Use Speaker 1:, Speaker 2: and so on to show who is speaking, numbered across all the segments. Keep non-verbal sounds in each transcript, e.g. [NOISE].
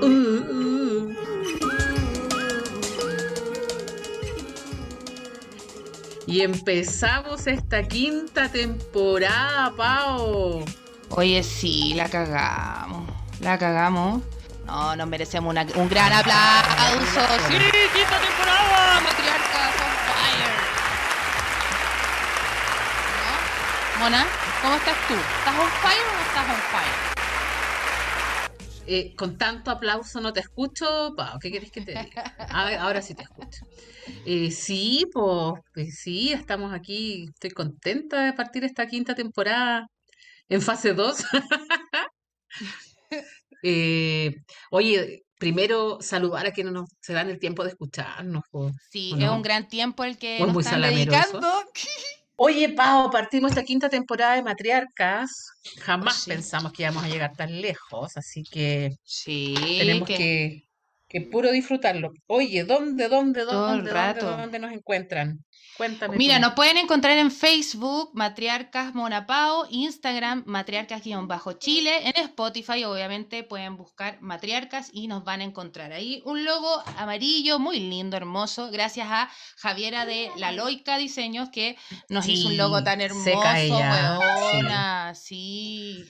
Speaker 1: Uh, uh. Y empezamos esta quinta temporada, Pao.
Speaker 2: Oye, sí, la cagamos. La cagamos. No, nos merecemos una- un gran aplauso. Sí, quinta temporada, matriarca on fire. ¿No? Mona, ¿cómo estás tú? ¿Estás on fire o no estás on fire?
Speaker 1: Eh, con tanto aplauso no te escucho. ¿Qué quieres que te diga? Ahora sí te escucho. Eh, sí, pues sí, estamos aquí. Estoy contenta de partir esta quinta temporada en fase 2. [LAUGHS] Eh, oye, primero saludar a quienes nos se dan el tiempo de escucharnos. po,
Speaker 2: Sí,
Speaker 1: ¿o
Speaker 2: es
Speaker 1: no?
Speaker 2: un gran tiempo el que
Speaker 1: ¿O es
Speaker 2: nos
Speaker 1: muy
Speaker 2: están dedicando. [LAUGHS]
Speaker 1: Oye, Pau, partimos esta quinta temporada de Matriarcas. Jamás
Speaker 2: Sí.
Speaker 1: pensamos que íbamos a llegar tan lejos, así que
Speaker 2: Sí,
Speaker 1: tenemos
Speaker 2: que-
Speaker 1: que, que puro disfrutarlo. Oye, ¿dónde, dónde,
Speaker 2: Todo el
Speaker 1: dónde, dónde,
Speaker 2: rato.
Speaker 1: dónde nos encuentran? Cuéntame
Speaker 2: Mira,
Speaker 1: tú.
Speaker 2: nos pueden encontrar en Facebook, Matriarcas Monapao, Instagram, Matriarcas-Chile, en Spotify, obviamente pueden buscar Matriarcas y nos van a encontrar ahí un logo amarillo, muy lindo, hermoso, gracias a Javiera de La Loica Diseños que nos hizo un logo tan hermoso,
Speaker 1: seca ella, sí.
Speaker 2: weona, sí.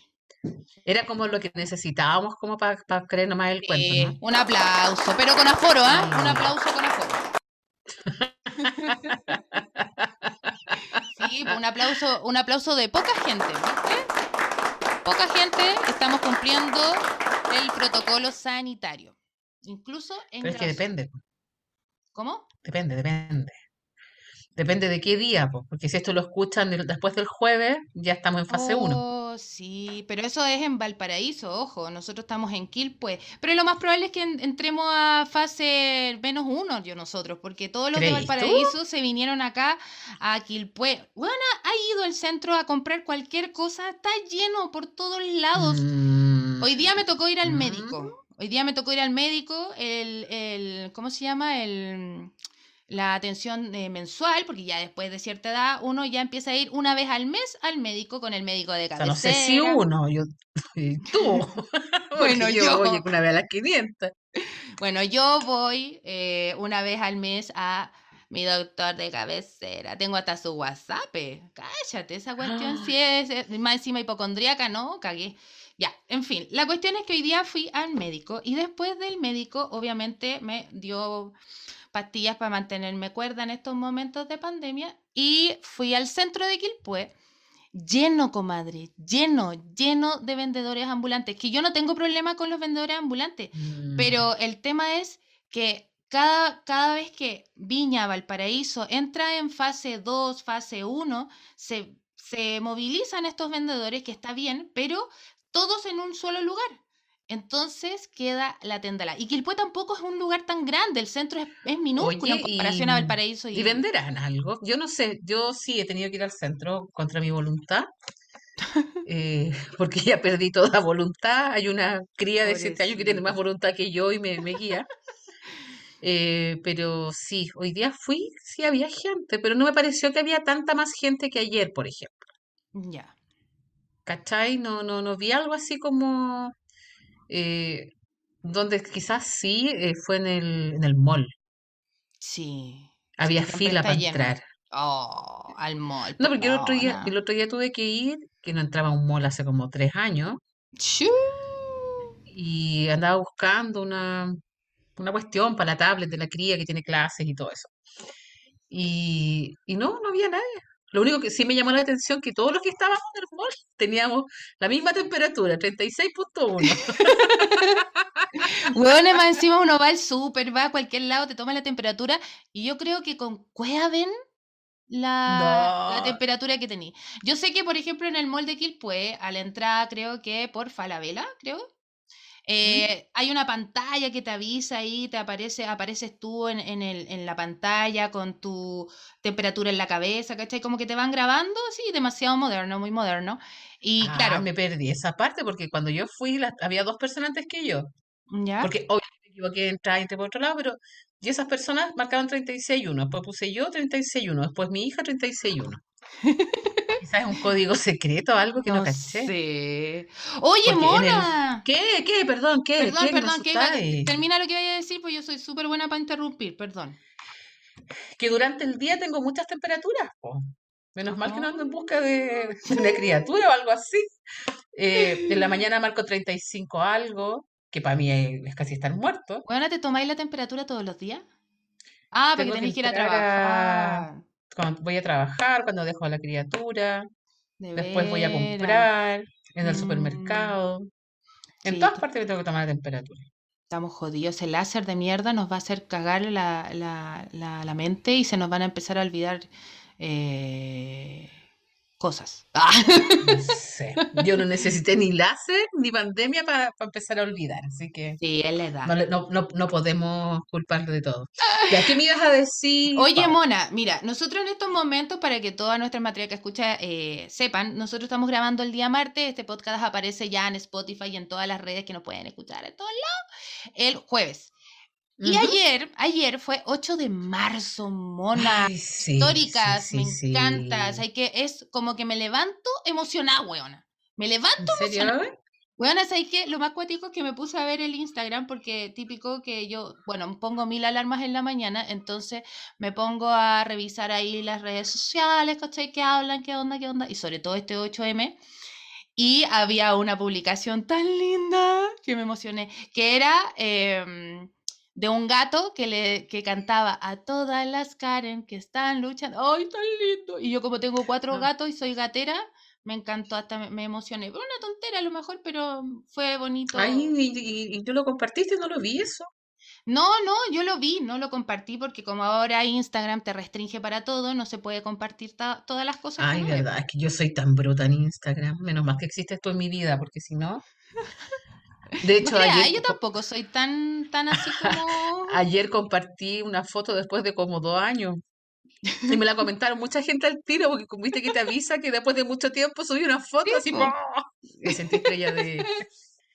Speaker 1: Era como lo que necesitábamos como para creer nomás el cuento,
Speaker 2: Eh,
Speaker 1: ¿no?
Speaker 2: un aplauso, pero con aforo, ¿ah? Un aplauso con aforo. [LAUGHS] Sí, pues un aplauso, un aplauso de poca gente, ¿viste? Poca gente, estamos cumpliendo el protocolo sanitario. Incluso en
Speaker 1: Pero es que depende,
Speaker 2: ¿Cómo?
Speaker 1: depende, depende. Depende de qué día, po, porque si esto lo escuchan después del jueves, ya estamos en fase 1.
Speaker 2: Oh, sí, pero eso es en Valparaíso, ojo, nosotros estamos en Quilpue, pero lo más probable es que en- entremos a fase menos uno yo nosotros, porque todos los de. Valparaíso se vinieron acá a Quilpue. Bueno, ha ido al centro a comprar cualquier cosa, está lleno por todos lados.
Speaker 1: Mm,
Speaker 2: Hoy día me tocó ir al
Speaker 1: Mm.
Speaker 2: médico. Hoy día me tocó ir al médico, el, el ¿cómo se llama? El, la atención eh, mensual, porque ya después de cierta edad uno ya empieza a ir una vez al mes al médico con el médico de
Speaker 1: O sea,
Speaker 2: cabecera.
Speaker 1: no sé si uno, yo, tú. [LAUGHS] [LAUGHS]
Speaker 2: Bueno,
Speaker 1: Porque
Speaker 2: yo.
Speaker 1: Oye, una vez a las 500.
Speaker 2: Bueno, yo voy eh, una vez al mes a mi doctor de cabecera. Tengo hasta su WhatsApp. eh. Cállate, esa cuestión sí es, es más encima hipocondríaca, ¿no? Cagué. Ya, en fin, la cuestión es que hoy día fui al médico y después del médico, obviamente, me dio pastillas para mantenerme cuerda en estos momentos de pandemia y fui al centro de Quilpué lleno, comadre, lleno, lleno de vendedores ambulantes, que yo no tengo problema con los vendedores ambulantes,
Speaker 1: Mm.
Speaker 2: pero el tema es que cada, cada vez que Viña, Valparaíso entra en fase 2, fase 1, se, se movilizan estos vendedores, que está bien, pero todos en un solo lugar. Entonces queda la tendala. Y Quilpué tampoco es un lugar tan grande, el centro es, es minúsculo en comparación a Valparaíso. Y,
Speaker 1: ¿Y venderán algo? Yo no sé, yo sí he tenido que ir al centro contra mi voluntad, [LAUGHS] eh, porque ya perdí toda voluntad. Hay una cría de 7 años que tiene más voluntad que yo y me, me guía. Eh, pero sí, hoy día fui, sí había gente, pero no me pareció que había tanta más gente que ayer, por ejemplo.
Speaker 2: Ya.
Speaker 1: ¿Cachai? No, no, no vi algo así como eh, donde quizás sí eh, fue en el, en el mall.
Speaker 2: Sí.
Speaker 1: Había
Speaker 2: siempre
Speaker 1: fila para
Speaker 2: lleno.
Speaker 1: entrar.
Speaker 2: Oh, al mall.
Speaker 1: No,
Speaker 2: po,
Speaker 1: porque el otro día, el otro día tuve que ir, que no entraba a un mall hace como tres años,
Speaker 2: Chu.
Speaker 1: y andaba buscando una, una cuestión para la tablet de la cría que tiene clases y todo eso. Y, y no, no había nadie. Lo único que sí me llamó la atención que todos los que estábamos en el mall teníamos la misma temperatura, 36.1.
Speaker 2: Hueones, [LAUGHS] más encima uno va al súper, va a cualquier lado, te toma la temperatura. Y yo creo que con cueva ven la, temperatura que tení. Yo sé que, por ejemplo, en el mall de Quilpué, a la entrada, creo que por Falabella, creo. Eh, hay una pantalla que te avisa ahí, te aparece, apareces tú en, en, el, en la pantalla con tu temperatura en la cabeza, ¿cachai? Como que te van grabando, sí, demasiado moderno, muy moderno. Y
Speaker 1: Ah,
Speaker 2: claro,
Speaker 1: me perdí esa parte porque cuando yo fui la- había dos personas antes que yo.
Speaker 2: ¿ya?
Speaker 1: Porque obviamente me equivoqué y entré por otro lado, pero y esas personas marcaban 36.1. Después puse yo 36.1. Después mi hija 36.1. [LAUGHS] Quizás es un código secreto o algo que no,
Speaker 2: No
Speaker 1: caché.
Speaker 2: sé. Oye,
Speaker 1: Porque en el...
Speaker 2: Mona.
Speaker 1: ¿Qué? ¿Qué? Perdón, ¿qué?
Speaker 2: Perdón,
Speaker 1: ¿Qué? ¿Me
Speaker 2: perdón,
Speaker 1: asustáis?
Speaker 2: termina lo que vaya a decir, pues yo soy súper buena para interrumpir, perdón.
Speaker 1: Que durante el día tengo muchas temperaturas, po. Menos mal que no ando en busca de, de una criatura o algo así. [LAUGHS] Eh, en la mañana marco 35 algo, que para mí es, casi estar muerto.
Speaker 2: Bueno, ¿te tomáis la temperatura todos los días? Ah, porque
Speaker 1: Tengo que
Speaker 2: tenéis que ir a
Speaker 1: entrar a-
Speaker 2: trabajar.
Speaker 1: Cuando voy a trabajar, cuando dejo a la criatura,
Speaker 2: De
Speaker 1: después voy a comprar, en el
Speaker 2: Mm.
Speaker 1: supermercado. En
Speaker 2: Sí,
Speaker 1: todas partes me tengo que tomar la temperatura.
Speaker 2: Estamos jodidos. El láser de mierda nos va a hacer cagar la, la, la, la mente y se nos van a empezar a olvidar eh, cosas. Ah.
Speaker 1: No sé. Yo no necesité ni láser ni pandemia para empezar a olvidar, así que
Speaker 2: Sí, es la edad.
Speaker 1: no, no, no, podemos culparle de todo. ¿Ya qué me ibas a decir?
Speaker 2: Oye,
Speaker 1: Pau?
Speaker 2: Mona, mira, nosotros en estos momentos, para que toda nuestra materia que escucha eh, sepan, nosotros estamos grabando el día martes, este podcast aparece ya en Spotify y en todas las redes que nos pueden escuchar en todos lados, el jueves. Y ayer, ayer fue 8 de marzo, Mona.
Speaker 1: Ay, sí,
Speaker 2: históricas,
Speaker 1: sí,
Speaker 2: me
Speaker 1: sí,
Speaker 2: encanta.
Speaker 1: sí.
Speaker 2: ¿sabes qué? Es como que me levanto emocionada, weona. Me
Speaker 1: ¿En
Speaker 2: levanto emocionada.
Speaker 1: serio?
Speaker 2: Weona, ¿sabes qué? Lo más cuático es que me puse a ver el Instagram porque típico que yo, bueno, pongo mil alarmas en la mañana, entonces me pongo a revisar ahí las redes sociales, ¿cachai? ¿Qué hablan? ¿Qué onda? ¿Qué onda? Y sobre todo este 8M. Y había una publicación tan linda que me emocioné, que era em, de un gato que le que cantaba a todas las Karen que están luchando. ¡Ay, tan lindo! Y yo como tengo cuatro gatos y soy gatera, me encantó, hasta me, me emocioné. Fue una tontera a lo mejor, pero fue bonito.
Speaker 1: Ay, y, y- y tú lo compartiste, no lo vi eso.
Speaker 2: No, no, yo lo vi, no lo compartí porque como ahora Instagram te restringe para todo, no se puede compartir todas las cosas.
Speaker 1: Ay,
Speaker 2: que
Speaker 1: verdad, es que yo soy tan bruta en Instagram. Menos mal que existes tú en mi vida, porque si no. De
Speaker 2: No
Speaker 1: hecho,
Speaker 2: creas,
Speaker 1: ayer,
Speaker 2: yo tampoco soy tan, tan así como... [LAUGHS]
Speaker 1: ayer compartí una foto después de como dos años. Y me la comentaron mucha gente al tiro, porque viste que te avisa que después de mucho tiempo subí una foto
Speaker 2: Sí,
Speaker 1: así. ¡pah! Me sentí estrella de,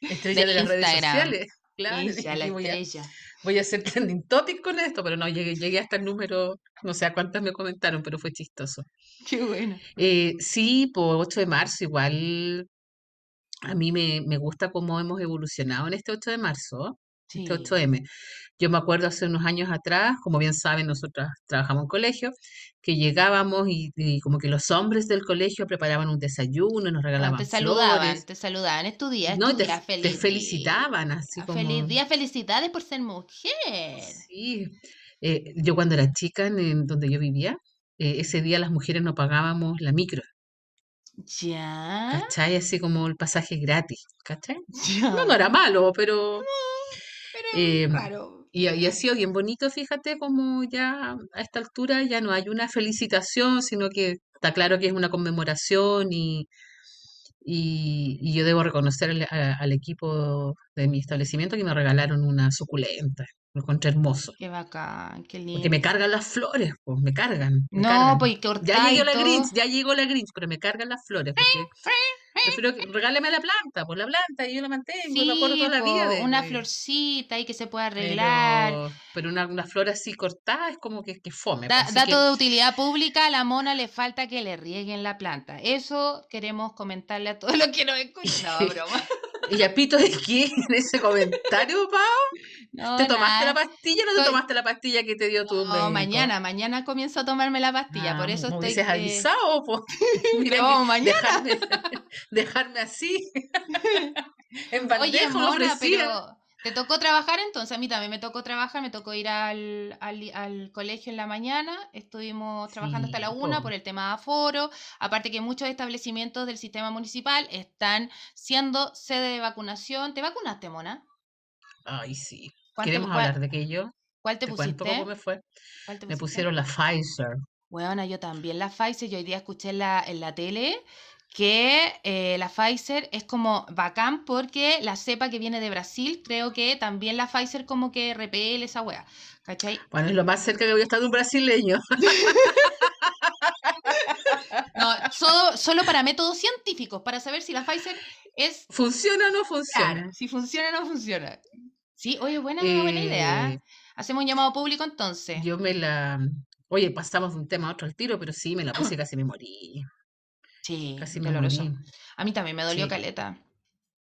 Speaker 1: estrella
Speaker 2: De
Speaker 1: de las redes sociales. Claro,
Speaker 2: Ella,
Speaker 1: dije,
Speaker 2: la
Speaker 1: voy a, voy a hacer trending topic con esto, pero no, llegué, llegué hasta el número, no sé a cuántas me comentaron, pero fue chistoso.
Speaker 2: Qué bueno.
Speaker 1: Eh, sí, por 8 de marzo, igual a mí me, me gusta cómo hemos evolucionado en este 8 de marzo, este
Speaker 2: Sí.
Speaker 1: 8M. Yo me acuerdo hace unos años atrás, como bien saben, nosotras trabajamos en colegio, que llegábamos y, y como que los hombres del colegio preparaban un desayuno, nos regalaban
Speaker 2: Te saludaban,
Speaker 1: flores,
Speaker 2: te saludaban. Es tu día, es
Speaker 1: no,
Speaker 2: tu
Speaker 1: te,
Speaker 2: día.
Speaker 1: te
Speaker 2: Feliz
Speaker 1: felicitaban así
Speaker 2: Ah, Feliz
Speaker 1: como,
Speaker 2: día, felicidades por ser mujer.
Speaker 1: sí. Eh, yo cuando era chica, en, en donde yo vivía, eh, ese día las mujeres no pagábamos la micro,
Speaker 2: Ya,
Speaker 1: ¿cachai? Así como el pasaje gratis, ¿cachai?
Speaker 2: ya.
Speaker 1: No, no era malo, pero...
Speaker 2: Pero
Speaker 1: eh. Y, y ha sido bien bonito, fíjate, como ya a esta altura ya no hay una felicitación, sino que está claro que es una conmemoración y, y, y yo debo reconocer al, a- al equipo de mi establecimiento que me regalaron una suculenta. Lo encontré hermoso.
Speaker 2: Qué bacán, qué
Speaker 1: Porque
Speaker 2: lindo.
Speaker 1: me cargan las flores, pues, me cargan, me
Speaker 2: No,
Speaker 1: cargan.
Speaker 2: pues
Speaker 1: Ya
Speaker 2: cortáis
Speaker 1: llegó la. Grinch, ya llegó la Grinch, pero me cargan las flores, porque prefiero que regáleme la planta, pues la planta y yo la mantengo, acuerdo
Speaker 2: Sí,
Speaker 1: toda la vida de,
Speaker 2: una
Speaker 1: de-
Speaker 2: florcita y que se pueda arreglar.
Speaker 1: pero, pero una, una flor así cortada es como que, que fome.
Speaker 2: Da-
Speaker 1: pues, que
Speaker 2: dato de utilidad pública, a la mona le falta que le rieguen la planta. Eso queremos comentarle a todos los que nos escuchan. No, [LAUGHS] broma.
Speaker 1: ¿Y a pito de quién [LAUGHS] en ese comentario, Pau?
Speaker 2: No,
Speaker 1: ¿Te tomaste la pastilla o no te tomaste la pastilla que te dio tu
Speaker 2: No,
Speaker 1: médico?
Speaker 2: mañana, mañana comienzo a tomarme la pastilla, por
Speaker 1: Ah,
Speaker 2: eso
Speaker 1: me
Speaker 2: estoy...
Speaker 1: avisado. [LAUGHS] Mira, que
Speaker 2: mañana.
Speaker 1: Dejarme, [LAUGHS] dejarme así. en
Speaker 2: Oye,
Speaker 1: bandeja me
Speaker 2: mona, pero te tocó trabajar entonces, a mí también me tocó trabajar, me tocó ir al, al, al colegio en la mañana, estuvimos trabajando hasta la una
Speaker 1: po.
Speaker 2: por el tema de aforo, aparte que muchos establecimientos del sistema municipal están siendo sede de vacunación. ¿Te vacunaste, Mona?
Speaker 1: Ay, sí.
Speaker 2: ¿Cuál te,
Speaker 1: ¿Queremos
Speaker 2: cuál-
Speaker 1: hablar de aquello?
Speaker 2: cuál te
Speaker 1: Te cómo
Speaker 2: pusiste?
Speaker 1: me fue.
Speaker 2: ¿Cuál te
Speaker 1: Me
Speaker 2: pusiste?
Speaker 1: pusieron la Pfizer.
Speaker 2: Bueno, yo también la Pfizer, yo hoy día escuché la, en la tele que eh, la Pfizer es como bacán porque la cepa que viene de Brasil, creo que también la Pfizer como que repele esa wea, ¿cachai?
Speaker 1: Bueno, es lo más cerca que voy a estar de un brasileño. [LAUGHS]
Speaker 2: No, solo, solo para métodos científicos, para saber si la Pfizer es,
Speaker 1: ¿Funciona o no funciona?
Speaker 2: claro, si funciona o no funciona. Sí, oye, buena, buena idea.
Speaker 1: Eh,
Speaker 2: Hacemos un llamado público entonces.
Speaker 1: Yo me la. Oye, pasamos de un tema a otro al tiro, pero sí, me la puse y casi me morí.
Speaker 2: Sí,
Speaker 1: Casi me
Speaker 2: doloroso. A mí también me dolió
Speaker 1: Sí.
Speaker 2: caleta.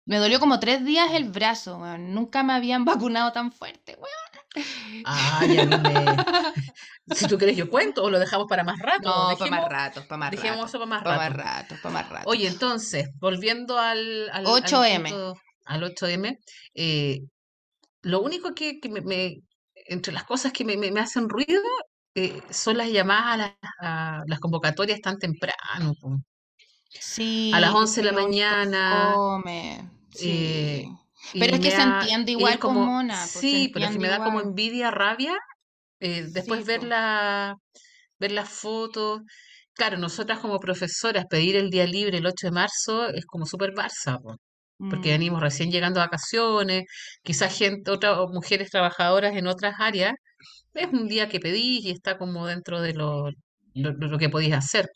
Speaker 2: Me dolió como tres días el brazo, weón. Nunca me habían [LAUGHS] vacunado tan fuerte, weón.
Speaker 1: Ay, a mí me... [LAUGHS] Si tú quieres yo cuento o lo dejamos para más rato.
Speaker 2: No, para más rato, para más
Speaker 1: Dejemos
Speaker 2: rato.
Speaker 1: eso para más
Speaker 2: Para más
Speaker 1: rato.
Speaker 2: rato, para más rato.
Speaker 1: Oye, entonces, volviendo al, al, al
Speaker 2: 8M.
Speaker 1: punto- al 8M, eh, lo único que, que me, me- entre las cosas que me, me- me hacen ruido eh, son las llamadas a las, a las convocatorias tan temprano. po.
Speaker 2: Sí,
Speaker 1: a las 11 de la mañana,
Speaker 2: fome, Sí.
Speaker 1: eh, y
Speaker 2: Pero es que se entiende igual con
Speaker 1: como,
Speaker 2: Mona, pues,
Speaker 1: sí, pero que me da como envidia, rabia, eh, después
Speaker 2: Sí,
Speaker 1: ver
Speaker 2: po.
Speaker 1: la, ver las fotos. Claro, nosotras como profesoras pedir el día libre el 8 de marzo es como súper Barça, po, porque
Speaker 2: Mm,
Speaker 1: venimos recién llegando a vacaciones, quizás gente, otras mujeres trabajadoras en otras áreas, es un día que pedís y está como dentro de lo, lo, lo que podéis hacer.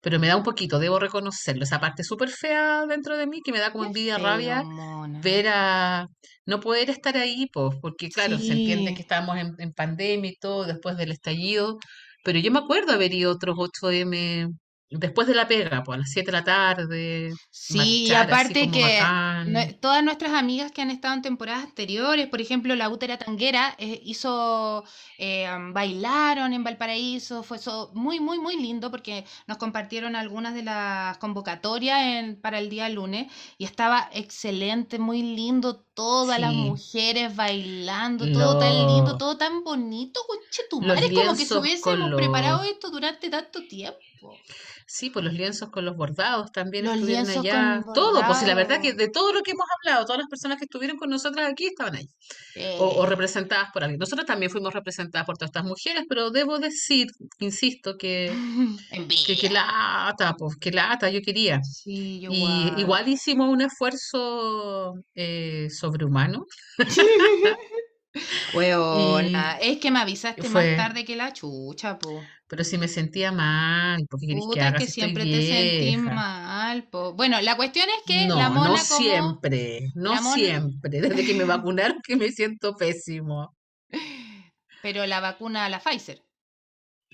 Speaker 1: Pero me da un poquito, debo reconocerlo, esa parte súper fea dentro de mí que me da como
Speaker 2: qué
Speaker 1: envidia,
Speaker 2: feo,
Speaker 1: rabia,
Speaker 2: Mona.
Speaker 1: ver a no poder estar ahí, pues, porque claro, se entiende que estábamos en, en pandemia y todo después del estallido, pero yo me acuerdo haber ido otros 8M después de la pega, pues a las 7 de la tarde,
Speaker 2: Sí, y
Speaker 1: marchar
Speaker 2: aparte que todas nuestras amigas que han estado en temporadas anteriores, por ejemplo, la útera tanguera eh, hizo, eh, bailaron en Valparaíso, fue eso muy, muy, muy lindo porque nos compartieron algunas de las convocatorias en- para el día lunes y estaba excelente, muy lindo, todas las mujeres bailando, todo tan lindo, todo tan bonito, conche tu madre, como que
Speaker 1: con
Speaker 2: hubiésemos preparado esto durante tanto tiempo.
Speaker 1: Sí, pues los lienzos con los bordados también
Speaker 2: Los
Speaker 1: estuvieron
Speaker 2: lienzos
Speaker 1: allá.
Speaker 2: con
Speaker 1: Todo, pues sí, la verdad que de todo lo que hemos hablado, todas las personas que estuvieron con nosotras aquí estaban ahí. O, o representadas por alguien. Nosotros también fuimos representadas por todas estas mujeres, pero debo decir, insisto, que, [LAUGHS] que, que lata, pues, que lata, yo quería.
Speaker 2: Sí, yo
Speaker 1: Y
Speaker 2: igual.
Speaker 1: igual hicimos un esfuerzo eh, sobrehumano. [LAUGHS] Y
Speaker 2: es que me avisaste más tarde que la chucha, po.
Speaker 1: pero sí me sentía mal, porque que
Speaker 2: Puta, que
Speaker 1: si estoy
Speaker 2: siempre te sentís mal, po. Bueno, la cuestión es que la
Speaker 1: No, no
Speaker 2: mona como...
Speaker 1: siempre, no
Speaker 2: La mona...
Speaker 1: siempre. Desde que me [LAUGHS] vacunaron que me siento pésimo.
Speaker 2: Pero la vacuna, la Pfizer.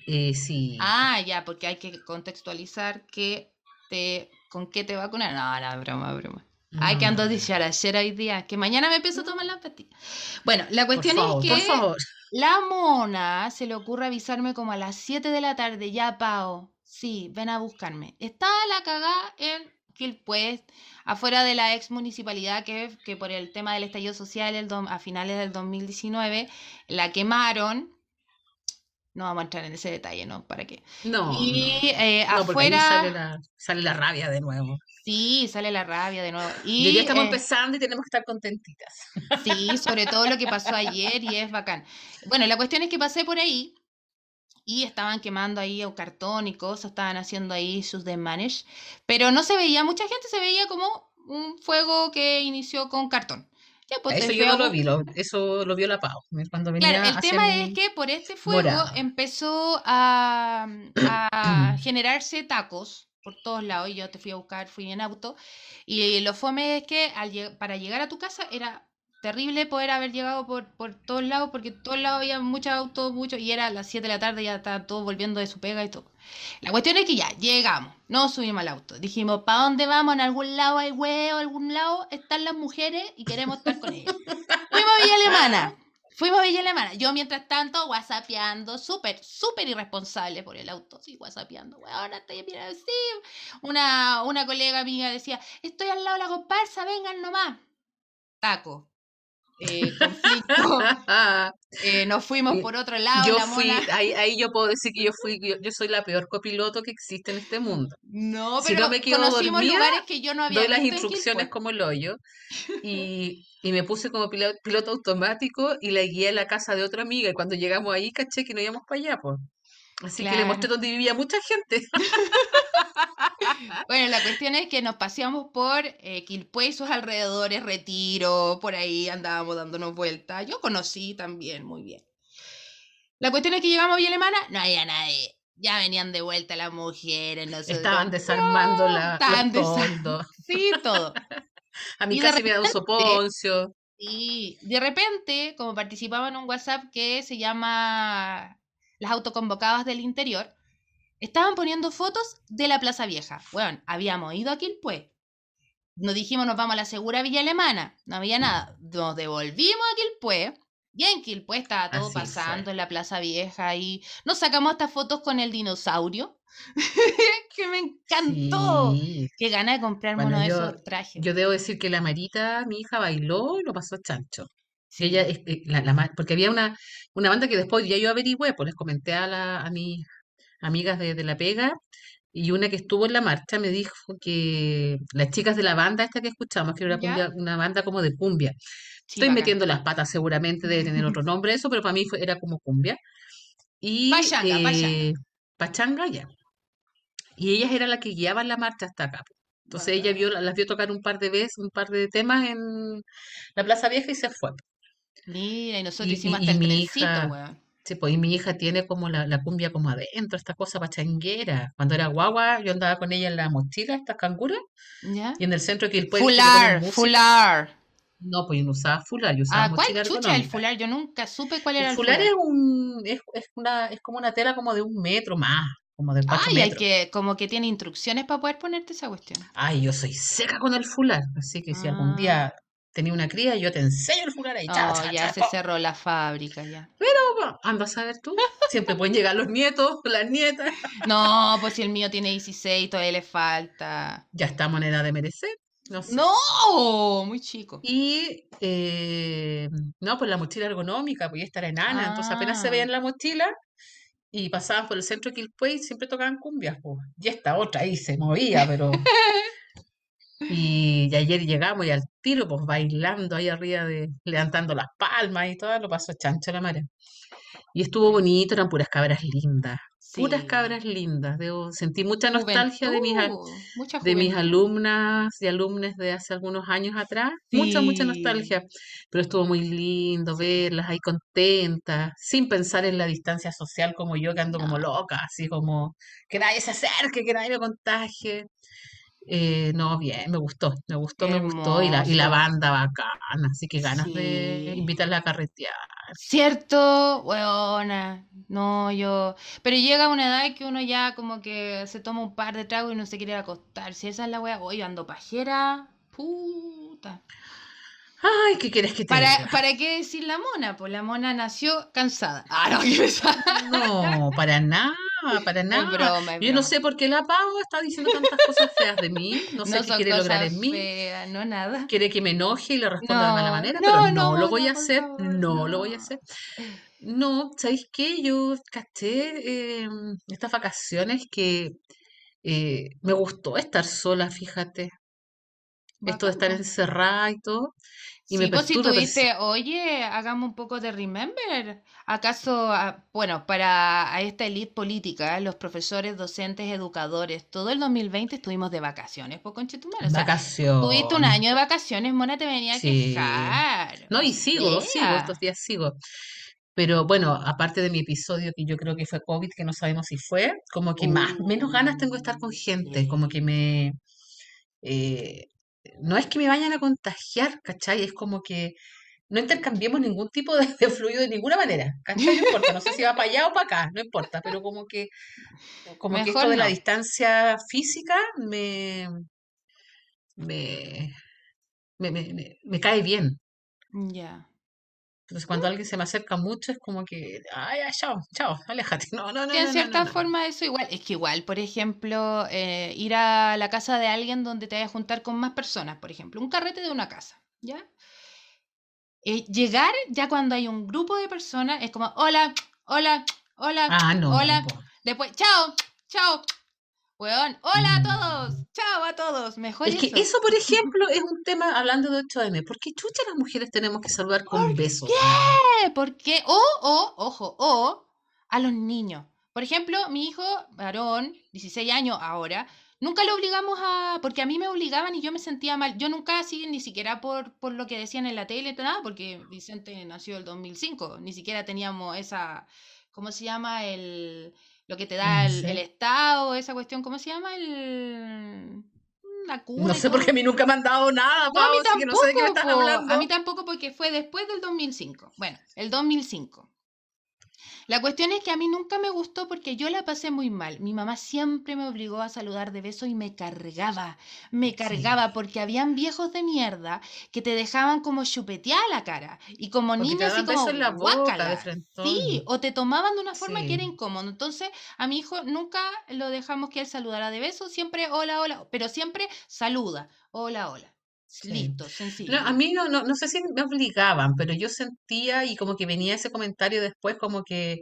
Speaker 1: Eh, sí.
Speaker 2: Ah, ya, porque hay que contextualizar que te, con qué te vacunan. No, no, broma, broma. Ay, que ando de
Speaker 1: no.
Speaker 2: charachera hoy día, que mañana me empiezo a tomar la pastilla. Bueno, la cuestión es
Speaker 1: favor, por
Speaker 2: que la mona se le ocurre avisarme como a las 7 de la tarde, ya, Pao. Sí, ven a buscarme. Estaba la cagada en Quilpué, afuera de la ex municipalidad que, que por el tema del estallido social el a finales del 2019 la quemaron. No vamos a entrar en ese detalle, ¿no? ¿Para qué?
Speaker 1: No,
Speaker 2: Y
Speaker 1: no.
Speaker 2: eh,
Speaker 1: No, ahí sale
Speaker 2: afuera,
Speaker 1: la, sale la rabia de nuevo.
Speaker 2: sí, sale la rabia de nuevo.
Speaker 1: Y hoy día
Speaker 2: Y
Speaker 1: estamos
Speaker 2: eh,
Speaker 1: empezando y tenemos que estar contentitas.
Speaker 2: Sí, sobre todo lo que pasó ayer y es bacán. Bueno, la cuestión es que pasé por ahí y estaban quemando ahí el cartón y cosas, estaban haciendo ahí sus desmanes, pero no se veía mucha gente, se veía como un fuego que inició con cartón. Ya, pues
Speaker 1: Eso yo no lo vi, lo- eso lo vio la Pau, cuando
Speaker 2: Claro,
Speaker 1: venía
Speaker 2: el
Speaker 1: hacia
Speaker 2: tema es que por este fuego
Speaker 1: morado.
Speaker 2: empezó a, a [CLEARS THROAT] generarse tacos por todos lados. Y yo te fui a buscar, fui en auto. Y lo fome es que al para llegar a tu casa era terrible poder haber llegado por, por todos lados, porque en todos lados había muchos autos, muchos, y era a las 7 de la tarde, ya estaban todos volviendo de su pega y todo. La cuestión es que ya, llegamos, no subimos al auto. Dijimos, ¿para dónde vamos? En algún lado hay huevo, en algún lado están las mujeres y queremos estar con ellas. [LAUGHS] Fuimos a Villa Alemana. Fuimos a Villa Alemana. Yo, mientras tanto, whatsappeando, súper, súper irresponsable por el auto. Sí, whatsappeando. Ahora estoy mira, sí. Una, una colega amiga decía, estoy al lado de la comparsa, vengan nomás. Taco. Eh, conflicto. [LAUGHS] Eh, nos fuimos por otro lado,
Speaker 1: Yo
Speaker 2: la
Speaker 1: fui,
Speaker 2: mona.
Speaker 1: ahí, ahí yo puedo decir que yo [LAUGHS] fui, yo, yo soy la peor copiloto que existe en este mundo.
Speaker 2: No,
Speaker 1: Si
Speaker 2: pero
Speaker 1: no me
Speaker 2: conocimos
Speaker 1: dormida,
Speaker 2: lugares que yo no había
Speaker 1: doy las
Speaker 2: visto
Speaker 1: instrucciones como el hoyo [LAUGHS] y, y me puse como pilo- piloto automático y la guié a la casa de otra amiga y cuando llegamos ahí caché que no íbamos para allá, pues. Así que le mostré donde vivía mucha gente. [LAUGHS]
Speaker 2: Bueno, la cuestión es que nos paseamos por eh, Quilpué y sus alrededores, Retiro, por ahí andábamos dándonos vueltas. Yo conocí también muy bien. La cuestión es que llegamos a Villa Alemana, no había nadie. Ya venían de vuelta las mujeres, nosotros.
Speaker 1: Estaban desarmando
Speaker 2: ¡no!
Speaker 1: la,
Speaker 2: Estaban. [LAUGHS] Sí, todo.
Speaker 1: A mí
Speaker 2: Y
Speaker 1: casi me da un
Speaker 2: repente,
Speaker 1: soponcio.
Speaker 2: y de repente, como participaba en un WhatsApp que se llama Las autoconvocadas del interior, estaban poniendo fotos de la Plaza Vieja. Bueno, habíamos ido a Quilpué. Nos dijimos, nos vamos a la Segura Villa Alemana. No había nada. Nos devolvimos a Quilpué. Y en Quilpué estaba todo
Speaker 1: Así
Speaker 2: pasando
Speaker 1: fue.
Speaker 2: en la Plaza Vieja y nos sacamos estas fotos con el dinosaurio. [LAUGHS] que me encantó.
Speaker 1: Sí.
Speaker 2: Qué gana de comprarme
Speaker 1: Bueno,
Speaker 2: uno de
Speaker 1: yo-
Speaker 2: esos trajes.
Speaker 1: Yo debo decir que la Marita, mi hija, bailó y lo pasó chancho.
Speaker 2: Sí.
Speaker 1: Ella, es- eh, la, la porque había una, una banda que después ya yo averigüé, pues les comenté a, la, a mis amigas de, de La Pega, y una que estuvo en la marcha me dijo que las chicas de la banda esta que escuchamos, que era cumbia, una banda como de cumbia. Estoy metiendo las patas seguramente, debe tener otro nombre eso, pero para mí fue- era como cumbia. Y
Speaker 2: Pachanga,
Speaker 1: eh, pachanga ya. Y ellas eran las que guiaban la marcha hasta acá. po. Entonces ella
Speaker 2: Bacán.
Speaker 1: vio, las vio tocar un par de veces, un par de temas en la Plaza Vieja y se fue.
Speaker 2: Mira, y nosotros
Speaker 1: Y-
Speaker 2: hicimos
Speaker 1: y-
Speaker 2: hasta
Speaker 1: y
Speaker 2: el
Speaker 1: mi hija-
Speaker 2: weón.
Speaker 1: Sí, pues y mi hija tiene como la, la cumbia como adentro, esta cosa pachanguera. Cuando era guagua, yo andaba con ella en la mochila, estas canguras,
Speaker 2: ¿Ya?
Speaker 1: y en el centro que le ponen
Speaker 2: Fular, fular.
Speaker 1: No, pues yo no usaba fular, yo usaba
Speaker 2: Ah, ¿cuál
Speaker 1: mochila
Speaker 2: chucha el fular? Yo nunca supe cuál era
Speaker 1: El
Speaker 2: el
Speaker 1: fular
Speaker 2: fular.
Speaker 1: es un, es, es una, es como una tela como de un metro más, como de cuatro
Speaker 2: Ay, hay
Speaker 1: metros.
Speaker 2: que, como que tiene instrucciones para poder ponerte esa cuestión.
Speaker 1: Ay, yo soy seca con el fular, así que si algún
Speaker 2: Ah.
Speaker 1: día tenía una cría, yo te enseño el ahí. cha,
Speaker 2: Oh, ya se
Speaker 1: po.
Speaker 2: cerró la fábrica, ya.
Speaker 1: Bueno, Anda a saber tú. Siempre pueden llegar los nietos, las nietas. [LAUGHS]
Speaker 2: No, pues si el mío tiene 16, todavía le falta.
Speaker 1: Ya estamos en edad de merecer. No sé.
Speaker 2: ¡No! Muy chico.
Speaker 1: Y eh, no, pues la mochila ergonómica, pues ya estar enana, entonces apenas se
Speaker 2: Ah.
Speaker 1: veía en la mochila y pasaban por el centro de Quilpué y siempre tocaban cumbias, pues. Y esta otra ahí se movía, pero. [LAUGHS] Y, y ayer llegamos y al tiro, pues bailando ahí arriba de, levantando las palmas y todo, lo pasó chancho la madre. Y estuvo bonito, eran puras cabras lindas, puras cabras lindas. Debo sentir mucha nostalgia de mis, de mis alumnas y alumnos de hace algunos años atrás. Mucha, mucha nostalgia. Pero estuvo muy lindo verlas ahí contentas, sin pensar en la distancia social como yo, que ando como loca, así como que nadie se acerque, que nadie me contagie. Eh, no, bien, me gustó, me gustó, me gustó. Y la, y la banda bacana, así que ganas de invitarla a carretear.
Speaker 2: Cierto, weona. No, yo. Pero llega una edad que uno ya como que se toma un par de tragos y no se quiere acostar. Si esa es la wea, hoy ando pajera. Puta.
Speaker 1: Ay, ¿qué quieres que te
Speaker 2: ¿Para,
Speaker 1: diga?
Speaker 2: ¿Para qué decir la mona? Pues la mona nació cansada. Ah, no.
Speaker 1: No, para nada, para nada.
Speaker 2: broma,
Speaker 1: Yo no sé por qué la Pau está diciendo tantas cosas feas de mí. No sé
Speaker 2: No
Speaker 1: qué quiere lograr en mí.
Speaker 2: no nada.
Speaker 1: Quiere que me enoje y le responda de mala manera,
Speaker 2: no,
Speaker 1: pero
Speaker 2: no,
Speaker 1: lo voy a hacer.
Speaker 2: favor,
Speaker 1: No lo voy a hacer. No, ¿sabéis qué? Yo caché eh, estas vacaciones que eh, me gustó estar sola, fíjate. Esto de estar encerrada y todo. Y me
Speaker 2: Sí, pues si tú dices, oye, hagamos un poco de remember. ¿Acaso, ah, bueno, para a esta elite política, los profesores, docentes, educadores, todo el 2020 estuvimos de vacaciones, pues conchetumare. O sea, tuviste un
Speaker 1: vacaciones.
Speaker 2: año de vacaciones, Mona, te venía a
Speaker 1: Sí.
Speaker 2: quejar.
Speaker 1: No, y sigo, sigo,
Speaker 2: sea,
Speaker 1: estos días sigo. Pero bueno, aparte de mi episodio que yo creo que fue COVID, que no sabemos si fue, como que más, menos ganas tengo de estar con gente, como que me, eh, no es que me vayan a contagiar, ¿cachai? Es como que no intercambiemos ningún tipo de, de fluido de ninguna manera, ¿cachai? No importa, no sé si va para allá o para acá, no importa, pero como que, como que esto
Speaker 2: mejor
Speaker 1: de la
Speaker 2: no.
Speaker 1: distancia física me, me, me, me, me- me cae bien.
Speaker 2: Ya.
Speaker 1: Entonces, cuando alguien se me acerca mucho, es como que, ay, ay, chao, chao, [LAUGHS] aléjate. No, no, no,
Speaker 2: Sí, en
Speaker 1: no,
Speaker 2: cierta
Speaker 1: no.
Speaker 2: forma eso igual, es que igual, por ejemplo, eh, ir a la casa de alguien donde te vayas a juntar con más personas, por ejemplo, un carrete de una casa, ¿ya? Eh, llegar ya cuando hay un grupo de personas es como, hola, hola, hola,
Speaker 1: Ah, no,
Speaker 2: hola, después, chao, chao, weón, hola a todos, chao a todos, mejor
Speaker 1: Es que
Speaker 2: eso.
Speaker 1: eso, por ejemplo, es un tema hablando de 8M. ¿Por qué chucha las mujeres tenemos que saludar con
Speaker 2: ¿Por
Speaker 1: besos?
Speaker 2: qué? Porque, o, o, ojo, o a los niños. Por ejemplo, mi hijo, varón, 16 años ahora, nunca lo obligamos a, porque a mí me obligaban y yo me sentía mal. Yo nunca así, ni siquiera por, por lo que decían en la tele, nada, porque Vicente nació el 2005, ni siquiera teníamos esa, ¿cómo se llama? El, lo que te da
Speaker 1: No
Speaker 2: el. Estado, esa cuestión, ¿cómo se llama? El, la cuna
Speaker 1: No sé
Speaker 2: todo.
Speaker 1: por qué a mí nunca me han dado nada,
Speaker 2: No, a mí
Speaker 1: Pau, así que no sé de qué me
Speaker 2: tampoco. A mí tampoco porque fue después del 2005. Bueno, el 2005. La cuestión es que a mí nunca me gustó porque yo la pasé muy mal. Mi mamá siempre me obligó a saludar de beso y me cargaba, me
Speaker 1: Sí.
Speaker 2: cargaba porque habían viejos de mierda que te dejaban como chupetear la cara y como niños
Speaker 1: besos
Speaker 2: como
Speaker 1: la boca.
Speaker 2: Sí, o te tomaban de una forma que era incómodo. Entonces, a mi hijo nunca lo dejamos que él saludara de beso, siempre hola, hola, pero siempre saluda, hola, hola.
Speaker 1: Sí.
Speaker 2: Listo,
Speaker 1: No, a
Speaker 2: sencillo.
Speaker 1: mí no, no, no sé si me obligaban, pero yo sentía y como que venía ese comentario después como que,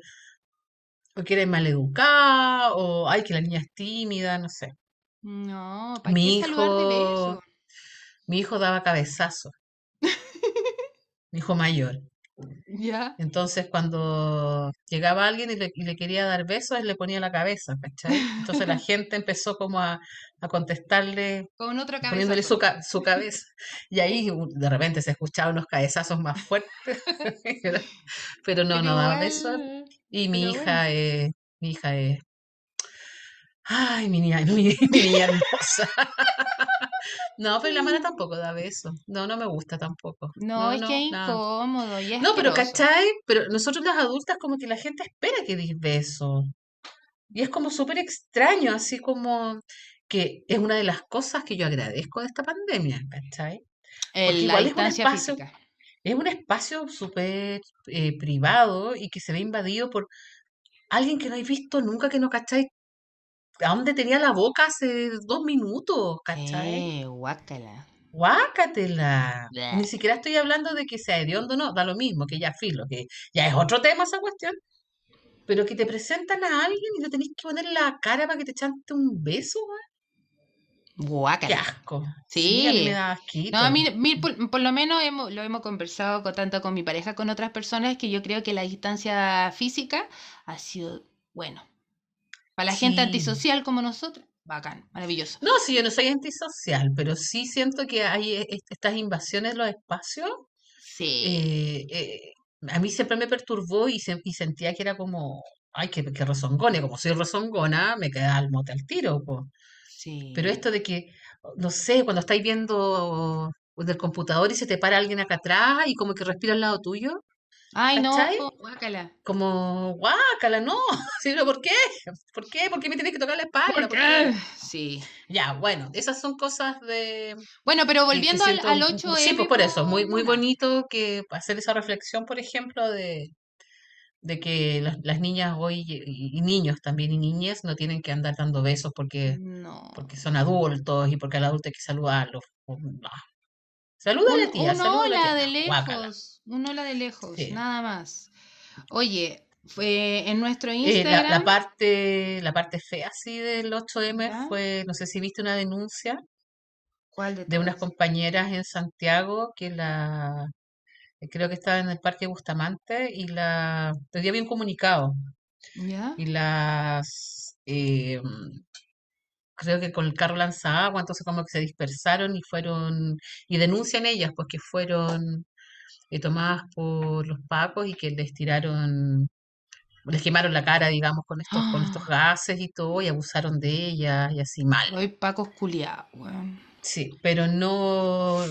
Speaker 1: o que eres maleducada, o ay, que la niña es tímida, no sé.
Speaker 2: No, ¿para
Speaker 1: Mi
Speaker 2: qué
Speaker 1: hijo, mi hijo daba cabezazo, [LAUGHS] mi hijo mayor.
Speaker 2: ¿Ya?
Speaker 1: Entonces, cuando llegaba alguien y le, y le quería dar besos, él le ponía la cabeza, ¿cachai? Entonces la [LAUGHS] gente empezó como a, a contestarle,
Speaker 2: Con otro
Speaker 1: poniéndole su, ca- su cabeza. Y ahí u- de repente se escuchaban unos cabezazos más fuertes, [LAUGHS] pero, pero no,
Speaker 2: Pero
Speaker 1: no daba besos. Y mi
Speaker 2: pero bueno.
Speaker 1: hija es, mi hija es, ay, mi niña, mi, [LAUGHS] mi niña hermosa. No, pero la mala tampoco da besos. No, no me gusta tampoco.
Speaker 2: No,
Speaker 1: No,
Speaker 2: es que
Speaker 1: no,
Speaker 2: es
Speaker 1: nada.
Speaker 2: incómodo y es
Speaker 1: No, pero. ¿cachai? Pero nosotros las adultas como que la gente espera que des besos. Y es como súper extraño, así como que es una de las cosas que yo agradezco de esta pandemia, ¿cachai? Porque
Speaker 2: la
Speaker 1: igual es un
Speaker 2: distancia
Speaker 1: espacio,
Speaker 2: física.
Speaker 1: es un espacio súper eh, privado y que se ve invadido por alguien que no hay visto nunca, que no cachai a dónde tenía la boca hace dos minutos, ¿cachai?
Speaker 2: Eh, guácala.
Speaker 1: Guácatela. Ni siquiera estoy hablando de que sea hediondo, no, da lo mismo, que ya filo, que ya es otro tema esa cuestión. Pero que te presentan a alguien y le tenés que poner la cara para que te chante un beso. Qué
Speaker 2: Guácala.
Speaker 1: asco. Sí, a mí me
Speaker 2: Sí.
Speaker 1: da
Speaker 2: No, a mí, mí por, por lo menos hemos, lo hemos conversado con, tanto con mi pareja, con otras personas, que yo creo que la distancia física ha sido, bueno, para la gente
Speaker 1: Sí.
Speaker 2: antisocial como nosotros, bacán, maravilloso.
Speaker 1: No, si yo no soy antisocial, pero sí siento que hay e- est- estas invasiones en los espacios.
Speaker 2: Sí,
Speaker 1: eh, eh, a mí siempre me perturbó y, se- y sentía que era como, ay, que, que rezongone. Como soy rezongona, me queda al mote al tiro, po. Pero
Speaker 2: sí.
Speaker 1: esto de que, no sé, cuando estáis viendo del computador y se te para alguien acá atrás y como que respira al lado tuyo,
Speaker 2: Ay, no, guácala.
Speaker 1: Como, guácala, no. [LAUGHS] Sí, pero ¿por qué? ¿Por qué? ¿Por qué me tienes que tocar la
Speaker 2: ¿Por
Speaker 1: espalda? ¿Por
Speaker 2: qué?
Speaker 1: qué?
Speaker 2: Sí.
Speaker 1: Ya, bueno, esas son cosas de
Speaker 2: Bueno, pero volviendo al, al
Speaker 1: m- sí,
Speaker 2: 8M,
Speaker 1: pues por eso, muy, muy bonito que hacer esa reflexión, por ejemplo, de, de que las, las niñas hoy y, y niños también y niñas no tienen que andar dando besos porque,
Speaker 2: No.
Speaker 1: porque son adultos y porque al adulto hay que saludarlos. No. Saluda a la tía,
Speaker 2: un hola de
Speaker 1: No, guácala.
Speaker 2: lejos, un hola de lejos,
Speaker 1: Sí.
Speaker 2: nada más. Oye, fue en nuestro
Speaker 1: Eh, la, la
Speaker 2: Instagram,
Speaker 1: parte, la parte fea así del 8M
Speaker 2: ¿ya?
Speaker 1: fue, no sé si viste una denuncia
Speaker 2: ¿Cuál de
Speaker 1: de unas compañeras en Santiago que la, creo que estaba en el Parque Bustamante y la, te dio bien comunicado
Speaker 2: ¿Ya?
Speaker 1: y las, eh, creo que con el carro lanzagua, entonces como que se dispersaron y fueron, y denuncian ellas, pues que fueron eh, tomadas por los pacos y que les tiraron, les quemaron la cara, digamos, con estos, con estos
Speaker 2: Ah,
Speaker 1: gases y todo, y abusaron de ellas y así mal.
Speaker 2: Hoy Paco culiao, weón.
Speaker 1: Sí, pero no,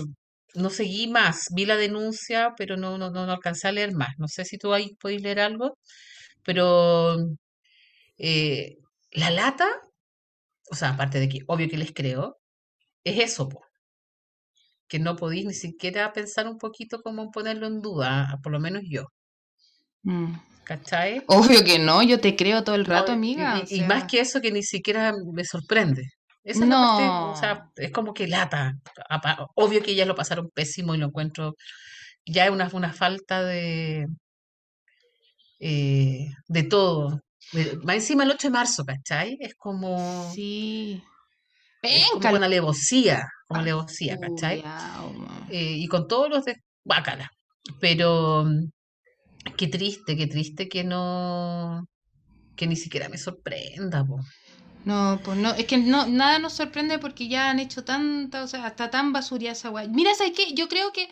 Speaker 1: no seguí más. Vi la denuncia, pero no, no, no, no alcancé a leer más. No sé si tú ahí podés leer algo, pero eh, la lata, o sea, aparte de que obvio que les creo, es eso, po, que no podéis ni siquiera pensar un poquito cómo ponerlo en duda, por lo menos yo,
Speaker 2: Mm.
Speaker 1: ¿cachai?
Speaker 2: Obvio que no, yo te creo todo el
Speaker 1: No,
Speaker 2: rato,
Speaker 1: y,
Speaker 2: amiga,
Speaker 1: y-
Speaker 2: o
Speaker 1: y más
Speaker 2: sea,
Speaker 1: que eso, que ni siquiera me sorprende. Esa es la parte, o sea,
Speaker 2: no.
Speaker 1: es como que lata. Obvio que ellas lo pasaron pésimo y lo encuentro ya es una, una falta de, eh, de todo. Más encima el 8 de marzo, ¿cachai? Es como,
Speaker 2: Sí.
Speaker 1: es como una alevosía, como alevosía, ¿cachai? Eh, y con todos los de Bácala. Pero mm, qué triste, qué triste que no, que ni siquiera me sorprenda, po.
Speaker 2: No, pues no, es que no, nada nos sorprende porque ya han hecho tanta, o sea, hasta tan basuría esa weá. Mira, ¿sabes qué? Yo creo que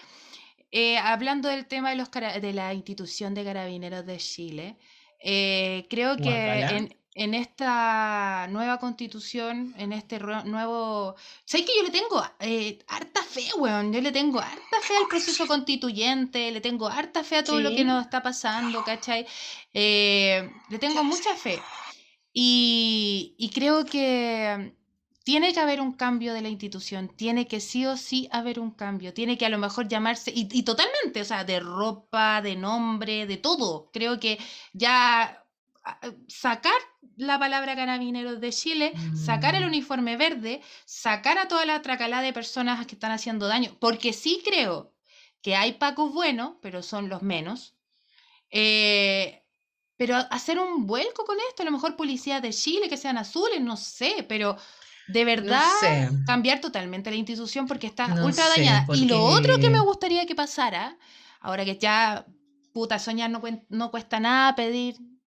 Speaker 2: eh, hablando del tema de los de la institución de carabineros de Chile, eh, creo que en, en esta nueva constitución, en este nuevo... ¿Sabes que yo le tengo eh, harta fe, weón? Yo le tengo harta fe al proceso [LAUGHS] constituyente, le tengo harta fe a todo lo
Speaker 1: Sí.
Speaker 2: que nos está pasando, ¿cachai? Eh, le tengo mucha fe. Y, y creo que tiene que haber un cambio de la institución, tiene que sí o sí haber un cambio, tiene que a lo mejor llamarse, y, y totalmente, o sea, de ropa, de nombre, de todo. Creo que ya sacar la palabra carabineros de Chile, sacar el
Speaker 1: Mm.
Speaker 2: uniforme verde, sacar a toda la tracalada de personas que están haciendo daño, porque sí creo que hay pacos buenos, pero son los menos. Eh, pero hacer un vuelco con esto, a lo mejor policías de Chile que sean azules, no sé, pero de verdad
Speaker 1: sé.
Speaker 2: cambiar totalmente la institución porque está
Speaker 1: No
Speaker 2: ultra dañada. Y lo otro que me gustaría que pasara, ahora que ya, puta, soñar no, no cuesta nada, pedir,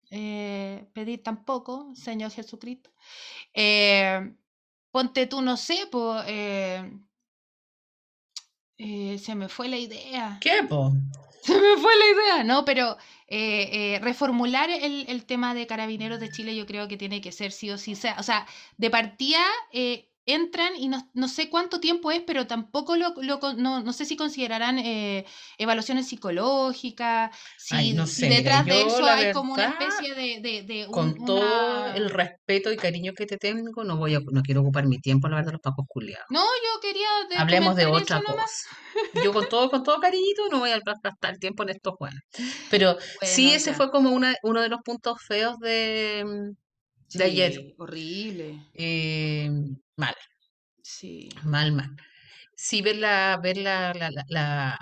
Speaker 2: eh, pedir tampoco, Señor Jesucristo. Eh, ponte tú, no sé, pues, se me fue la idea.
Speaker 1: ¿Qué, po?
Speaker 2: Se me fue la idea, ¿no? Pero eh, eh, reformular el, el tema de carabineros de Chile yo creo que tiene que ser sí o sí. O sea, de partida eh, entran y no, no sé cuánto tiempo es, pero tampoco lo, lo no, no sé si considerarán eh, evaluaciones psicológicas, si,
Speaker 1: Ay, no
Speaker 2: si
Speaker 1: sé, mira,
Speaker 2: detrás de
Speaker 1: yo
Speaker 2: eso hay como una
Speaker 1: verdad,
Speaker 2: especie de... de, de un-
Speaker 1: Con todo
Speaker 2: una-
Speaker 1: el respeto y cariño que te tengo, no voy a, no quiero ocupar mi tiempo, la verdad, de los pacos culiados.
Speaker 2: No, yo quería de-
Speaker 1: Hablemos de otra
Speaker 2: nomás.
Speaker 1: cosa. Yo con todo, con todo cariñito no voy a gastar tiempo en estos juegos. Pero [LAUGHS] sí,
Speaker 2: Bueno,
Speaker 1: ese
Speaker 2: ya.
Speaker 1: fue como una, uno de los puntos feos de, mm, de ayer.
Speaker 2: Sí, horrible.
Speaker 1: Eh, mal,
Speaker 2: Sí.
Speaker 1: mal, mal. Sí, ver la, ver la, la, la, la-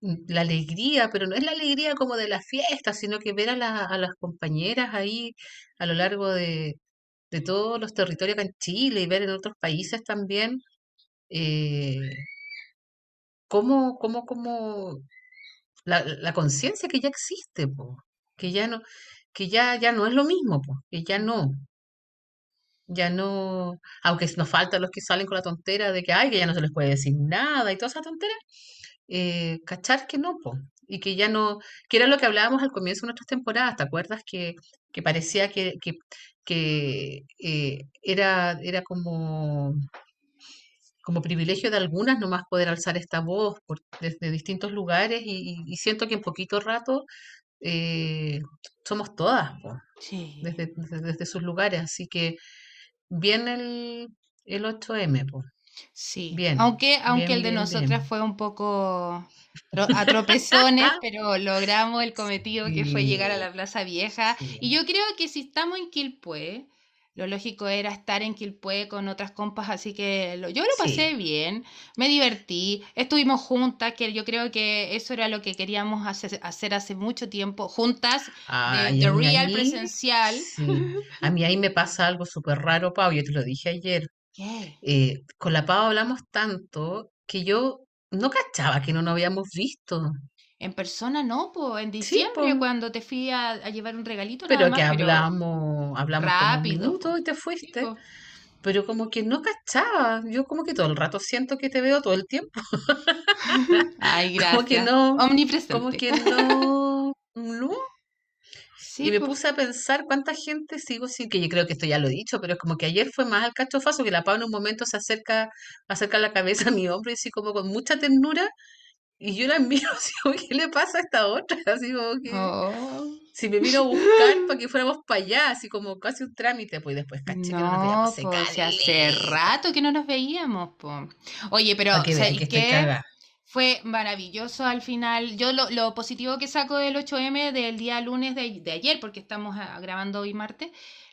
Speaker 1: mm, la alegría, pero no es la alegría como de la fiesta, sino que ver a, la- a las compañeras ahí a lo largo de, de todos los territorios acá en Chile y ver en otros países también eh, cómo, cómo, cómo la, la conciencia que ya existe, po, que ya no, que ya, ya no es lo mismo, po, que ya no, ya no, aunque nos faltan los que salen con la tontera de que ay, que ya no se les puede decir nada y toda esa tontera, eh, cachar que no, po, y que ya no, que era lo que hablábamos al comienzo de nuestras temporadas, ¿te acuerdas? Que, que parecía que, que, que eh, era, era como, como privilegio de algunas nomás poder alzar esta voz por- desde distintos lugares y, siento que en poquito rato eh, somos todas, po,
Speaker 2: Sí.
Speaker 1: desde, desde, desde sus lugares, así que bien el, el 8M, po,
Speaker 2: Sí,
Speaker 1: bien,
Speaker 2: aunque, aunque
Speaker 1: bien,
Speaker 2: el de
Speaker 1: bien,
Speaker 2: nosotras fue un poco a [LAUGHS] tropezones, pero logramos el cometido que fue llegar a la Plaza Vieja. Y yo creo que si estamos en Quilpué, lo lógico era estar en Quilpué con otras compas, así que lo- yo lo pasé
Speaker 1: sí.
Speaker 2: bien, me divertí, estuvimos juntas, que yo creo que eso era lo que queríamos hace- hacer hace mucho tiempo, juntas, de,
Speaker 1: Ay,
Speaker 2: real
Speaker 1: ahí,
Speaker 2: presencial.
Speaker 1: sí, a mí ahí me pasa algo súper raro, Pau, yo te lo dije ayer.
Speaker 2: ¿Qué?
Speaker 1: eh, con la Pau hablamos tanto que yo no cachaba que no nos habíamos visto.
Speaker 2: En persona no, pues en
Speaker 1: Sí,
Speaker 2: diciembre
Speaker 1: po,
Speaker 2: cuando te fui a, a llevar un regalito nada
Speaker 1: pero que
Speaker 2: más, pero
Speaker 1: hablamos, hablamos como un
Speaker 2: rápido,
Speaker 1: minuto y te fuiste, pero como que no cachaba. Yo como que todo el rato siento que te veo todo el tiempo. [LAUGHS]
Speaker 2: Ay, [LAUGHS]
Speaker 1: Como que
Speaker 2: gracias.
Speaker 1: no, como
Speaker 2: Omnipresente.
Speaker 1: que no, no. Y me
Speaker 2: pues.
Speaker 1: puse a pensar cuánta gente sigo sin, que yo creo que esto ya lo he dicho, pero es como que ayer fue más al cachofazo que la Pau en un momento se acerca, acerca la cabeza a mi hombro y así como con mucha ternura, y yo la miro [LAUGHS] así como, ¿qué le pasa a esta otra? [LAUGHS] Así como que,
Speaker 2: Oh.
Speaker 1: si me vino a buscar para que fuéramos para allá, así como casi un trámite, pues y después caché que no nos veíamos
Speaker 2: No,
Speaker 1: hace
Speaker 2: rato que no nos veíamos, pues. Oye, pero
Speaker 1: que vean
Speaker 2: ¿sabéis
Speaker 1: que.
Speaker 2: Fue maravilloso al final. Yo lo, lo positivo que saco del 8M del día lunes de, de ayer, porque estamos ah, grabando hoy martes,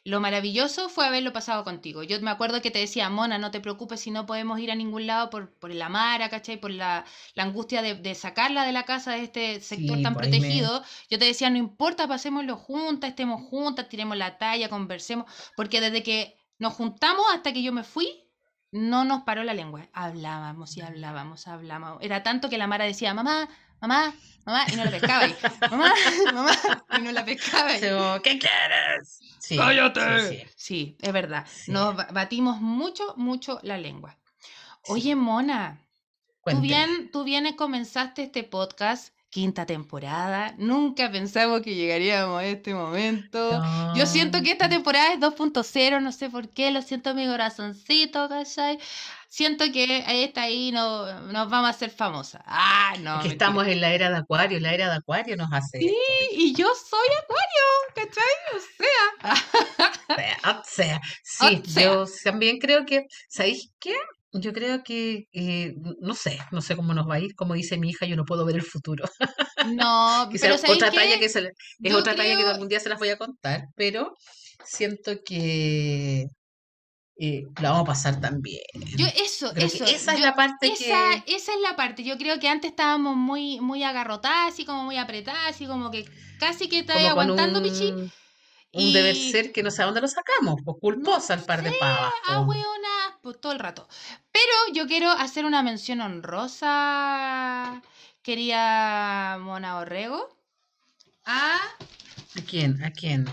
Speaker 2: lo maravilloso fue haberlo pasado contigo. Yo me acuerdo que te decía, Mona, no te preocupes si no podemos ir a ningún lado por, por el amara, ¿cachai? Por la, la angustia de, de sacarla de la casa de este sector
Speaker 1: Sí,
Speaker 2: tan
Speaker 1: me...
Speaker 2: protegido. Yo te decía, no importa, pasémoslo juntas, estemos juntas, tiremos la talla, conversemos, porque desde que nos juntamos hasta que yo me fui, no nos paró la lengua. Hablábamos y hablábamos, hablábamos. Era tanto que la Mara decía, mamá, mamá, mamá, y no la pescaba. Y, mamá, [LAUGHS] mamá, y no la pescaba. Y,
Speaker 1: ¿Qué quieres? Sí,
Speaker 2: ¡Cállate!
Speaker 1: sí,
Speaker 2: Sí, es verdad. Nos ba- batimos mucho, mucho la lengua. Oye, Mona, tú bien, tú bien comenzaste este podcast quinta temporada. Nunca pensamos que llegaríamos a este momento. Yo siento que esta temporada es 2.0, no sé por qué, lo siento en mi corazoncito, ¿cachai? Siento que está ahí, no, nos vamos a hacer famosas. Ah, no.
Speaker 1: que estamos en la era de Acuario, la era de Acuario nos hace.
Speaker 2: Sí, y yo soy Acuario, ¿cachai?
Speaker 1: O sea. o sea, [LAUGHS] sí, yo también creo que, ¿sabéis qué? Yo creo que, eh, no sé, no sé cómo nos va a ir. Como dice mi hija, yo no puedo ver el futuro.
Speaker 2: No, [LAUGHS] pero
Speaker 1: otra talla que es otra talla que algún día se las voy a contar, pero siento que eh, la vamos a pasar también.
Speaker 2: Yo eso, eso.
Speaker 1: Esa es la parte
Speaker 2: esa, Esa es la parte. Yo creo que antes estábamos muy, muy agarrotadas, así como muy apretadas, así como que casi que estaba aguantando, Pichi.
Speaker 1: Un deber ser que no sé a dónde lo sacamos, pues culposa el par de pavas.
Speaker 2: Ah, weona, pues todo el rato. Pero yo quiero hacer una mención honrosa, quería Mona Orrego. A...
Speaker 1: ¿A quién? ¿A quién?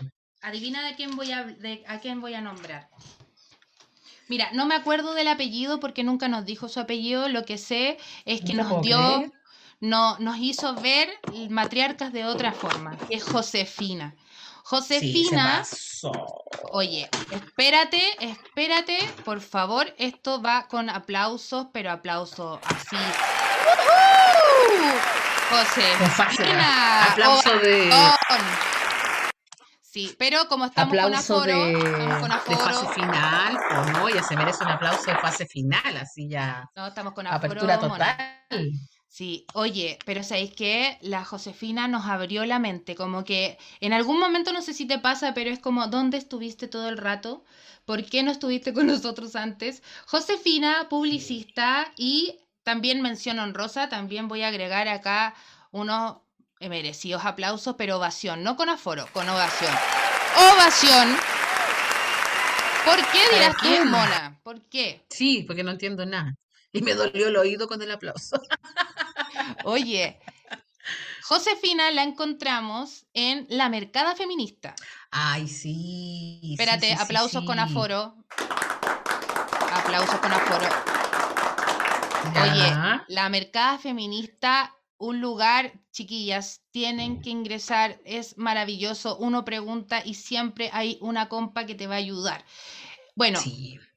Speaker 2: Adivina de quién voy a, de, a quién voy a nombrar. Mira, no me acuerdo del apellido porque nunca nos dijo su apellido. Lo que sé es que nos dio, no, nos hizo ver matriarcas de otra forma, que es Josefina. Josefina. oye, espérate, espérate, por favor. Esto va con aplausos, pero aplausos así. Josefina.
Speaker 1: Aplauso de.
Speaker 2: Sí, pero como estamos con aforo, estamos con aforo.
Speaker 1: De fase final, o no, ya se merece un aplauso de fase final, así ya.
Speaker 2: No, estamos con aforo.
Speaker 1: Apertura total.
Speaker 2: Sí, oye, pero ¿sabéis qué? La Josefina nos abrió la mente, como que en algún momento no sé si te pasa, pero es como, ¿dónde estuviste todo el rato? ¿Por qué no estuviste con [LAUGHS] nosotros antes? Josefina, publicista y también mención honrosa, también voy a agregar acá unos merecidos aplausos, pero ovación, no con aforo, con ovación. Ovación. ¿Por qué dirás tú, Mona? ¿Por qué?
Speaker 1: Sí, porque no entiendo nada. Y me dolió el oído con el aplauso. [LAUGHS]
Speaker 2: Oye, Josefina la encontramos en La Mercada Feminista.
Speaker 1: Ay, sí.
Speaker 2: Espérate, aplausos con aforo. Aplausos con aforo. Oye, La Mercada Feminista, un lugar, chiquillas, tienen que ingresar, es maravilloso. Uno pregunta y siempre hay una compa que te va a ayudar. Bueno,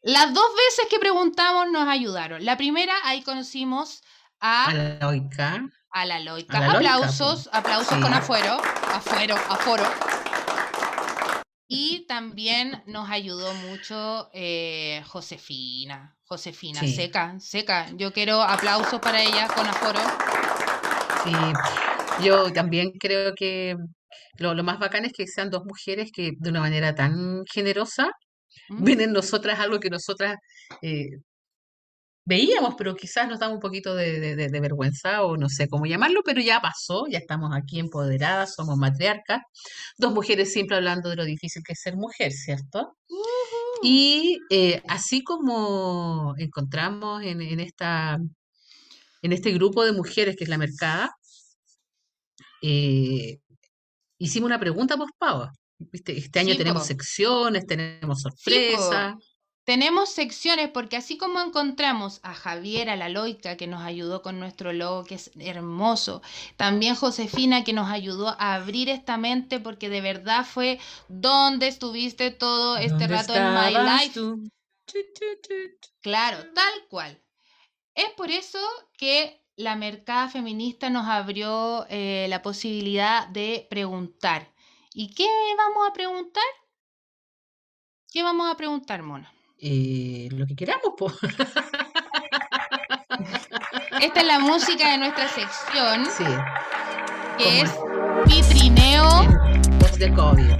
Speaker 2: las dos veces que preguntamos nos ayudaron. La primera, ahí conocimos a,
Speaker 1: a la loica.
Speaker 2: A la loica. aplausos, aplausos con afuero, afuero, aforo. Y también nos ayudó mucho eh, Josefina. Josefina, seca, seca. Yo quiero aplausos para ella con aforo.
Speaker 1: Sí, yo también creo que lo, lo, más bacán es que sean dos mujeres que de una manera tan generosa ven en nosotras algo que nosotras eh, veíamos, pero quizás nos da un poquito de, vergüenza o no sé cómo llamarlo, pero ya pasó, ya estamos aquí empoderadas, somos matriarcas, dos mujeres siempre hablando de lo difícil que es ser mujer, ¿cierto? Y eh, así como encontramos en, esta, en este grupo de mujeres que es la Mercada, eh, hicimos una pregunta post Este año tenemos secciones, tenemos sorpresas.
Speaker 2: Tenemos secciones porque así como encontramos a Javier, a la Loica, que nos ayudó con nuestro logo, que es hermoso, también Josefina, que nos ayudó a abrir esta mente porque de verdad fue donde estuviste todo este rato en My Life. Claro, tal cual. Es por eso que la mercada feminista nos abrió eh, la posibilidad de preguntar. ¿Y qué vamos a preguntar? ¿Qué vamos a preguntar, Mona?
Speaker 1: Eh, lo que queramos, pues.
Speaker 2: Esta es la música de nuestra sección. Sí. Que es Vitrineo
Speaker 1: of the COVID.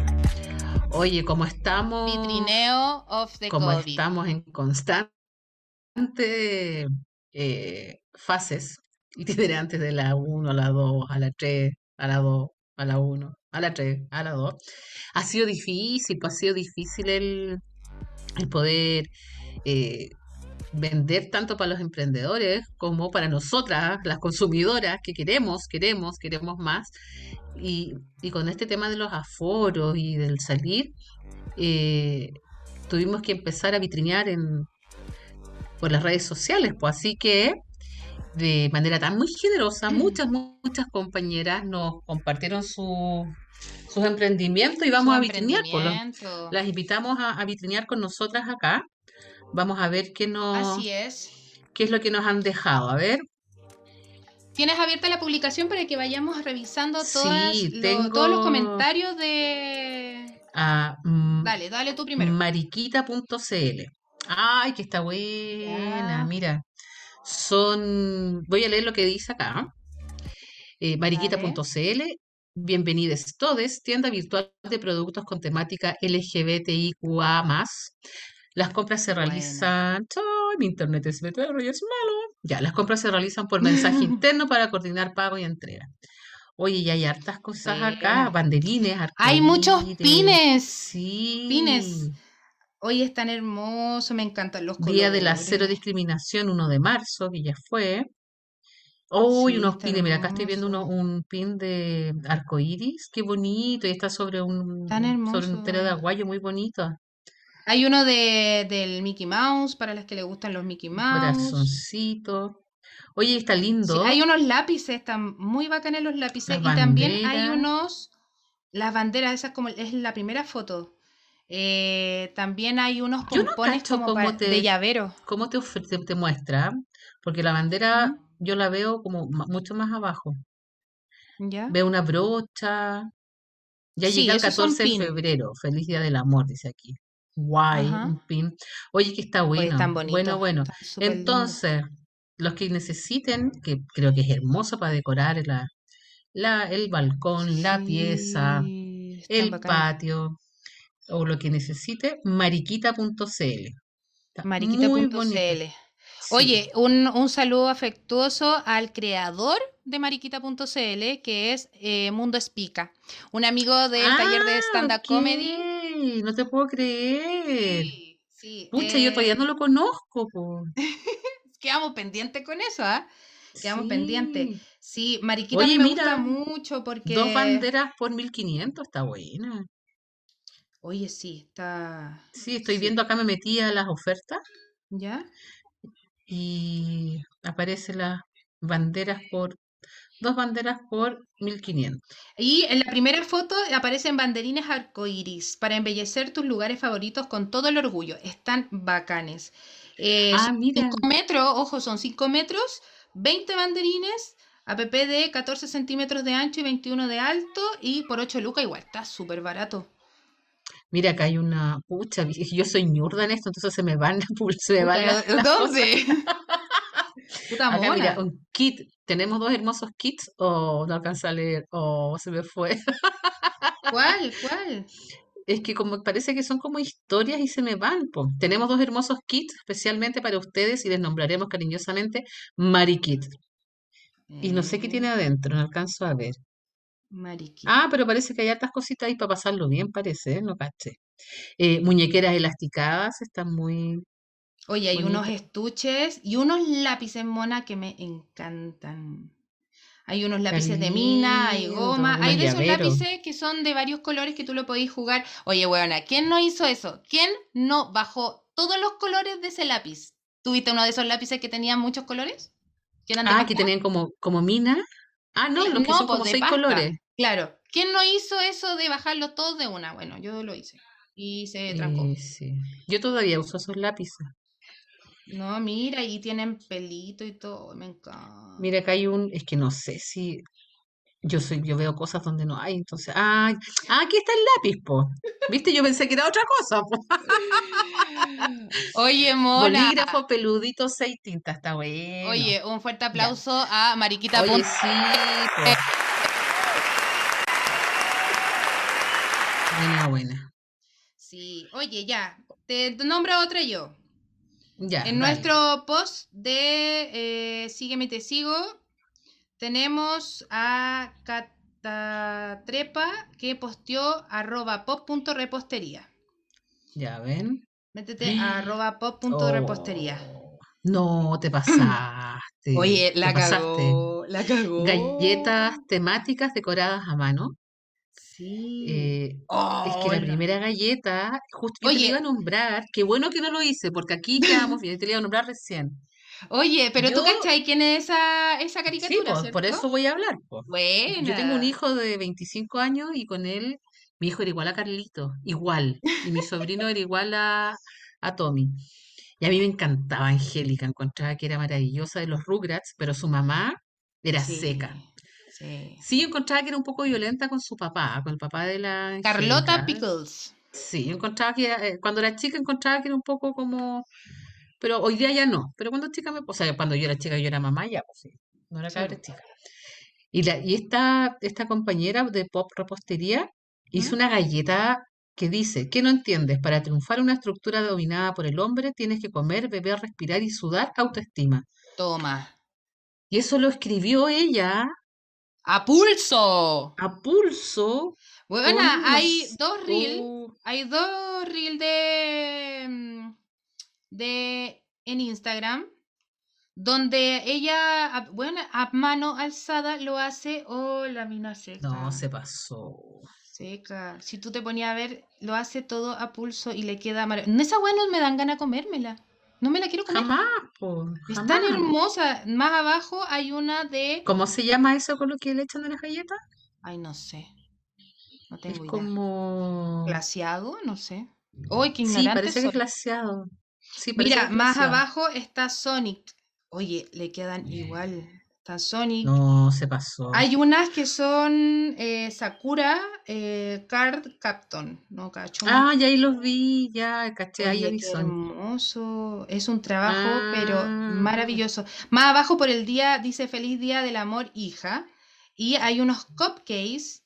Speaker 1: Oye, como estamos.
Speaker 2: Vitrineo of the
Speaker 1: como estamos en constante eh, fases itinerantes de la 1 a la 2, a la 3, a la 2, a la 1, a la 3, a la 2. Ha sido difícil, pues ha sido difícil el, el poder eh, vender tanto para los emprendedores como para nosotras, las consumidoras, que queremos, queremos, queremos más. Y, con este tema de los aforos y del salir, eh, tuvimos que empezar a vitrinear en, por las redes sociales. Pues así que de manera tan muy generosa, muchas, muchas compañeras nos compartieron su, sus emprendimientos y vamos a vitrinear. pues, los- las invitamos a, a vitrinear con nosotras acá. Vamos a ver qué, nos,
Speaker 2: Así es.
Speaker 1: qué es lo que nos han dejado. A ver,
Speaker 2: Tienes abierta la publicación para que vayamos revisando todas
Speaker 1: Sí,
Speaker 2: lo-
Speaker 1: tengo-
Speaker 2: todos los comentarios de...
Speaker 1: mm,
Speaker 2: Dale, dale tú primero.
Speaker 1: mariquita.cl. Ay, que está buena, mira. Son, voy a leer lo que dice acá. Eh, mariquita.cl, bienvenidos todos, tienda virtual de productos con temática LGBTIQA+. Las compras se realizan... ¡Ay, mi internet es meterro y es malo! Ya, las compras se realizan por mensaje [LAUGHS] interno para coordinar pago y entrega. Oye, y hay hartas cosas acá, banderines,
Speaker 2: Hay muchos pines.
Speaker 1: Sí.
Speaker 2: Pines. Oye, es tan hermoso, me encantan los colores.
Speaker 1: Día de la cero discriminación, 1 de marzo, que ya fue. Uy,
Speaker 2: Sí,
Speaker 1: unos pines, mira, acá estoy viendo uno, un pin de arcoíris, qué bonito, y está sobre un,
Speaker 2: Tan
Speaker 1: sobre un tela de
Speaker 2: hermoso.
Speaker 1: aguayo muy bonito.
Speaker 2: Hay uno de, del Mickey Mouse, para las que le gustan los Mickey Mouse.
Speaker 1: Corazoncito. Oye, está
Speaker 2: Sí,
Speaker 1: lindo.
Speaker 2: hay unos lápices, están muy bacanes los lápices.
Speaker 1: Las
Speaker 2: y también hay
Speaker 1: banderas.
Speaker 2: unos, las banderas, esas como es la primera foto. Eh, también hay unos
Speaker 1: Yo no
Speaker 2: pompones
Speaker 1: cacho
Speaker 2: como
Speaker 1: cómo
Speaker 2: para-
Speaker 1: te-
Speaker 2: de llavero.
Speaker 1: ¿Cómo te, ofre- te, te muestra? Porque la bandera
Speaker 2: Ujú.
Speaker 1: Yo la veo como ma- mucho más abajo.
Speaker 2: ¿Ya?
Speaker 1: Veo una brocha. Ya
Speaker 2: Sí,
Speaker 1: llega el
Speaker 2: esos son
Speaker 1: 14 de
Speaker 2: pin.
Speaker 1: febrero. Feliz Día del Amor, dice aquí. Guay,
Speaker 2: Ajá.
Speaker 1: un pin. Oye, que está
Speaker 2: Oye,
Speaker 1: bueno.
Speaker 2: están
Speaker 1: Bueno,
Speaker 2: bonitos.
Speaker 1: bueno.
Speaker 2: están súper lindos.
Speaker 1: Entonces, los que necesiten, que creo que es hermoso para decorar la, la, el balcón, la pieza,
Speaker 2: Sí, están
Speaker 1: el
Speaker 2: bacanes.
Speaker 1: patio, o lo que necesite, mariquita.cl. Está muy bonito.
Speaker 2: Mariquita.cl.
Speaker 1: Sí.
Speaker 2: Oye, un, un saludo afectuoso al creador de Mariquita.cl, que es eh, Mundo Espica, un amigo del taller de
Speaker 1: Ah,
Speaker 2: stand-up comedy.
Speaker 1: No te puedo creer.
Speaker 2: Sí, sí.
Speaker 1: Pucha, yo todavía
Speaker 2: eh,
Speaker 1: no lo conozco, po. [LAUGHS]
Speaker 2: Quedamos pendientes con eso, ¿ah? Quedamos pendientes.
Speaker 1: Sí.
Speaker 2: Sí, Mariquita
Speaker 1: Oye,
Speaker 2: me
Speaker 1: mira,
Speaker 2: gusta mucho porque...
Speaker 1: Dos banderas por 1500, está buena.
Speaker 2: Oye, sí, está...
Speaker 1: Sí, estoy
Speaker 2: Sí.
Speaker 1: viendo acá, me metí a las ofertas
Speaker 2: ¿Ya?
Speaker 1: Y aparecen las banderas por, dos banderas por 1500.
Speaker 2: Y en la primera foto aparecen banderines arcoíris para embellecer tus lugares favoritos con todo el orgullo. Están bacanes. Eh,
Speaker 1: Ah,
Speaker 2: son
Speaker 1: mira.
Speaker 2: 5 metros, ojo, son 5 metros, 20 banderines, APP de 14 centímetros de ancho y 21 de alto y por 8 lucas igual, está súper barato.
Speaker 1: Mira, acá hay una, pucha, yo soy ñurda en esto, entonces se me van, [LAUGHS] se me van las, las.
Speaker 2: ¿Dónde? [LAUGHS] Puta
Speaker 1: Acá, mira, un kit. Tenemos dos hermosos kits, o no alcanza a leer, o se me fue. [LAUGHS]
Speaker 2: ¿Cuál? ¿Cuál?
Speaker 1: Es que como parece que son como historias y se me van, po. Tenemos dos hermosos kits especialmente para ustedes y les nombraremos cariñosamente Marikit. Y no sé qué tiene
Speaker 2: Eh,
Speaker 1: adentro, no alcanzo a ver.
Speaker 2: Mariquita.
Speaker 1: Ah, pero parece que hay hartas cositas ahí para pasarlo bien, parece, ¿eh? No caché. Eh, muñequeras elasticadas, están muy
Speaker 2: Oye, hay unos estuches y unos lápices mona que me encantan. Hay unos lápices de mina, hay goma, hay de esos lápices que son de varios colores que tú lo podéis jugar. Oye, weona, ¿quién no hizo eso? ¿Quién no bajó todos los colores de ese lápiz? ¿Tuviste uno de esos lápices que tenían muchos colores? ¿Que eran de
Speaker 1: Ah, que tenían como, como mina. Ah, no, los que
Speaker 2: no,
Speaker 1: son como seis
Speaker 2: pasta.
Speaker 1: colores.
Speaker 2: Claro. ¿Quién no hizo eso de bajarlos todos de una? Bueno, yo lo hice. Y se trancó.
Speaker 1: Eh, sí. Yo todavía uso esos lápices.
Speaker 2: No, mira, y tienen pelito y todo. Me encanta.
Speaker 1: Mira, acá hay un, es que no sé si yo soy, yo veo cosas donde no hay, entonces, ah, ah, aquí está el lápiz, po. ¿Viste? Yo pensé que era otra cosa, po.
Speaker 2: Oye, Mona.
Speaker 1: Bolígrafo peludito, seis tintas, está bueno.
Speaker 2: Oye, un fuerte aplauso a Mariquita.
Speaker 1: Oye, sí. Buena, buena.
Speaker 2: Sí, oye, ya. Te nombro otra yo.
Speaker 1: Ya,
Speaker 2: En nuestro post de eh, Sígueme y te sigo, tenemos a Catatrepa que posteó arroba pop.repostería.
Speaker 1: Ya ven.
Speaker 2: Métete a [GASPS] arroba pop.repostería.
Speaker 1: Oh, no, te pasaste. [CLEARS THROAT]
Speaker 2: Oye, la
Speaker 1: pasaste.
Speaker 2: cagó, la cagó.
Speaker 1: Galletas temáticas decoradas a mano.
Speaker 2: Sí.
Speaker 1: Eh, es que
Speaker 2: Oh,
Speaker 1: la primera galleta, justo yo te la iba a nombrar, qué bueno que no lo hice, porque aquí quedamos bien, te la iba a nombrar recién.
Speaker 2: Oye, pero tú
Speaker 1: Yo-
Speaker 2: cachai quién es esa, esa
Speaker 1: Sí,
Speaker 2: caricatura,
Speaker 1: pues, por eso voy a hablar.
Speaker 2: Buena.
Speaker 1: Yo tengo un hijo de 25 años y con él, mi hijo era igual a Carlito, igual. Y mi sobrino era igual a, a Tommy. Y a mí me encantaba Angélica, encontraba que era maravillosa de los Rugrats, pero su mamá era
Speaker 2: Sí,
Speaker 1: seca.
Speaker 2: sí.
Speaker 1: Sí, yo encontraba que era un poco violenta con su papá, con el papá de la
Speaker 2: Carlota. Pickles.
Speaker 1: Sí, yo encontraba que era- eh, cuando era chica encontraba que era un poco como, pero hoy día ya no. Pero cuando chica me, o sea, cuando yo era chica yo era mamá ya, pues sí, no era
Speaker 2: po.
Speaker 1: chica. Y la, y esta, esta compañera de pop repostería hizo
Speaker 2: ¿Mm?
Speaker 1: una galleta que dice, ¿qué no entiendes? Para triunfar una estructura dominada por el hombre tienes que comer, beber, respirar y sudar autoestima.
Speaker 2: Toma.
Speaker 1: Y eso lo escribió ella
Speaker 2: ¡A pulso!
Speaker 1: a pulso
Speaker 2: Bueno, hay dos reels. Hay dos reels de, mm, de en Instagram donde ella, a- bueno, a mano alzada lo hace. Oh, la mina seca.
Speaker 1: no, se pasó.
Speaker 2: Seca. Si tú te ponías a ver, lo hace todo a pulso y le queda maravilloso. Esa weá no me dan ganas de comérmela. No me la quiero comer.
Speaker 1: Jamás, po,
Speaker 2: Es tan
Speaker 1: jamás.
Speaker 2: hermosa. Más abajo hay una de.
Speaker 1: ¿Cómo se llama eso con lo que le echan a las galletas?
Speaker 2: Ay, no sé. No
Speaker 1: Es
Speaker 2: tengo idea.
Speaker 1: como...
Speaker 2: Glaciado, no sé. ¡Ay, qué
Speaker 1: Sí,
Speaker 2: ignorante
Speaker 1: parece que es glaseado. Sí,
Speaker 2: Mira, más abajo está Sonic. Oye, le quedan igual. Está Sonic.
Speaker 1: No, se pasó.
Speaker 2: Hay unas que son eh, Sakura eh, Card Captain. No, cacho.
Speaker 1: Ah, ya ahí los vi, ya caché, ahí vi Sonic.
Speaker 2: hermoso. Es un trabajo, pero
Speaker 1: Ah.
Speaker 2: maravilloso. Más abajo por el día dice Feliz Día del Amor, hija. Y hay unos cupcakes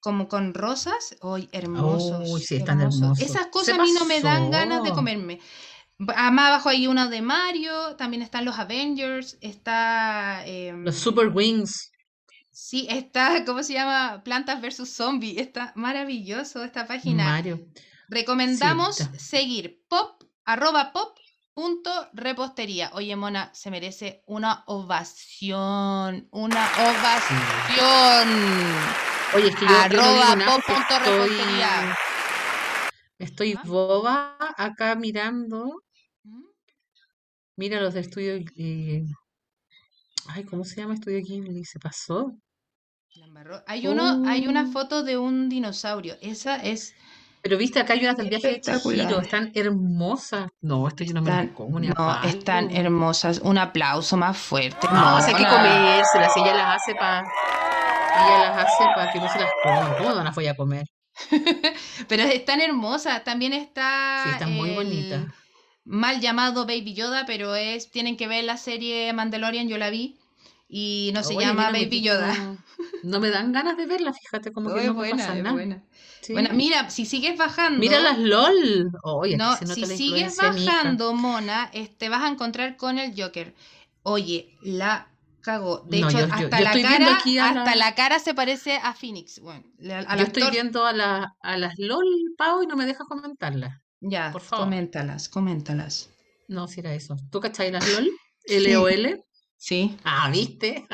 Speaker 2: como con rosas. ¡Ay, hermosos!
Speaker 1: Uy, sí, están
Speaker 2: hermosos.
Speaker 1: hermosos.
Speaker 2: Esas cosas a mí no me dan ganas de comerme. Ah, Más abajo hay uno de Mario, también están los Avengers, está... em,
Speaker 1: Los Super Wings.
Speaker 2: Sí, está, [LAUGHS] ¿cómo se llama? Plantas versus Zombie. Está maravilloso esta página.
Speaker 1: Mario.
Speaker 2: Recomendamos seguir pop, arroba pop punto repostería. Oye, Mona, se merece una ovación. Una ovación.
Speaker 1: Oye, es que yo, yo
Speaker 2: Arroba
Speaker 1: nada
Speaker 2: pop punto
Speaker 1: estoy,
Speaker 2: repostería.
Speaker 1: estoy boba acá mirando. Mira los de estudio. eh, Ay, ¿cómo se llama estudio Ghibli? Se pasó.
Speaker 2: La embarró. Hay uno, hay una
Speaker 1: Oh.
Speaker 2: foto de un dinosaurio. Esa es
Speaker 1: Pero viste, acá hay unas del viaje de
Speaker 2: Espectacular.
Speaker 1: Chihiro. Están hermosas. No, esto yo no me las
Speaker 2: tan,
Speaker 1: como ni a
Speaker 2: no, están
Speaker 1: palo.
Speaker 2: hermosas. Un aplauso más fuerte.
Speaker 1: No, o sea, hay que
Speaker 2: Mona.
Speaker 1: comérselas. Si ella las hace para. Ella las hace para que no se las coman. ¿Cómo no las voy a comer? [LAUGHS]
Speaker 2: Pero están hermosas. También está
Speaker 1: Sí, están muy
Speaker 2: el
Speaker 1: bonitas.
Speaker 2: Mal llamado Baby Yoda, pero es tienen que ver la serie Mandalorian, yo la vi y no se
Speaker 1: Oye, a mí
Speaker 2: llama
Speaker 1: no
Speaker 2: Baby Yoda.
Speaker 1: No, [LAUGHS] no me dan ganas de verla, fíjate, como
Speaker 2: Oh,
Speaker 1: que
Speaker 2: es
Speaker 1: no me
Speaker 2: buena,
Speaker 1: pasa
Speaker 2: es
Speaker 1: nada.
Speaker 2: buena.
Speaker 1: Sí.
Speaker 2: Bueno, mira, si sigues bajando,
Speaker 1: Mira las LOL. Oye,
Speaker 2: no,
Speaker 1: se nota
Speaker 2: si
Speaker 1: la
Speaker 2: sigues bajando, Mona, este vas a encontrar con el Joker. Oye, la cagó. De
Speaker 1: No,
Speaker 2: hecho,
Speaker 1: yo-
Speaker 2: hasta
Speaker 1: yo
Speaker 2: la cara, hasta
Speaker 1: la-
Speaker 2: la cara se parece a Phoenix. Bueno,
Speaker 1: Yo estoy
Speaker 2: actor-
Speaker 1: viendo a, la- a las LOL, Pau, y no me dejas comentarlas.
Speaker 2: Ya,
Speaker 1: por favor.
Speaker 2: coméntalas, coméntalas.
Speaker 1: No, si era eso. ¿Tú cachai las LOL? [CLEARS THROAT] LOL.
Speaker 2: Sí.
Speaker 1: Ah, ¿viste?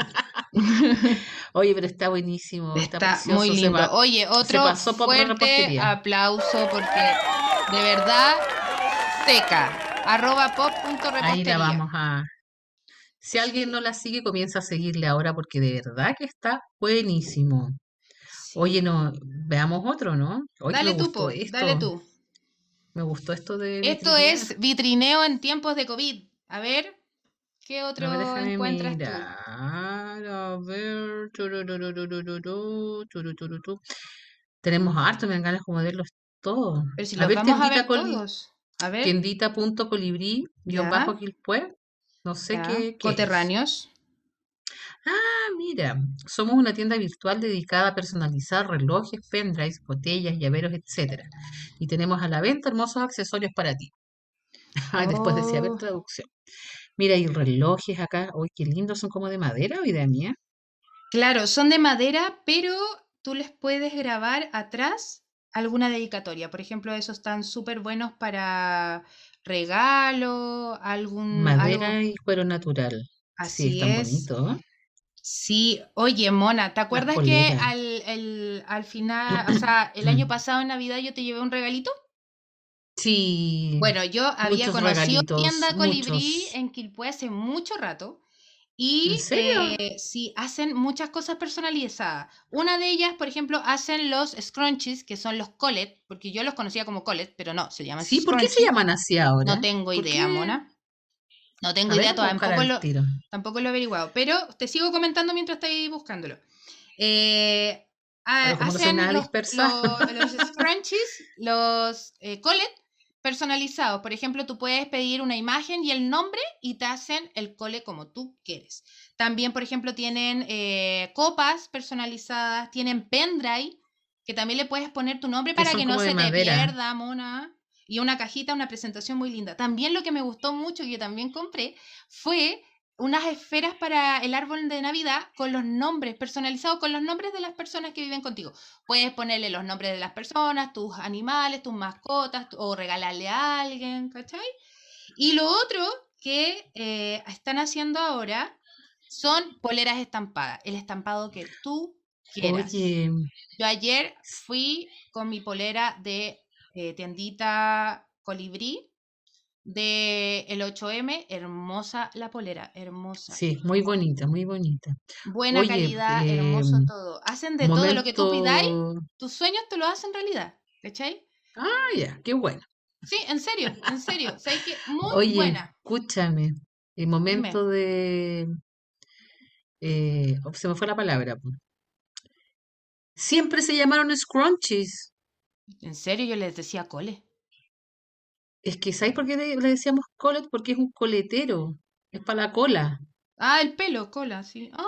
Speaker 1: [LAUGHS] Oye, pero está buenísimo. Está,
Speaker 2: Está
Speaker 1: precioso.
Speaker 2: muy lindo.
Speaker 1: va-
Speaker 2: Oye, otro
Speaker 1: pasó por
Speaker 2: fuerte aplauso porque de verdad seca. Arroba pop punto
Speaker 1: Ahí la vamos a. Si alguien no la sigue, comienza a seguirle ahora porque de verdad que está buenísimo.
Speaker 2: Sí.
Speaker 1: Oye, no, veamos otro, ¿no?
Speaker 2: Dale tú, po,
Speaker 1: esto.
Speaker 2: dale tú.
Speaker 1: Me gustó esto de
Speaker 2: Esto es vitrineo en tiempos de COVID. A ver, ¿qué otro
Speaker 1: déjame
Speaker 2: encuentras tú?
Speaker 1: mirar. A ver. Tenemos harto, me dan ganas como de verlos todos.
Speaker 2: Pero si
Speaker 1: a
Speaker 2: los
Speaker 1: ver,
Speaker 2: vamos a ver
Speaker 1: coli-
Speaker 2: todos. A ver,
Speaker 1: tiendita.colibrí, guion
Speaker 2: Ya.
Speaker 1: bajo Quilpué. No sé
Speaker 2: ya,
Speaker 1: qué, qué es. Ah, mira, somos una tienda virtual dedicada a personalizar relojes, pendrives, botellas, llaveros, etcétera. Y tenemos a la venta hermosos accesorios para ti. [LAUGHS] Ay, después decía, a ver,
Speaker 2: Oh.
Speaker 1: traducción. Mira, hay relojes acá. Uy, qué lindos, son como de madera o idea mía.
Speaker 2: Claro, son de madera, pero tú les puedes grabar atrás alguna dedicatoria. Por ejemplo, esos están súper buenos para regalo, algún
Speaker 1: Madera y cuero natural. Sí,
Speaker 2: Así
Speaker 1: están
Speaker 2: es.
Speaker 1: bonitos.
Speaker 2: Sí, oye, Mona, ¿te acuerdas que al, el- al final, o [CLEARS THROAT] sea, el año pasado en Navidad yo te llevé un regalito?
Speaker 1: Sí,
Speaker 2: Bueno, yo había conocido tienda Colibrí
Speaker 1: muchos.
Speaker 2: en Quilpué hace mucho rato.
Speaker 1: ¿En
Speaker 2: Y eh, sí, hacen muchas cosas personalizadas. Una de ellas, por ejemplo, hacen los scrunchies, que son los collet, porque yo los conocía como collet, pero no, se llaman
Speaker 1: Sí, ¿por qué se llaman así ahora?
Speaker 2: No tengo
Speaker 1: ¿Por
Speaker 2: idea,
Speaker 1: qué?
Speaker 2: Mona. No tengo
Speaker 1: A
Speaker 2: idea,
Speaker 1: a buscar
Speaker 2: tampoco lo,
Speaker 1: tiro.
Speaker 2: tampoco lo he averiguado. Pero te sigo comentando mientras estoy buscándolo. Eh,
Speaker 1: no nada
Speaker 2: los,
Speaker 1: dispersa.
Speaker 2: lo- [LAUGHS] los scrunchies, los eh, collet personalizados. Por ejemplo, tú puedes pedir una imagen y el nombre y te hacen el cole como tú quieres. También, por ejemplo, tienen eh, copas personalizadas, tienen pendrive, que también le puedes poner tu nombre para que no se te pierda, mona. Y una cajita, una presentación muy linda. También lo que me gustó mucho, que yo también compré, fue unas esferas para el árbol de Navidad con los nombres personalizados, con los nombres de las personas que viven contigo. Puedes ponerle los nombres de las personas, tus animales, tus mascotas, o regalarle a alguien, ¿cachai? Y lo otro que eh, están haciendo ahora son poleras estampadas, el estampado que tú quieras.
Speaker 1: Oye,
Speaker 2: Yo ayer fui con mi polera de eh, tiendita Colibrí de el 8M, hermosa la polera, hermosa.
Speaker 1: sí, muy bonita, muy bonita.
Speaker 2: Buena
Speaker 1: Oye,
Speaker 2: calidad, hermoso
Speaker 1: em,
Speaker 2: todo. Hacen de todo lo que tú pidáis, tus sueños te lo hacen realidad, ¿cachai?
Speaker 1: Ah, ya, qué bueno.
Speaker 2: Sí, en serio, en serio. Muy
Speaker 1: Oye,
Speaker 2: buena.
Speaker 1: escúchame, el momento de... eh, oh, se me fue la palabra. Siempre se llamaron scrunchies.
Speaker 2: En serio, yo les decía cole.
Speaker 1: Es que, ¿sabes por qué le, decíamos collet? Porque es un coletero, es para la cola.
Speaker 2: Ah, el pelo, cola, sí. Ah,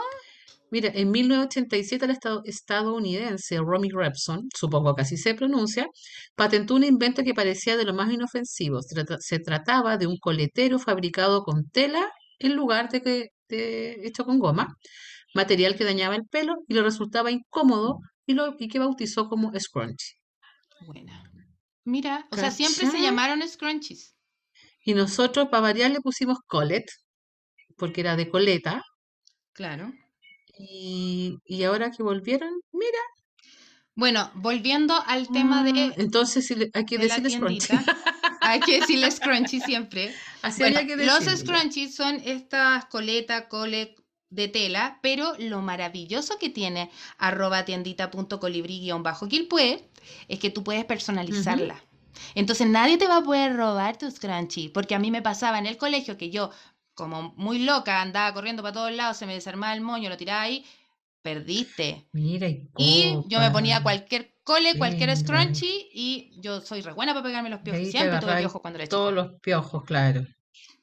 Speaker 1: Mira, en 1987 el estado- estadounidense Romy Repson, supongo que así se pronuncia, patentó un invento que parecía de lo más inofensivo. Se trataba de un coletero fabricado con tela en lugar de que de- hecho con goma, material que dañaba el pelo y le resultaba incómodo y, lo, y que bautizó como scrunchie.
Speaker 2: Buena. Mira, o sea, siempre se llamaron scrunchies.
Speaker 1: Y nosotros, para variar, le pusimos collet, porque era de coleta,
Speaker 2: Claro.
Speaker 1: y, y ahora que volvieron, mira,
Speaker 2: Bueno, volviendo al tema de,
Speaker 1: ah, entonces hay que
Speaker 2: de
Speaker 1: decirle scrunchie.
Speaker 2: hay que decirle [LAUGHS] scrunchie siempre.
Speaker 1: Así
Speaker 2: Bueno, los scrunchies son estas coletas, cole de tela, pero lo maravilloso que tiene arroba tiendita.colibrí-quilpue es que tú puedes personalizarla. Entonces nadie te va a poder robar tus scrunchies, porque a mí me pasaba en el colegio que yo, como muy loca, andaba corriendo para todos lados, se me desarmaba el moño, lo tiraba ahí, perdiste.
Speaker 1: Mira, y
Speaker 2: Y yo me ponía cualquier cole, cualquier scrunchie y yo soy re buena para pegarme los piojos. Siempre tuve piojos cuando era chica.
Speaker 1: Todos los piojos, claro.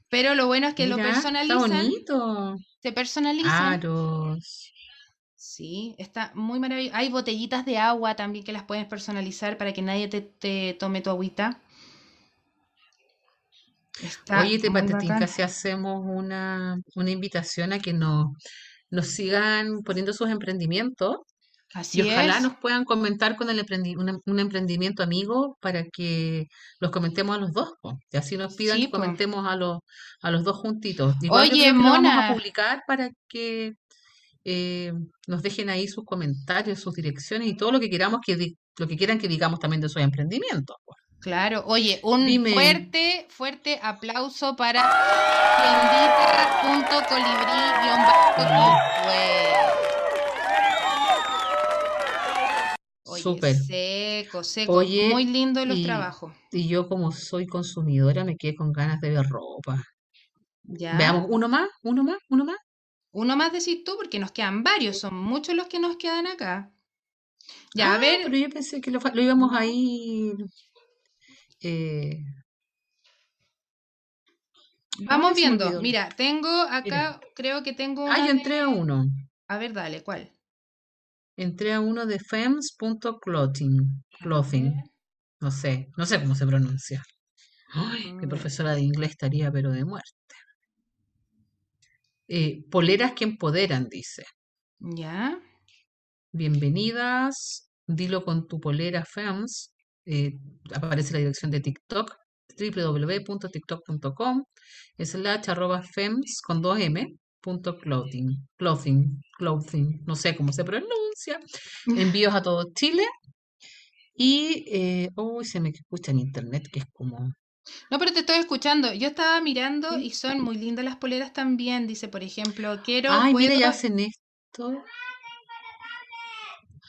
Speaker 2: Pero lo bueno es que lo
Speaker 1: Mira, está
Speaker 2: personalizan,
Speaker 1: bonito.
Speaker 2: se personalizan.
Speaker 1: Aros.
Speaker 2: Sí, está muy maravilloso. Hay botellitas de agua también que las puedes personalizar para que nadie te, te tome tu agüita. Está
Speaker 1: Oye, te
Speaker 2: bacán.
Speaker 1: casi hacemos una, una invitación a que nos, nos sigan poniendo sus emprendimientos
Speaker 2: Así
Speaker 1: y ojalá
Speaker 2: es.
Speaker 1: nos puedan comentar con el emprendi- un, em- un emprendimiento amigo para que los comentemos a los dos, po. Y así nos pidan
Speaker 2: Sí,
Speaker 1: que
Speaker 2: po.
Speaker 1: comentemos a los, a los dos juntitos. Igual
Speaker 2: Oye,
Speaker 1: lo vamos a
Speaker 2: Mona.
Speaker 1: publicar para que eh, nos dejen ahí sus comentarios, sus direcciones y todo lo que queramos que lo que quieran que digamos también de sus emprendimientos. po.
Speaker 2: Claro, oye, un
Speaker 1: Dime.
Speaker 2: fuerte, fuerte aplauso para tiendita.colibrí-quilpue. Oye,
Speaker 1: Súper.
Speaker 2: seco, seco.
Speaker 1: Oye,
Speaker 2: Muy lindo los
Speaker 1: y-
Speaker 2: trabajos.
Speaker 1: Y yo como soy consumidora me quedé con ganas de ver ropa.
Speaker 2: ¿Ya?
Speaker 1: Veamos, uno más, uno más, uno más.
Speaker 2: Uno más decís tú, porque nos quedan varios, son muchos los que nos quedan acá. Ya, a
Speaker 1: Ah,
Speaker 2: ver,
Speaker 1: pero yo pensé que lo, lo íbamos a ir. eh,
Speaker 2: vamos viendo. Mira, tengo acá, creo que tengo
Speaker 1: Ah, yo entré a
Speaker 2: de-
Speaker 1: uno.
Speaker 2: A ver, dale, ¿cuál?
Speaker 1: Entré a uno de fems.clothing. Clothing. No sé, no sé cómo se pronuncia. Ay, mi
Speaker 2: Mm.
Speaker 1: profesora de inglés estaría pero de muerte. Eh, poleras que empoderan, dice.
Speaker 2: Ya.
Speaker 1: Bienvenidas, dilo con tu polera FEMS. eh, aparece la dirección de TikTok, www.tiktok.com, slash arroba FEMS con dos M, punto clothing, clothing, clothing, no sé cómo se pronuncia. [LAUGHS] Envíos a todo Chile Y, eh, uy, se me escucha en internet, que es como...
Speaker 2: No, pero te estoy escuchando. Yo estaba mirando y son muy lindas las poleras también. Dice, por ejemplo, quiero,
Speaker 1: Ay, mira, ya hacen esto. [LAUGHS]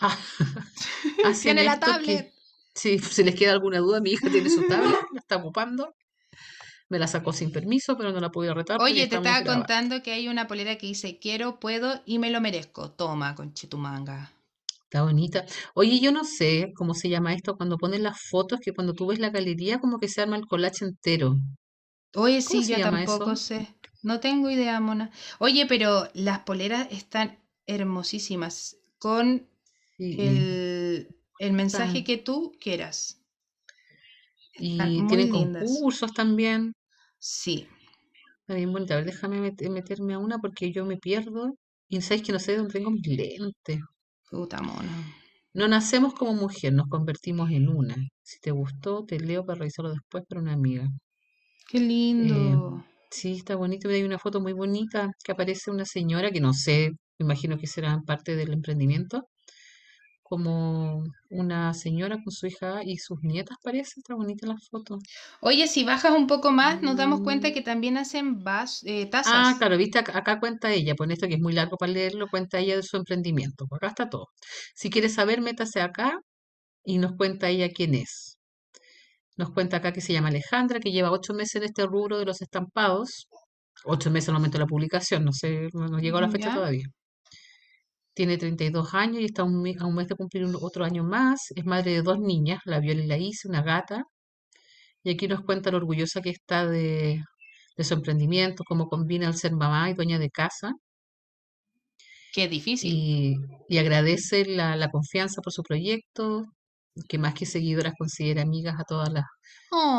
Speaker 1: Ah, [LAUGHS] hacen
Speaker 2: Tiene la
Speaker 1: que...
Speaker 2: tablet.
Speaker 1: Sí, si les queda alguna duda, mi hija tiene su tablet, la está ocupando. Me la sacó sin permiso, pero no la pude retar
Speaker 2: Oye, te estaba
Speaker 1: grabando.
Speaker 2: contando que hay una polera que dice, quiero, puedo y me lo merezco. Toma, conchetumanga.
Speaker 1: Está bonita. Oye, yo no sé cómo se llama esto cuando ponen las fotos, que cuando tú ves la galería como que se arma el collage entero.
Speaker 2: Oye,
Speaker 1: ¿Cómo
Speaker 2: sí, yo tampoco
Speaker 1: eso?
Speaker 2: sé. No tengo idea, mona. Oye, pero las poleras están hermosísimas con
Speaker 1: Sí,
Speaker 2: el, el mensaje que tú quieras. Están
Speaker 1: y tienen
Speaker 2: lindas.
Speaker 1: concursos también.
Speaker 2: Sí.
Speaker 1: Está bien bonita. A ver, déjame met- meterme a una porque yo me pierdo. Y sabéis que no sé dónde tengo mis lentes.
Speaker 2: Puta mona.
Speaker 1: No nacemos como mujer, nos convertimos en una. Si te gustó, te leo para revisarlo después para una amiga.
Speaker 2: Qué
Speaker 1: Eh,
Speaker 2: lindo.
Speaker 1: sí, está bonito. Mira, Hay una foto muy bonita que aparece una señora que no sé, me imagino que será parte del emprendimiento, como una señora con su hija y sus nietas, parece. Está bonita la foto.
Speaker 2: Oye, si bajas un poco más, nos damos cuenta
Speaker 1: Mm.
Speaker 2: que también hacen vas, eh,
Speaker 1: Ah,
Speaker 2: tazas.
Speaker 1: claro, viste, acá, acá cuenta ella, pues esto que es muy largo para leerlo, cuenta ella de su emprendimiento. Pues acá está todo. Si quieres saber, métase acá y nos cuenta ella quién es. Nos cuenta acá que se llama Alejandra, que lleva ocho meses en este rubro de los estampados. Ocho meses al momento de la publicación, no sé, no, no llegó a la fecha
Speaker 2: ¿Ya?
Speaker 1: todavía. Tiene 32 años y está a un, me- a un mes de cumplir un- otro año más. Es madre de dos niñas, la Viola y la Isa, una gata. Y aquí nos cuenta lo orgullosa que está de, de su emprendimiento, cómo combina el ser mamá y dueña de casa.
Speaker 2: Qué difícil.
Speaker 1: Y, y agradece la, la confianza por su proyecto, que más que seguidoras considera amigas a todas las,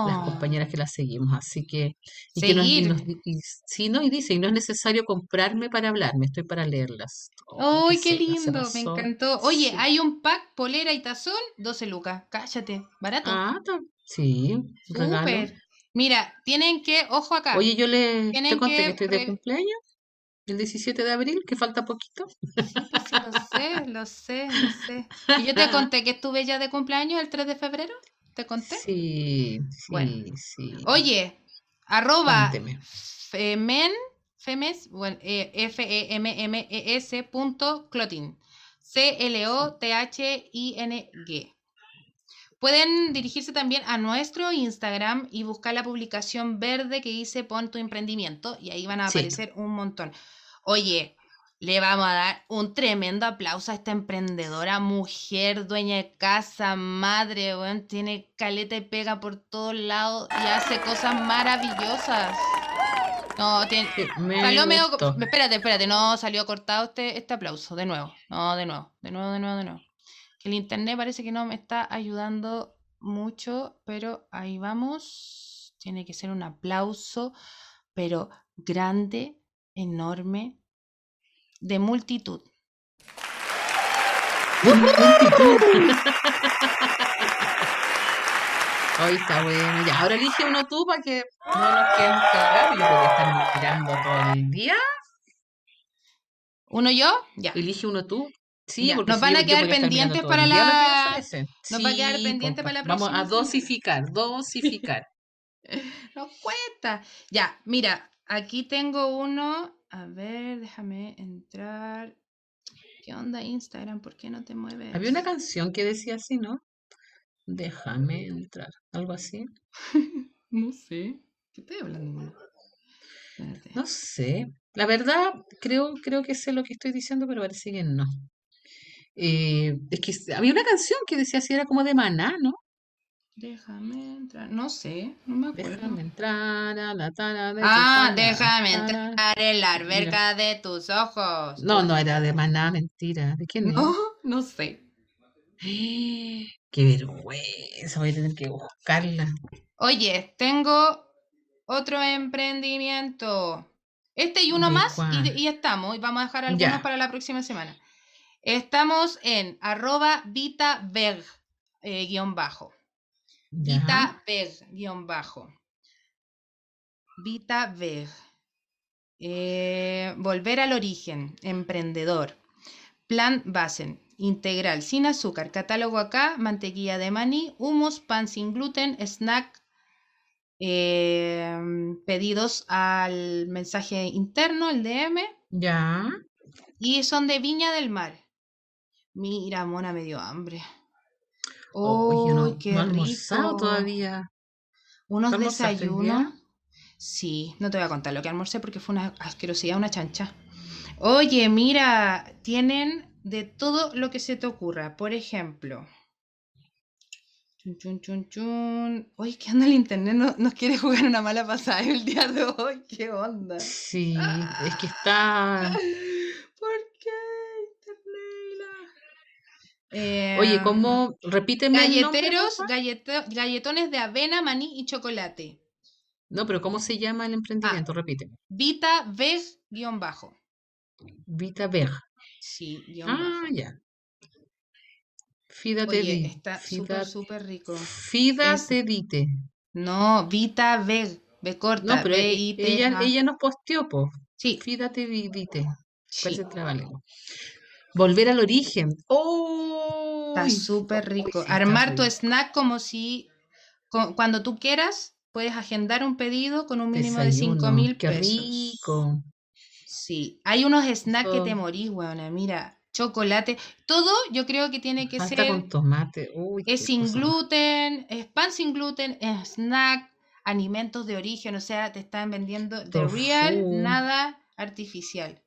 Speaker 1: las
Speaker 2: Oh,
Speaker 1: compañeras que las seguimos. Así que, y que nos, y nos y sí, ¿no? Y dice, y no es necesario comprarme para hablarme, estoy para leerlas. ¡Ay,
Speaker 2: ¡Ay,
Speaker 1: qué
Speaker 2: qué lindo! Me encantó. Oye,
Speaker 1: Sí.
Speaker 2: hay un pack, polera y tazón, 12 lucas. Cállate, barato.
Speaker 1: Ah, sí.
Speaker 2: Súper. Mira, tienen que, ojo acá,
Speaker 1: Oye, yo le te conté que
Speaker 2: que
Speaker 1: estoy de cumpleaños, el 17 de abril, que falta poquito.
Speaker 2: Sí, lo sé, lo sé, lo sé. Y yo te conté que estuve ya de cumpleaños el 3 de febrero. ¿Te conté?
Speaker 1: Sí,
Speaker 2: Bueno.
Speaker 1: sí, sí.
Speaker 2: Oye, arroba femen, femes, bueno, eh, F-E-M-M-E-S punto clothing. C-L-O-T-H-I-N-G. Pueden dirigirse también a nuestro Instagram y buscar la publicación verde que dice pon tu emprendimiento y ahí van a
Speaker 1: Sí.
Speaker 2: aparecer un montón. Oye, le vamos a dar un tremendo aplauso a esta emprendedora, mujer, dueña de casa, madre, weón, tiene caleta y pega por todos lados y hace cosas maravillosas. No, tiene,
Speaker 1: me
Speaker 2: Salió medio. Espérate, espérate, no salió cortado este, este aplauso. De nuevo. No, de nuevo, de nuevo, de nuevo, de nuevo. El internet parece que no me está ayudando mucho, pero ahí vamos. Tiene que ser un aplauso, pero grande, enorme, de multitud.
Speaker 1: Hoy está bueno. Ya, ahora elige uno tú para que no nos queden cagados. Yo podría estar mirando todo el día.
Speaker 2: ¿Uno yo? Ya.
Speaker 1: Elige uno tú. Sí,
Speaker 2: nos van a quedar pendientes para la- nos va a quedar pendiente para la
Speaker 1: Vamos a
Speaker 2: próxima
Speaker 1: dosificar, dosificar. [LAUGHS]
Speaker 2: No cuesta. Ya, mira, aquí tengo uno. A ver, déjame entrar. ¿Qué onda Instagram? ¿Por qué no te mueves?
Speaker 1: Había una canción que decía así, ¿no? Déjame entrar. Algo así. [LAUGHS]
Speaker 2: No sé. ¿Qué estoy hablando? Espérate.
Speaker 1: No sé. La verdad, creo, creo que sé lo que estoy diciendo, pero parece que no. Eh, es que había una canción que decía así, era como de Maná, ¿no?
Speaker 2: Déjame entrar. No sé, no me acuerdo.
Speaker 1: Déjame entrar a la tara de
Speaker 2: Ah, déjame entrar en la alberca de tus ojos.
Speaker 1: No, no era de Maná, mentira. ¿De quién es?
Speaker 2: No, [LAUGHS] no sé. [GASPS]
Speaker 1: Qué vergüenza, voy a tener que buscarla.
Speaker 2: Oye, tengo otro emprendimiento. Este y uno
Speaker 1: ¿De
Speaker 2: más y, estamos. Y vamos a dejar algunos
Speaker 1: Ya.
Speaker 2: para la próxima semana. Estamos en arroba vitaveg eh, guion bajo.
Speaker 1: Ya.
Speaker 2: Vitaveg guion bajo. Vitaveg. Eh, volver al origen, emprendedor. Plant Basen, integral, sin azúcar. Catálogo acá, mantequilla de maní, hummus, pan sin gluten, snack. eh, pedidos al mensaje interno, el DM,
Speaker 1: Ya.
Speaker 2: y son de Viña del Mar. Mira, mona, me dio hambre.
Speaker 1: Oh, no,
Speaker 2: ¡Uy, qué
Speaker 1: no he almorzado
Speaker 2: rico!
Speaker 1: todavía.
Speaker 2: Unos
Speaker 1: ¿Tú almorzaste hoy
Speaker 2: desayunos. Sí, no te voy a contar lo que almorcé porque fue una asquerosidad, una chancha. Oye, mira, tienen de todo lo que se te ocurra. Por ejemplo. Chun, chun, chun, chun. Oye, ¿qué onda el internet? No, nos quiere jugar una mala pasada el día de hoy. [LAUGHS] ¿Qué onda?
Speaker 1: Sí, es que [LAUGHS] está.
Speaker 2: ¿Por qué,
Speaker 1: Oye,
Speaker 2: Eh,
Speaker 1: ¿cómo? Repíteme el nombre,
Speaker 2: Galleteros, galleto- galletones de avena, maní y chocolate.
Speaker 1: No, pero ¿cómo se llama el
Speaker 2: Ah.
Speaker 1: emprendimiento? Repíteme.
Speaker 2: Vita Veg guion bajo.
Speaker 1: Vita Veg.
Speaker 2: Sí, guion
Speaker 1: Ah,
Speaker 2: bajo.
Speaker 1: ya. Fídate
Speaker 2: Oye, está súper,
Speaker 1: Fida-
Speaker 2: súper rico.
Speaker 1: Fídate dite.
Speaker 2: No, Vita Veg, B corta,
Speaker 1: No, pero e-
Speaker 2: I T
Speaker 1: ella, ella nos posteó, pues.
Speaker 2: Sí,
Speaker 1: Fídate di- dite.
Speaker 2: sí,
Speaker 1: Parece. Volver al origen. ¡Oh!
Speaker 2: está súper rico.
Speaker 1: sí,
Speaker 2: Armar tu snack como si cuando tú quieras puedes agendar un pedido con un mínimo de 5
Speaker 1: Desayuno.
Speaker 2: mil
Speaker 1: Qué
Speaker 2: pesos.
Speaker 1: rico.
Speaker 2: Sí, hay unos snacks que
Speaker 1: Eso.
Speaker 2: te morís, weona. Mira, chocolate, todo yo creo que tiene que
Speaker 1: Hasta
Speaker 2: ser
Speaker 1: con tomate. Uy,
Speaker 2: Es sin
Speaker 1: cosa
Speaker 2: gluten, es pan sin gluten, es snack, alimentos de origen, o sea, te están vendiendo de real, nada artificial.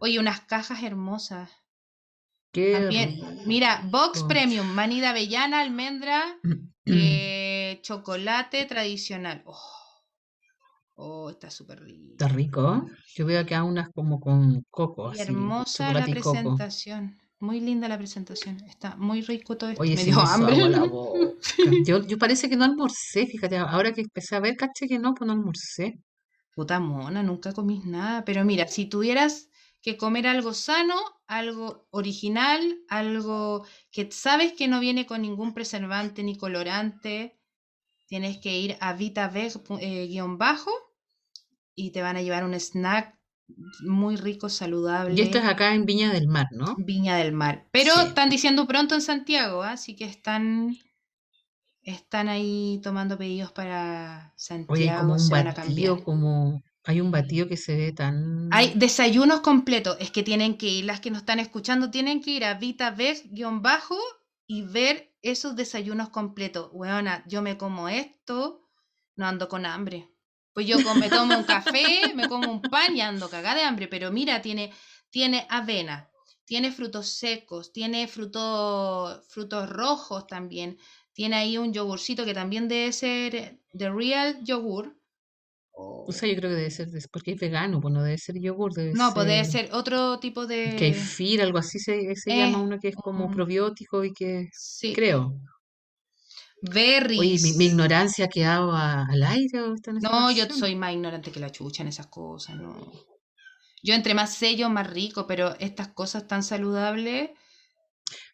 Speaker 2: Oye, unas cajas hermosas.
Speaker 1: Qué
Speaker 2: También,
Speaker 1: rico.
Speaker 2: mira, Box
Speaker 1: rico.
Speaker 2: Premium, maní de avellana, almendra, [CLEARS THROAT] eh, chocolate tradicional. Oh, oh, está súper rico.
Speaker 1: Está rico. Yo veo acá unas como con coco, así,
Speaker 2: hermosa la
Speaker 1: coco.
Speaker 2: presentación. Muy linda la presentación. Está muy rico todo esto.
Speaker 1: Oye,
Speaker 2: Me
Speaker 1: se
Speaker 2: dio hambre. [LAUGHS]
Speaker 1: Yo, yo parece que no almorcé, fíjate, ahora que empecé a ver, caché que no, pues no almorcé.
Speaker 2: Puta mona, nunca comís nada. Pero mira, si tuvieras que comer algo sano, algo original, algo que sabes que no viene con ningún preservante ni colorante, tienes que ir a VitaVeg-bajo y te van a llevar un snack muy rico, saludable.
Speaker 1: Y esto es acá en Viña del Mar, ¿no?
Speaker 2: Viña del Mar. Pero
Speaker 1: Sí.
Speaker 2: están diciendo pronto en Santiago, ¿ah? así que están, están ahí tomando pedidos para Santiago.
Speaker 1: Oye, como un batido, como hay un batido que se ve tan
Speaker 2: Hay desayunos completos. Es que tienen que ir, las que nos están escuchando, tienen que ir a VitaVeg-bajo y ver esos desayunos completos. Weona, yo me como esto, no ando con hambre. Pues yo me tomo un café, [LAUGHS] me como un pan y ando cagada de hambre. Pero mira, tiene, tiene avena, tiene frutos secos, tiene fruto- frutos rojos también. Tiene ahí un yogurcito que también debe ser de real yogur.
Speaker 1: O sea, yo creo que debe ser, porque es vegano, pues no debe ser yogur, debe
Speaker 2: No, pues debe
Speaker 1: ser
Speaker 2: ser otro tipo de...
Speaker 1: kefir, algo así se, se
Speaker 2: Eh,
Speaker 1: llama uno que es como probiótico y que
Speaker 2: Sí.
Speaker 1: creo.
Speaker 2: Berries.
Speaker 1: Oye, mi, mi ignorancia ha quedado a- al aire. ¿o está en
Speaker 2: No, yo soy más ignorante que la chucha en esas cosas, no. Yo entre más sello, más rico, pero estas cosas tan saludables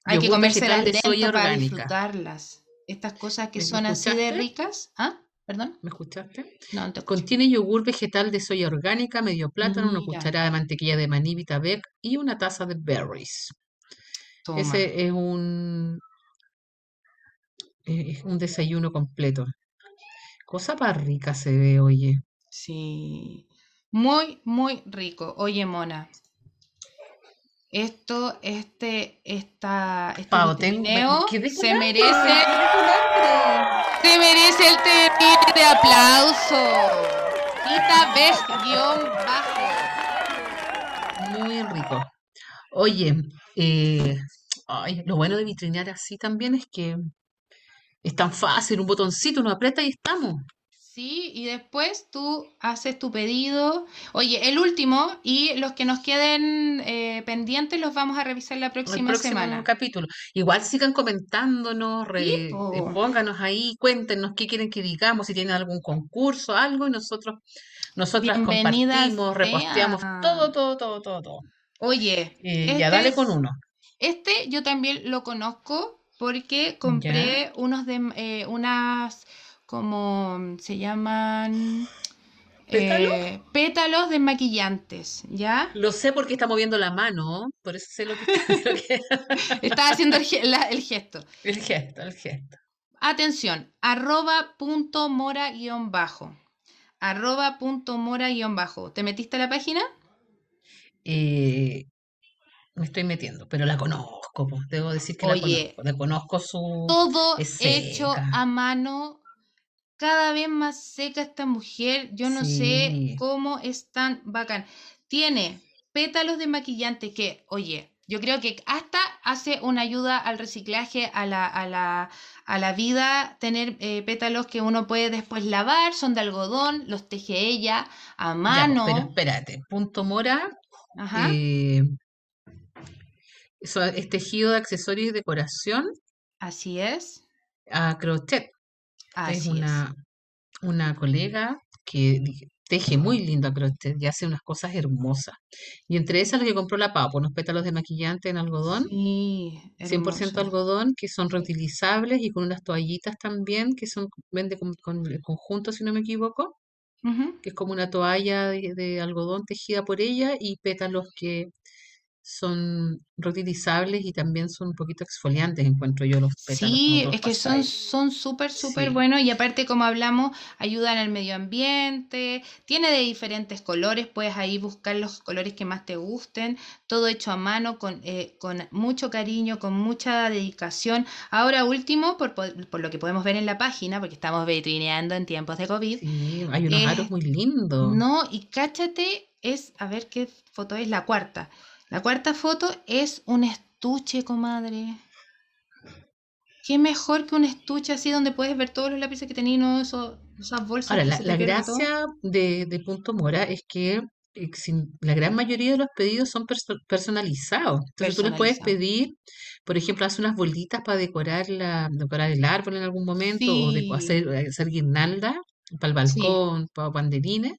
Speaker 2: hay que comérselas
Speaker 1: de soya
Speaker 2: lento para
Speaker 1: orgánica.
Speaker 2: disfrutarlas. Estas cosas que
Speaker 1: ¿Me- me
Speaker 2: son así de ricas. ¿Ah? ¿Perdón?
Speaker 1: ¿Me escuchaste?
Speaker 2: No.
Speaker 1: Contiene yogur vegetal de soya orgánica, medio plátano, una
Speaker 2: Mira.
Speaker 1: cucharada de mantequilla de maní Vitabec y una taza de berries.
Speaker 2: Toma.
Speaker 1: Ese es un, es un desayuno completo. Cosa para rica se ve, oye.
Speaker 2: Sí. Muy, muy rico. Oye, Mona. Esto, este, esta, este
Speaker 1: tengo- con
Speaker 2: se merece, se merece el terrible de aplauso. Tita Ves guion bajo.
Speaker 1: Muy rico. Oye, eh, ay, lo bueno de vitrinear así también es que es tan fácil, un botoncito, uno aprieta y estamos.
Speaker 2: Sí, y después tú haces tu pedido. Oye, el último y los que nos queden eh, pendientes los vamos a revisar la
Speaker 1: El
Speaker 2: próxima
Speaker 1: próximo
Speaker 2: semana.
Speaker 1: capítulo. Igual sigan comentándonos, re- eh, pónganos ahí, cuéntenos qué quieren que digamos, si tienen algún concurso, algo, y nosotros, nosotras compartimos, reposteamos
Speaker 2: sean.
Speaker 1: todo, todo, todo, todo, todo.
Speaker 2: Oye,
Speaker 1: Eh,
Speaker 2: Este
Speaker 1: ya dale
Speaker 2: es-
Speaker 1: con uno.
Speaker 2: Este yo también lo conozco porque compré unos de eh, unas como se llaman
Speaker 1: ¿Pétalos?
Speaker 2: eh, pétalos desmaquillantes, ¿ya?
Speaker 1: Lo sé porque está moviendo la mano, por eso sé lo que está [LAUGHS] lo que- [LAUGHS]
Speaker 2: Estás haciendo el, ge- la- el gesto.
Speaker 1: el gesto, el gesto.
Speaker 2: Atención, arroba punto mora guion bajo. Arroba punto mora guion bajo. ¿Te metiste a la página?
Speaker 1: Eh, me estoy metiendo, pero la conozco, po, Debo decir que la conozco. La conozco su.
Speaker 2: Todo hecho a mano. Cada vez más seca esta mujer. Yo no sé cómo es tan bacán. Tiene pétalos de maquillante que, oye, yo creo que hasta hace una ayuda al reciclaje, a la, a la, a la vida, tener eh, pétalos que uno puede después lavar, son de algodón, los teje ella a
Speaker 1: Ya, po,
Speaker 2: mano.
Speaker 1: pero espérate, punto mora.
Speaker 2: Ajá.
Speaker 1: eh, eso es tejido de accesorios y decoración
Speaker 2: Así es.
Speaker 1: a crochet.
Speaker 2: Así
Speaker 1: es una, una colega que teje muy lindo crochet y hace unas cosas hermosas. Y entre esas lo que compró la Pau, unos pétalos de maquillante en algodón,
Speaker 2: Sí,
Speaker 1: 100%
Speaker 2: hermoso.
Speaker 1: algodón, que son reutilizables y con unas toallitas también, que son, vende con, con el conjunto, si no me equivoco, que es como una toalla de, de algodón tejida por ella y pétalos que son reutilizables y también son un poquito exfoliantes, encuentro yo los pétalos
Speaker 2: Sí,
Speaker 1: los
Speaker 2: es que son son súper, súper
Speaker 1: Sí.
Speaker 2: buenos y aparte, como hablamos, ayudan al medio ambiente, tiene de diferentes colores, puedes ahí buscar los colores que más te gusten, todo hecho a mano, con, eh, con mucho cariño, con mucha dedicación. Ahora último, por, po- por lo que podemos ver en la página, porque estamos vitrineando en tiempos de COVID,
Speaker 1: Sí, hay unos
Speaker 2: eh,
Speaker 1: aros muy lindos.
Speaker 2: no, y cáchate, es, a ver qué foto es, la cuarta. La cuarta foto es un estuche, comadre. Qué mejor que un estuche así donde puedes ver todos los lápices que tenéis, no Eso- esas bolsas
Speaker 1: Ahora, la, gracia de, de Punto Mora es que eh, sin- la gran mayoría de los pedidos son perso- personalizados. Entonces tú les puedes
Speaker 2: Personalizado.
Speaker 1: pedir, por ejemplo, hace unas bolitas para decorar, la, decorar el árbol en algún momento o de,
Speaker 2: Sí,
Speaker 1: hacer, hacer guirnalda para el
Speaker 2: sí,
Speaker 1: balcón, para banderines.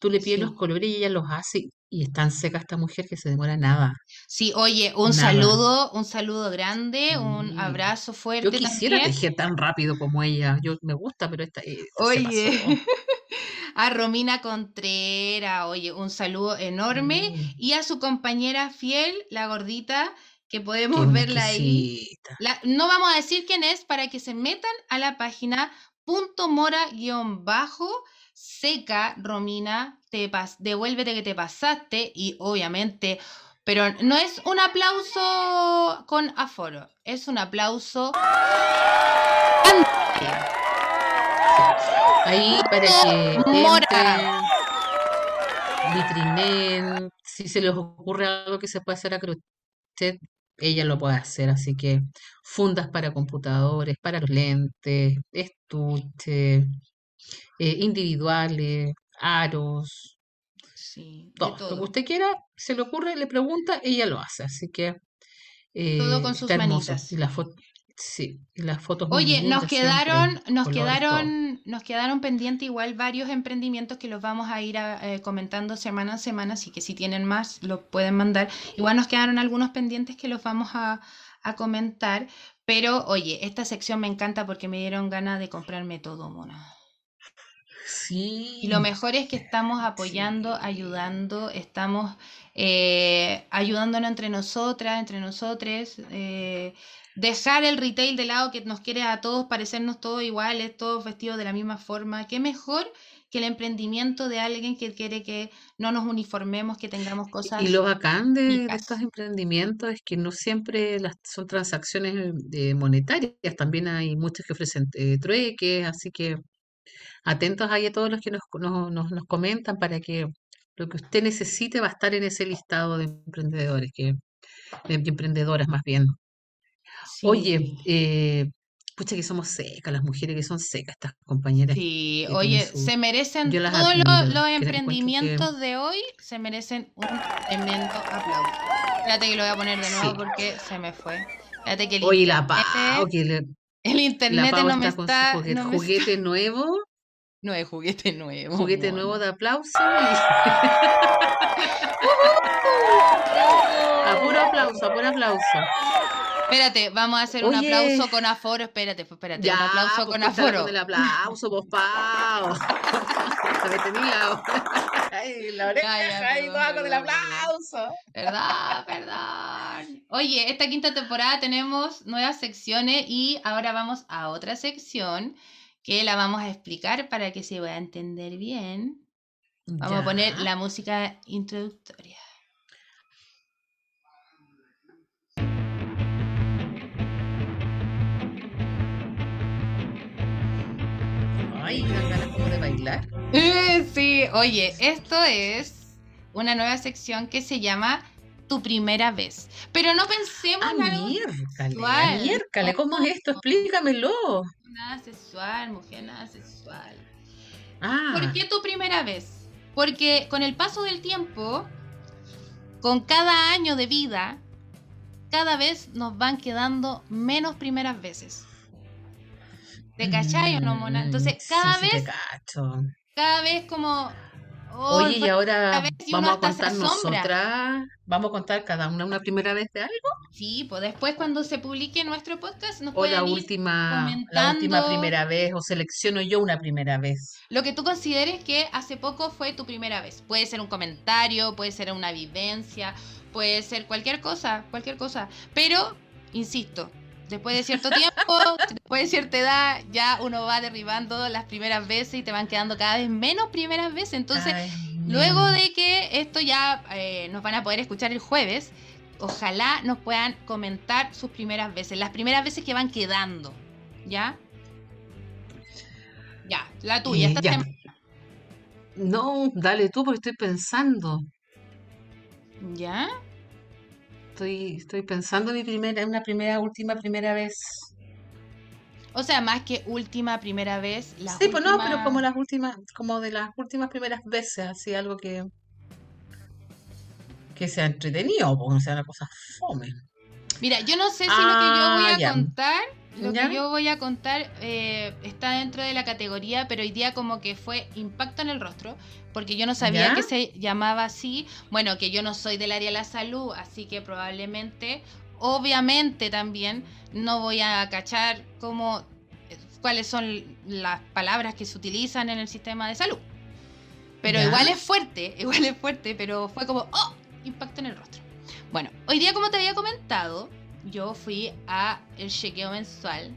Speaker 1: Tú le pides los
Speaker 2: sí.
Speaker 1: colores y ella los hace y es tan seca esta mujer que se demora nada,
Speaker 2: Sí, oye, un
Speaker 1: nada.
Speaker 2: saludo, un saludo grande, un
Speaker 1: Sí.
Speaker 2: abrazo
Speaker 1: Yo
Speaker 2: fuerte
Speaker 1: quisiera
Speaker 2: también.
Speaker 1: tejer tan rápido como ella. Yo me gusta, pero esta, eh,
Speaker 2: Oye, [LAUGHS] a Romina Contreras, oye, un saludo enorme.
Speaker 1: Sí,
Speaker 2: Y a su compañera fiel, la gordita, que podemos verla ahí.
Speaker 1: exquisita.
Speaker 2: La- no vamos a decir quién es para que se metan a la página punto mora guion bajo seca Romina te pas devuélvete que te pasaste y obviamente pero no es un aplauso con aforo es un aplauso
Speaker 1: Ahí para que
Speaker 2: Mora
Speaker 1: vitrinen, si se les ocurre algo que se puede hacer a crochet, ella lo puede hacer. Así que fundas para computadores, para los lentes, estuches, eh, individuales, aros,
Speaker 2: sí
Speaker 1: todo. Lo que
Speaker 2: todo
Speaker 1: usted quiera, se le ocurre, le pregunta, ella lo hace. Así que
Speaker 2: todo
Speaker 1: eh,
Speaker 2: con sus manitas
Speaker 1: Y las fotos, sí, y las fotos
Speaker 2: Oye, nos
Speaker 1: lindas siempre,
Speaker 2: quedaron, nos
Speaker 1: colores, todo.
Speaker 2: quedaron, nos quedaron pendientes igual varios emprendimientos que los vamos a ir a- eh, comentando semana a semana, así que si tienen más, los pueden mandar. Igual nos quedaron algunos pendientes que los vamos a, a comentar, pero oye, esta sección me encanta porque me dieron ganas de comprarme todo, mona. Y lo
Speaker 1: Sí,
Speaker 2: mejor es que estamos apoyando,
Speaker 1: sí.
Speaker 2: ayudando, estamos eh, ayudándonos entre nosotras, entre nosotres. eh, dejar el retail de lado que nos quiere a todos parecernos todos iguales, todos vestidos de la misma forma. ¿Qué mejor que el emprendimiento de alguien que quiere que no nos uniformemos, que tengamos
Speaker 1: Y
Speaker 2: cosas
Speaker 1: lo bacán de, de estos emprendimientos es que no siempre las, son transacciones eh, monetarias, también hay muchos que ofrecen eh, trueques, así que atentos ahí a todos los que nos, nos, nos- nos comentan para que lo que usted necesite va a estar en ese listado de emprendedores, que, de emprendedoras más bien. Oye,
Speaker 2: Sí.
Speaker 1: eh, pucha que somos secas, las mujeres que son secas, estas compañeras
Speaker 2: Sí, oye,
Speaker 1: su...
Speaker 2: se merecen todos los,
Speaker 1: admiro,
Speaker 2: los
Speaker 1: encuentro que...
Speaker 2: emprendimientos de hoy, se merecen un tremendo aplauso. Espérate que lo voy a poner de nuevo
Speaker 1: Sí.
Speaker 2: porque se me fue. Espérate que el
Speaker 1: Oye, la Pau, que le-
Speaker 2: el internet no me
Speaker 1: está su juguete,
Speaker 2: no me está,
Speaker 1: juguete nuevo,
Speaker 2: no es juguete nuevo,
Speaker 1: juguete nuevo de aplauso y [LAUGHS] a puro aplauso, a puro aplauso.
Speaker 2: Espérate, vamos a hacer un
Speaker 1: Oye,
Speaker 2: aplauso con aforo. Espérate, espérate, un
Speaker 1: ya,
Speaker 2: aplauso
Speaker 1: pues
Speaker 2: con aforo.
Speaker 1: el aplauso, pues [LAUGHS] Pau. Ay, la oreja
Speaker 2: Ya, ya,
Speaker 1: ahí
Speaker 2: perdón,
Speaker 1: toda con el
Speaker 2: perdón, perdón.
Speaker 1: aplauso.
Speaker 2: Perdón, perdón. Oye, esta quinta temporada tenemos nuevas secciones y ahora vamos a otra sección que la vamos a explicar para que se pueda entender bien. Vamos a poner
Speaker 1: Ya.
Speaker 2: la música introductoria.
Speaker 1: Ay, me dan ganas como de bailar.
Speaker 2: Eh, Sí, oye, esto es una nueva sección que se llama Tu primera vez. Pero no pensemos
Speaker 1: Ah,
Speaker 2: en algo
Speaker 1: miércale,
Speaker 2: sexual.
Speaker 1: miércale, ¿cómo es esto? Explícamelo.
Speaker 2: nada sexual, mujer, nada sexual.
Speaker 1: Ah,
Speaker 2: ¿Por qué tu primera vez? Porque con el paso del tiempo, con cada año de vida, cada vez nos van quedando menos primeras veces. ¿Te cachai o no, Mona? Entonces,
Speaker 1: Mm,
Speaker 2: cada
Speaker 1: sí, sí te
Speaker 2: vez,
Speaker 1: cacho.
Speaker 2: cada vez como... oh,
Speaker 1: Oye, y ahora
Speaker 2: vez y
Speaker 1: vamos a contar nosotras, vamos a contar cada una una primera vez de algo
Speaker 2: Sí, pues después cuando se publique nuestro podcast nos
Speaker 1: o la
Speaker 2: ir
Speaker 1: última, la última primera vez o selecciono yo una primera vez.
Speaker 2: Lo que tú consideres que hace poco fue tu primera vez. Puede ser un comentario, puede ser una vivencia, puede ser cualquier cosa, cualquier cosa. Pero, insisto, después de cierto tiempo, después de cierta edad, ya uno va derribando las primeras veces y te van quedando cada vez menos primeras veces. Entonces,
Speaker 1: Ay,
Speaker 2: luego de que esto ya eh, nos van a poder escuchar el jueves, ojalá nos puedan comentar sus primeras veces, las primeras veces que van quedando. ¿Ya? Ya, la tuya.
Speaker 1: Eh,
Speaker 2: esta
Speaker 1: ya.
Speaker 2: semana.
Speaker 1: No, dale tú porque estoy pensando.
Speaker 2: ¿Ya?
Speaker 1: Estoy, estoy pensando en mi primera, una primera, última, primera vez.
Speaker 2: O sea, más que última, primera vez,
Speaker 1: sí, pues no, pero como las últimas, como de las últimas primeras veces, así algo que que sea entretenido, porque no sea una cosa fome.
Speaker 2: Mira, yo no sé si lo que yo
Speaker 1: Ah,
Speaker 2: voy a
Speaker 1: ya.
Speaker 2: contar, lo
Speaker 1: ¿Ya?
Speaker 2: que yo voy a contar eh, está dentro de la categoría, pero hoy día como que fue impacto en el rostro, porque yo no sabía
Speaker 1: ¿Ya?
Speaker 2: que se llamaba así. Bueno, que yo no soy del área de la salud, así que probablemente, obviamente también, no voy a cachar cómo, cuáles son las palabras que se utilizan en el sistema de salud. Pero
Speaker 1: ¿Ya?
Speaker 2: igual es fuerte, [LAUGHS] igual es fuerte, pero fue como, ¡oh! Impacto en el rostro. Bueno, hoy día, como te había comentado, yo fui a el chequeo mensual.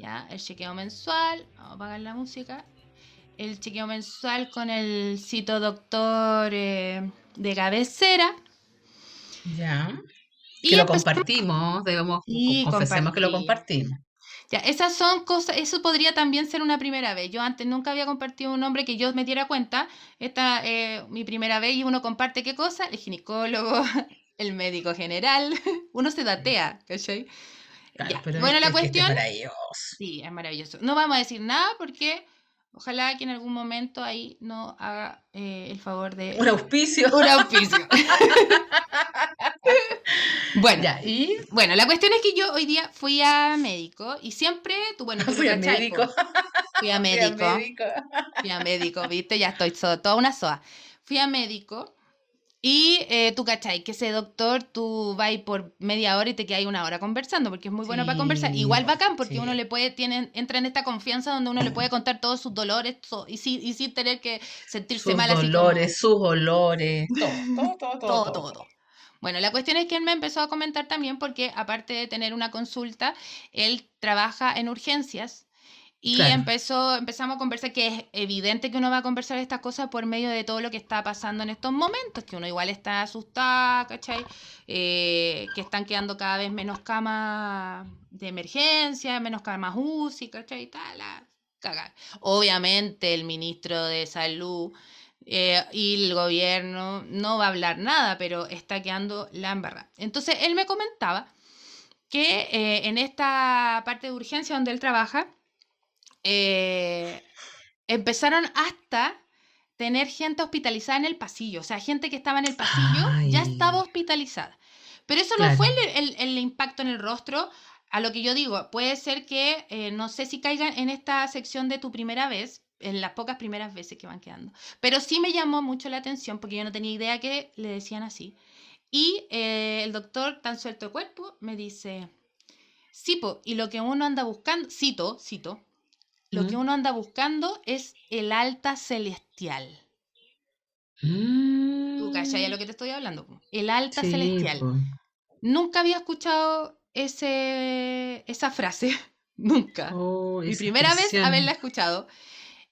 Speaker 2: Ya, el chequeo mensual. Vamos a apagar la música. El chequeo mensual con el cito doctor eh, de cabecera.
Speaker 1: Ya.
Speaker 2: Y
Speaker 1: que lo compartimos, debemos
Speaker 2: Sí,
Speaker 1: confesemos que lo compartimos.
Speaker 2: Ya, esas son cosas, eso podría también ser una primera vez. Yo antes nunca había compartido un nombre que yo me diera cuenta. Esta eh, mi primera vez y uno comparte qué cosa, el ginecólogo, el médico general, [LAUGHS] uno se datea, ¿cachai?
Speaker 1: Claro,
Speaker 2: Ya,
Speaker 1: pero
Speaker 2: bueno, la
Speaker 1: es
Speaker 2: cuestión-
Speaker 1: maravilloso.
Speaker 2: Sí, es maravilloso. No vamos a decir nada porque ojalá que en algún momento ahí no haga eh, el favor de
Speaker 1: Un auspicio.
Speaker 2: un auspicio. [LAUGHS] bueno,
Speaker 1: Ya, y
Speaker 2: bueno, la cuestión es que yo hoy día fui a médico y siempre, tú, bueno, tú [LAUGHS]
Speaker 1: fui a médico.
Speaker 2: Fui a
Speaker 1: Fui a
Speaker 2: médico.
Speaker 1: médico.
Speaker 2: Fui a médico, ¿viste? Ya estoy so- toda una soa. Fui a médico y eh, tú, ¿cachai? Que ese doctor tú vas por media hora y te quedas una hora conversando porque es muy bueno para conversar. Igual bacán porque
Speaker 1: sí.
Speaker 2: uno le puede, tiene, entra en esta confianza donde uno le puede contar todos sus dolores so- y, sin, y sin tener que sentirse
Speaker 1: Sus
Speaker 2: mal así como-
Speaker 1: dolores, sus olores, todo, todo, todo,
Speaker 2: todo, todo, todo. Bueno, la cuestión es que él me empezó a comentar también porque aparte de tener una consulta, él trabaja en urgencias y
Speaker 1: Claro.
Speaker 2: empezó, empezamos a conversar que es evidente que uno va a conversar estas cosas por medio de todo lo que está pasando en estos momentos, que uno igual está asustado, ¿cachai? Eh, que están quedando cada vez menos camas de emergencia, menos camas UCI, ¿cachai? Tal. Obviamente el ministro de Salud eh, y el gobierno no va a hablar nada, pero está quedando la embarrada. Entonces, él me comentaba que eh, en esta parte de urgencia donde él trabaja, eh, empezaron hasta tener gente hospitalizada en el pasillo, o sea, gente que estaba en el pasillo ya
Speaker 1: Ay.
Speaker 2: estaba hospitalizada. Pero eso no
Speaker 1: Claro.
Speaker 2: fue el, el- el impacto en el rostro. A lo que yo digo, puede ser que, eh, no sé si caigan en esta sección de tu primera vez, en las pocas primeras veces que van quedando. Pero sí me llamó mucho la atención porque yo no tenía idea que le decían así. Y eh, el doctor, tan suelto de cuerpo, me dice, sí, po, y lo que uno anda buscando, cito, cito, lo que
Speaker 1: ¿Mm?
Speaker 2: uno anda buscando es el alta celestial. ¿Tú cachai a
Speaker 1: Mm,
Speaker 2: lo que te estoy hablando? po? El alta
Speaker 1: sí,
Speaker 2: celestial.
Speaker 1: po.
Speaker 2: Nunca había escuchado ese, esa frase. [LAUGHS] Nunca.
Speaker 1: Oh,
Speaker 2: Mi primera vez haberla escuchado.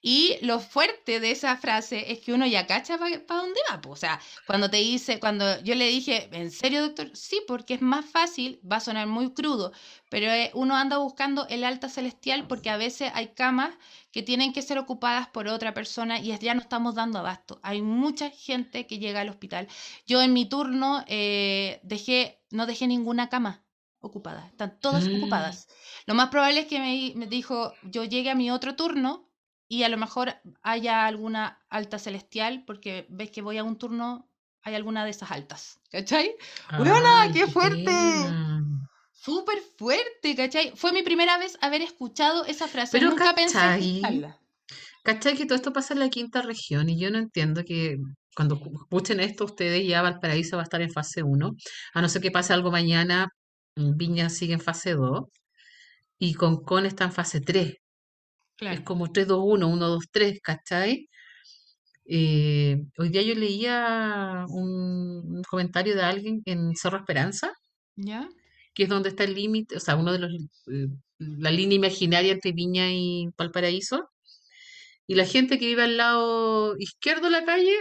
Speaker 2: Y lo fuerte de esa frase es que uno ya cacha para dónde va. po. O sea, cuando te dice, cuando yo le dije, ¿en serio, doctor? Sí, porque es más fácil, va a sonar muy crudo, pero eh, uno anda buscando el alta celestial porque a veces hay camas que tienen que ser ocupadas por otra persona y ya no estamos dando abasto. Hay mucha gente que llega al hospital. Yo en mi turno eh, dejé, no dejé ninguna cama ocupada, están todas
Speaker 1: Mm,
Speaker 2: ocupadas. Lo más probable es que me, me dijo, yo llegue a mi otro turno y a lo mejor haya alguna alta celestial, porque ves que voy a un turno, hay alguna de esas altas, ¿cachai? ¡Huevona, qué
Speaker 1: qué
Speaker 2: fuerte!
Speaker 1: pena.
Speaker 2: Súper fuerte, ¿cachai? Fue mi primera vez haber escuchado esa frase,
Speaker 1: Pero
Speaker 2: nunca pensé
Speaker 1: ¿cachai?
Speaker 2: escucharla.
Speaker 1: ¿Cachai que todo esto pasa en la quinta región? Y yo no entiendo que cuando cu- escuchen esto, ustedes ya Valparaíso va a estar en fase 1, a no ser que pase algo mañana, Viña sigue en fase 2 y Concón está en fase 3. Es
Speaker 2: Claro.
Speaker 1: como 3, 2, 1, 1, 2, 3, ¿cachai? Eh, hoy día yo leía un, un comentario de alguien en Cerro Esperanza,
Speaker 2: ¿Ya?
Speaker 1: que es donde está el límite, o sea, uno de los, eh, la línea imaginaria entre Viña y Valparaíso. Y la gente que vive al lado izquierdo de la calle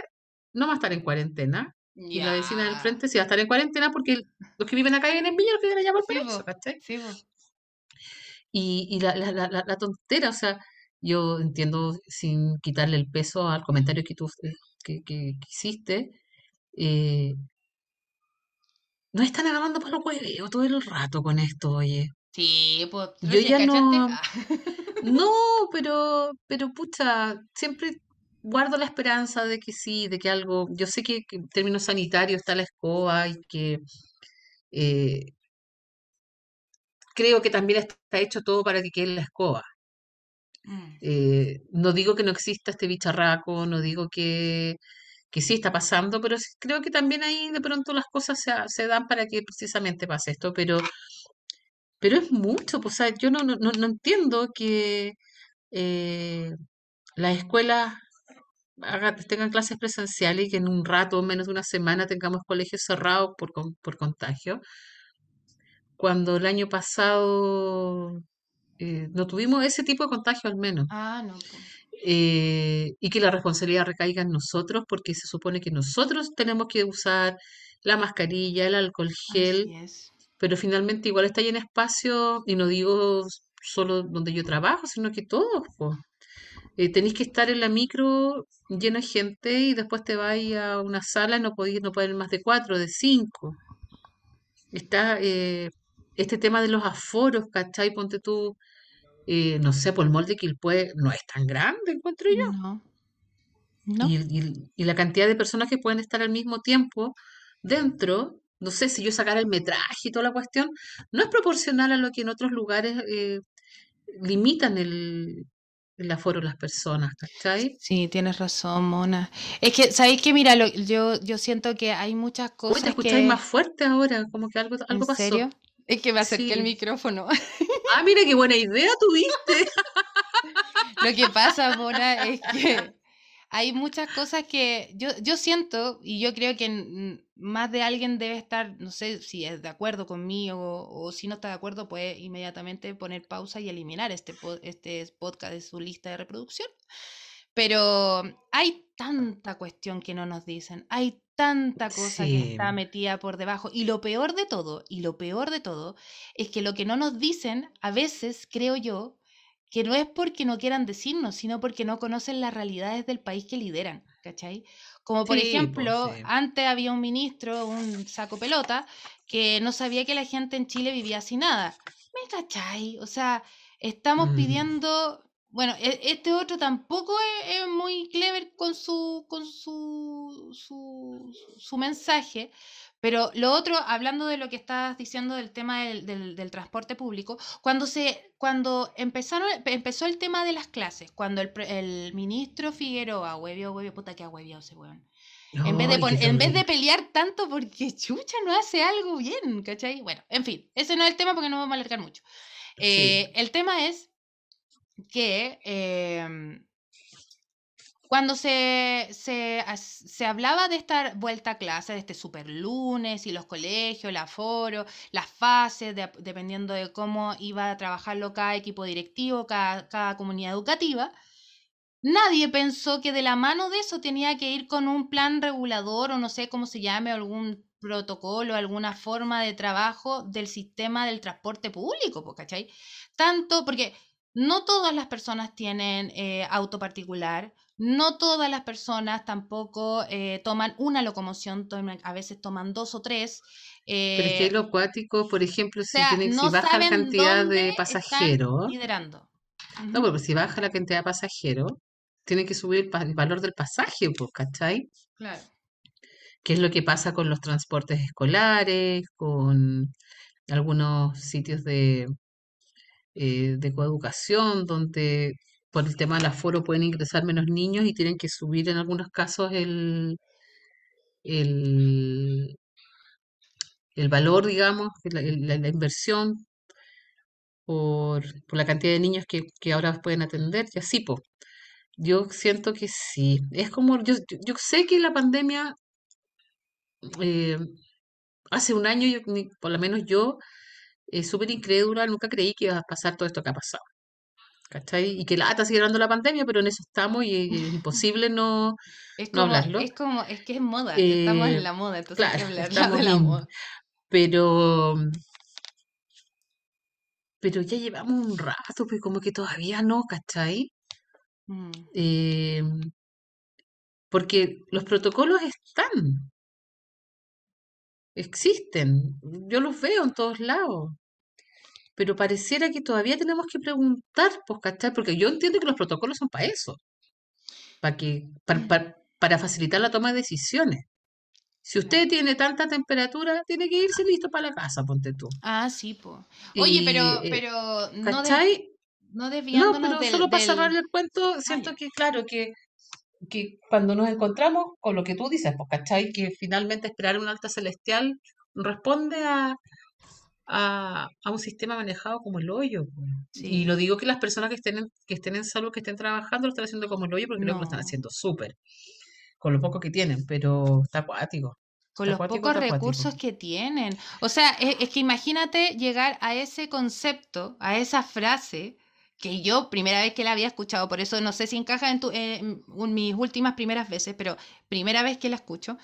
Speaker 1: no va a estar en cuarentena. Y la vecina del
Speaker 2: Ya.
Speaker 1: frente sí va a estar en cuarentena porque los que viven acá viven en Viña, los que viven allá en
Speaker 2: Sí,
Speaker 1: Valparaíso,
Speaker 2: po.
Speaker 1: ¿cachai?
Speaker 2: Sí.
Speaker 1: Y, y la, la, la- la tontera, o sea, yo entiendo sin quitarle el peso al comentario que tú eh, que, que- que hiciste, eh, no están agarrando para los hueveos todo el rato con esto, oye.
Speaker 2: Sí, pues,
Speaker 1: Yo ya no, [LAUGHS] no, pero, pero pucha, siempre guardo la esperanza de que sí, de que algo, yo sé que, que en términos sanitarios está la escoba y que eh, creo que también está hecho todo para que quede la escoba.
Speaker 2: Mm.
Speaker 1: Eh, no digo que no exista este bicharraco, no digo que, que sí está pasando, pero creo que también ahí de pronto las cosas se, se dan para que precisamente pase esto, pero, pero es mucho, pues, o sea, yo no, no, no entiendo que eh, las escuelas haga- tengan clases presenciales y que en un rato, menos de una semana, tengamos colegios cerrados por, por contagio, cuando el año pasado eh, no tuvimos ese tipo de contagio al menos.
Speaker 2: Ah, no,
Speaker 1: eh, y que la responsabilidad recaiga en nosotros, porque se supone que nosotros tenemos que usar la mascarilla, el alcohol gel, pero finalmente igual está ahí en espacio, y no digo solo donde yo trabajo, sino que todos, po. Eh, tenéis que estar en la micro lleno de gente y después te vas a una sala y no podéis, no pueden ir más de cuatro, de cinco. Está eh, este tema de los aforos, ¿cachai? Ponte tú, eh, no sé, por el molde Quilpué no es tan grande, encuentro yo.
Speaker 2: No, no.
Speaker 1: Y, y- y la cantidad de personas que pueden estar al mismo tiempo dentro, no sé si yo sacara el metraje y toda la cuestión, no es proporcional a lo que en otros lugares eh, limitan el, el aforo de las personas, ¿cachai?
Speaker 2: Sí, tienes razón, Mona. Es que, ¿sabéis qué? Mira, lo- yo, yo siento que hay muchas
Speaker 1: Uy, te
Speaker 2: cosas
Speaker 1: escucháis más
Speaker 2: que...
Speaker 1: fuerte ahora, como que algo,
Speaker 2: ¿En
Speaker 1: algo pasó.
Speaker 2: serio? Es que me acerqué el
Speaker 1: Sí.
Speaker 2: micrófono. [LAUGHS]
Speaker 1: Ah, mira qué buena idea tuviste.
Speaker 2: Lo que pasa, Mona, es que hay muchas cosas que yo, yo siento y yo creo que más de alguien debe estar, no sé si es de acuerdo conmigo o, o si no está de acuerdo, puede inmediatamente poner pausa y eliminar este, este podcast de su lista de reproducción. Pero hay tanta cuestión que no nos dicen, hay tanta cosa que está metida por debajo. Y lo peor de todo, y lo peor de todo, es que lo que no nos dicen, a veces creo yo, que no es porque no quieran decirnos, sino porque no conocen las realidades del país que lideran, ¿cachai? Como por
Speaker 1: Sí, po,
Speaker 2: ejemplo,
Speaker 1: sí.
Speaker 2: antes había un ministro, un saco pelota, que no sabía que la gente en Chile vivía sin nada. ¿Me cachai? O sea, estamos
Speaker 1: Mm.
Speaker 2: pidiendo, bueno, e- este otro tampoco es, es muy clever con su con su, su, su mensaje, pero lo otro, hablando de lo que estabas diciendo del tema del, del- del transporte público, cuando se cuando empezaron empezó el tema de las clases, cuando el, el ministro Figueroa, huevio, huevio, puta que ha hueviado ese hueón. En vez, de pon- en vez de pelear tanto porque Chucha no hace algo bien, ¿cachai? Bueno, en fin, ese no es el tema porque no vamos a alargar mucho.
Speaker 1: Sí.
Speaker 2: Eh, el tema es que em, cuando se, se, se hablaba de esta vuelta a clase, de este super lunes y los colegios, el aforo, las fases, de- dependiendo de cómo iba a trabajarlo cada equipo directivo, cada, cada comunidad educativa, nadie pensó que de la mano de eso tenía que ir con un plan regulador o no sé cómo se llame, algún protocolo, alguna forma de trabajo del sistema del transporte público, ¿cachai? Tanto porque no todas las personas tienen eh, auto particular, no todas las personas tampoco eh, toman una locomoción, toman- a veces toman dos o tres.
Speaker 1: Pero es que
Speaker 2: eh,
Speaker 1: lo acuático, por ejemplo,
Speaker 2: o
Speaker 1: si,
Speaker 2: sea,
Speaker 1: tiene, si
Speaker 2: no
Speaker 1: baja la cantidad de pasajeros,
Speaker 2: liderando.
Speaker 1: no, porque si baja la cantidad de pasajeros, tiene que subir el, pa- el valor del pasaje, pues, ¿cachai?
Speaker 2: Claro.
Speaker 1: ¿Qué es lo que pasa con los transportes escolares, con algunos sitios de, eh, de coeducación, donde por el tema del aforo pueden ingresar menos niños y tienen que subir en algunos casos el, el, el valor, digamos, la, la- inversión por, por la cantidad de niños que, que ahora pueden atender y así, pues. Yo siento que sí. Es como, yo, yo, sé que la pandemia, eh, hace un año, yo, por lo menos yo, eh, súper incrédula, nunca creí que iba a pasar todo esto que ha pasado. ¿Cachai? Y que lata sigue dando la pandemia, pero en eso estamos y es [LAUGHS] imposible no,
Speaker 2: Es
Speaker 1: no
Speaker 2: como,
Speaker 1: hablarlo.
Speaker 2: es como, es que es moda, estamos
Speaker 1: Eh,
Speaker 2: en la moda, entonces hay que
Speaker 1: claro,
Speaker 2: hablar
Speaker 1: estamos [LAUGHS]
Speaker 2: de la moda.
Speaker 1: pero, pero ya llevamos un rato, pues como que todavía no, ¿cachai?
Speaker 2: Mm,
Speaker 1: Eh, porque los protocolos están, existen, yo los veo en todos lados, pero pareciera que todavía tenemos que preguntar, pues, ¿cachai? Porque yo entiendo que los protocolos son para eso, para que, para, para, para facilitar la toma de decisiones. Si usted tiene tanta temperatura, tiene que irse listo para la casa, ponte tú.
Speaker 2: Ah, sí, po. Oye,
Speaker 1: Y,
Speaker 2: pero,
Speaker 1: eh,
Speaker 2: pero no, no
Speaker 1: pero
Speaker 2: del,
Speaker 1: solo para cerrar el cuento, siento que, claro, que, que cuando nos encontramos con lo que tú dices, pues, ¿cachai? Que finalmente esperar un alta celestial responde a, a, a un sistema manejado como el hoyo. Y lo digo que las personas que estén en, que estén en salud, que estén trabajando, lo están haciendo como el hoyo porque que lo están
Speaker 2: No.
Speaker 1: haciendo súper, con lo poco que tienen, pero está acuático.
Speaker 2: Con
Speaker 1: Está
Speaker 2: los
Speaker 1: acuático,
Speaker 2: pocos
Speaker 1: acuático.
Speaker 2: recursos que tienen. O sea, es, es que imagínate llegar a ese concepto, a esa frase, que yo primera vez que la había escuchado, por eso no sé si encaja en, tu, en mis últimas primeras veces, pero primera vez que la escucho.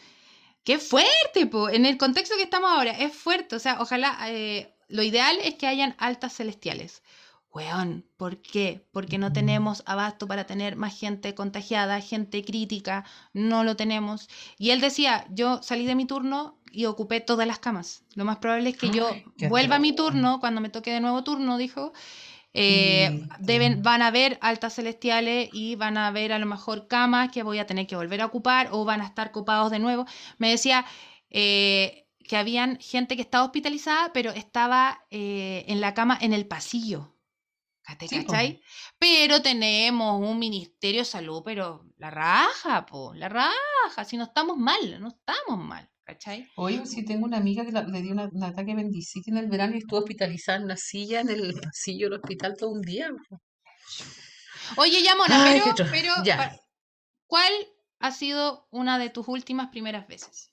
Speaker 2: ¡Qué fuerte, po! En el contexto que estamos ahora, es fuerte. O sea, ojalá, eh, lo ideal es que hayan altas celestiales. Weón, ¿por qué? Porque no tenemos abasto para tener más gente contagiada, gente crítica, no lo tenemos. Y él decía, yo salí de mi turno y ocupé todas las camas. Lo más probable es que yo vuelva a mi turno, cuando me toque de nuevo turno, dijo, eh,
Speaker 1: Y,
Speaker 2: deben, van a haber altas celestiales y van a haber a lo mejor camas que voy a tener que volver a ocupar o van a estar copados de nuevo. Me decía eh, que habían gente que estaba hospitalizada, pero estaba eh, en la cama en el pasillo. ¿Te
Speaker 1: sí, po.
Speaker 2: cachai? Pero tenemos un Ministerio de Salud, pero la raja, po, la raja. Si no estamos mal, no estamos mal, ¿cachai?
Speaker 1: Oye, sí tengo una amiga que la- le dio una- un ataque apendicitis en el verano y estuvo hospitalizada en una silla en el pasillo del hospital todo un día.
Speaker 2: Oye, ya, Mona,
Speaker 1: Ay,
Speaker 2: pero,
Speaker 1: Ya,
Speaker 2: ¿cuál ha sido una de tus últimas primeras veces?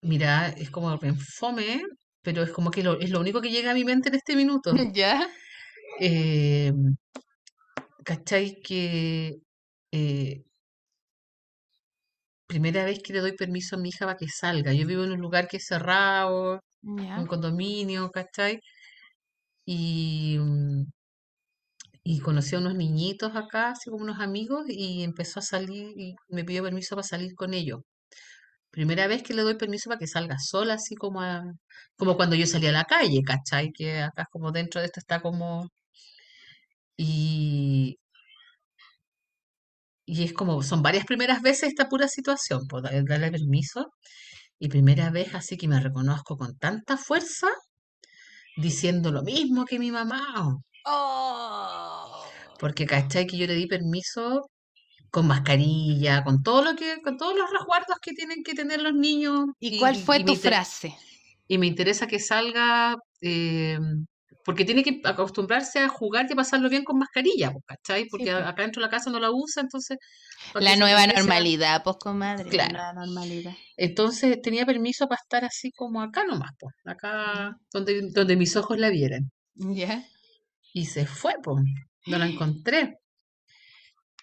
Speaker 1: mira, es como bien fome, pero es como que lo- es lo único que llega a mi mente en este minuto. [LAUGHS]
Speaker 2: ¿Ya?
Speaker 1: Eh, ¿cachai? Que eh, primera vez que le doy permiso a mi hija para que salga. Yo vivo en un lugar que es cerrado, un
Speaker 2: ¿Ya?
Speaker 1: condominio, ¿cachai? Y, mm, y conocí a unos niñitos acá, así como unos amigos, y empezó a salir y me pidió permiso para salir con ellos. Primera vez que le doy permiso para que salga sola, así como, a- como cuando yo salía a la calle, ¿cachai? Que acá como dentro de esto está como... Y, y es como, son varias primeras veces esta pura situación, por darle permiso. Y primera vez así que me reconozco con tanta fuerza, diciendo lo mismo que mi mamá.
Speaker 2: Oh.
Speaker 1: Porque, ¿cachai? Que yo le di permiso con mascarilla, con todo lo que, con todos los resguardos que tienen que tener los niños.
Speaker 2: ¿Y cuál fue
Speaker 1: y me
Speaker 2: tu
Speaker 1: inter-
Speaker 2: frase?
Speaker 1: y me interesa que salga eh, porque tiene que acostumbrarse a jugar y a pasarlo bien con mascarilla, pues, ¿cachai?
Speaker 2: Sí,
Speaker 1: Porque
Speaker 2: po.
Speaker 1: a- acá dentro de la casa no la usa, entonces...
Speaker 2: La nueva normalidad, pues, comadre.
Speaker 1: Claro.
Speaker 2: La nueva normalidad.
Speaker 1: Entonces tenía permiso para estar así como acá nomás, pues, acá donde, donde mis ojos la vieran.
Speaker 2: ¿Ya?
Speaker 1: Y se fue, pues, no la encontré.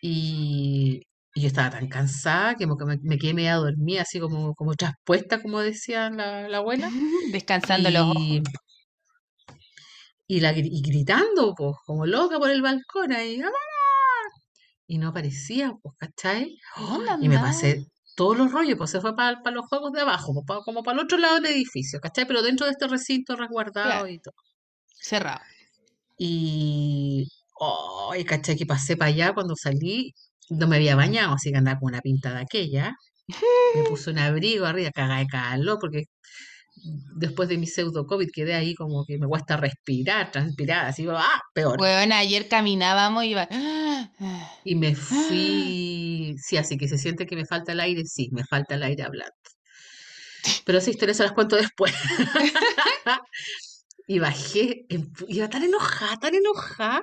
Speaker 1: Y, y yo estaba tan cansada que me, me quedé media dormida, así como, como traspuesta, como decía la, la abuela. [LAUGHS]
Speaker 2: Descansando los ojos.
Speaker 1: Y, la, y gritando, pues, como loca por el balcón ahí, ¡Mamá! Y no aparecía, pues, ¿cachai?
Speaker 2: ¿Dónde
Speaker 1: Y me pasé todos los rollos, pues se fue para los juegos de abajo, pues, pa- como para el otro lado del edificio, ¿cachai? Pero dentro de este recinto resguardado
Speaker 2: Claro.
Speaker 1: y todo.
Speaker 2: Cerrado.
Speaker 1: Y, oh, y ¿cachai? Que pasé para allá cuando salí, no me había bañado, así que andaba con una pinta de aquella. [LAUGHS] Me puse un abrigo arriba, cagada de calor, porque después de mi pseudo COVID quedé ahí como que me cuesta respirar, transpirar, así, ah, peor.
Speaker 2: Bueno, ayer caminábamos y iba. [GASPS]
Speaker 1: Y me [GASPS] fui, sí, así que se siente que me falta el aire, sí, me falta el aire hablando. Pero esa historia se las cuento después. [LAUGHS] [LAUGHS] Y bajé, pu- iba tan enojada, tan enojada,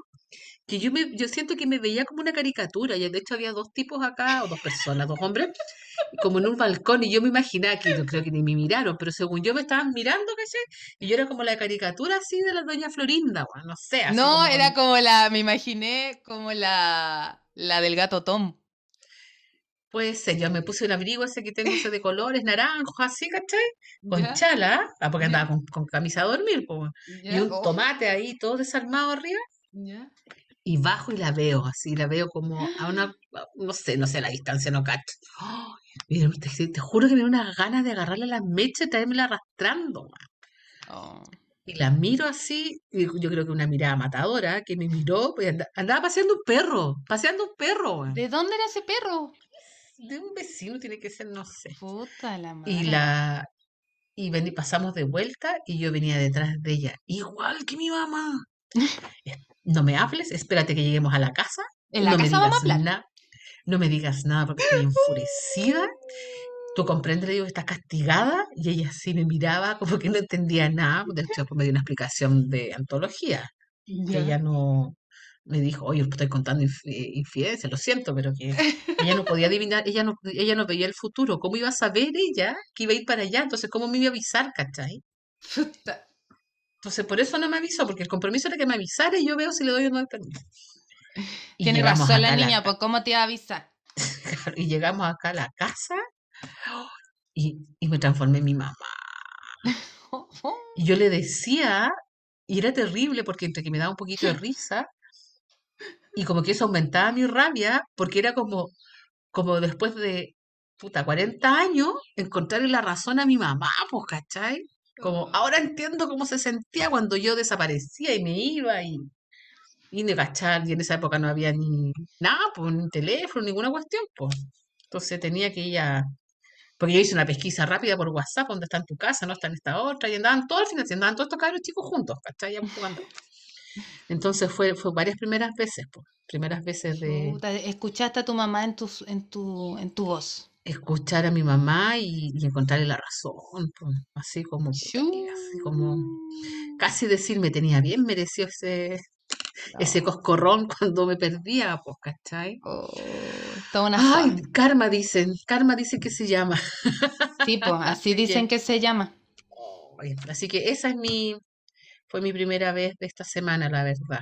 Speaker 1: que yo, me, yo siento que me veía como una caricatura. Y de hecho había dos tipos acá, o dos personas, dos hombres, como en un balcón. Y yo me imaginaba que yo creo que ni me miraron, pero según yo me estaban mirando, ¿cachai? Y yo era como la caricatura así de la doña Florinda, no sé, así
Speaker 2: No,
Speaker 1: como
Speaker 2: era como la, me imaginé como la, la del gato Tom.
Speaker 1: Puede ser, yo me puse un abrigo ese que tengo ese de colores, naranjos, así, ¿cachai? Con chala, ah, porque andaba con, con camisa a dormir, po, y un
Speaker 2: Oh,
Speaker 1: tomate ahí todo desarmado arriba. Y bajo y la veo, así, la veo como a una, [GASPS] a- no sé, no sé la distancia, no cacho. [GASPS] ¡Oh! Mira, te, te juro que me da unas ganas de agarrarle las mechas y traérmela arrastrando.
Speaker 2: Oh.
Speaker 1: Y la miro así, y yo creo que una mirada matadora, que me miró, pues, anda- andaba paseando un perro, paseando un perro.
Speaker 2: ¿De dónde era ese perro?
Speaker 1: De un vecino tiene que ser, no sé.
Speaker 2: Puta la madre.
Speaker 1: Y la y vení, pasamos de vuelta y yo venía detrás de ella, igual que mi mamá. [LAUGHS] No me hables, espérate que lleguemos a la casa.
Speaker 2: En la
Speaker 1: no me
Speaker 2: casa vamos a
Speaker 1: digas
Speaker 2: hablar.
Speaker 1: nada. No me digas nada porque estoy enfurecida. Tú comprendes, le digo, estás castigada. Y ella sí me miraba como que no entendía nada. De hecho, después me dio una explicación de antología. Que
Speaker 2: Ya.
Speaker 1: ella no me dijo, oye, estoy contando eh, infidencias, lo siento, pero que [LAUGHS] ella no podía adivinar, ella no, ella no veía el futuro. ¿Cómo iba a saber ella que iba a ir para allá? Entonces, ¿cómo me iba a avisar, cachai?
Speaker 2: Puta.
Speaker 1: Entonces, por eso no me avisó, porque el compromiso era que me avisara y yo veo si le doy o no el permiso. [LAUGHS] Y
Speaker 2: Tiene razón la niña, pues ¿cómo te iba a avisar? [LAUGHS]
Speaker 1: y llegamos acá a la casa y, y me transformé en mi mamá. Y yo le decía, y era terrible porque entre que me daba un poquito de [LAUGHS] risa y como que eso aumentaba mi rabia, porque era como, como después de, puta, 40 años, encontrarle la razón a mi mamá, pues, ¿cachai? Como ahora entiendo cómo se sentía cuando yo desaparecía y me iba y, y cachar, y en esa época no había ni nada, pues, ni teléfono, ninguna cuestión, pues. Entonces tenía que ir a... Porque yo hice una pesquisa rápida por WhatsApp, ¿dónde está en tu casa? ¿No está en esta otra? Y andaban todos al final, andaban todos estos cabros chicos juntos, ¿cachai? Ya jugando. Entonces fue, fue varias primeras veces, pues. Primeras veces de
Speaker 2: escuchaste a tu mamá en tu, en tu, en tu voz.
Speaker 1: Escuchar a mi mamá y, y encontrarle la razón, pues. Así como, así casi decir, me tenía bien merecido ese, ese coscorrón cuando me perdía, pues, ¿cachai?
Speaker 2: Oh, toda una
Speaker 1: Ay, karma dicen, karma dice que se llama.
Speaker 2: Sí, pues, [LAUGHS] así dicen
Speaker 1: que,
Speaker 2: que se llama.
Speaker 1: así que esa es mi, fue mi primera vez de esta semana, la verdad.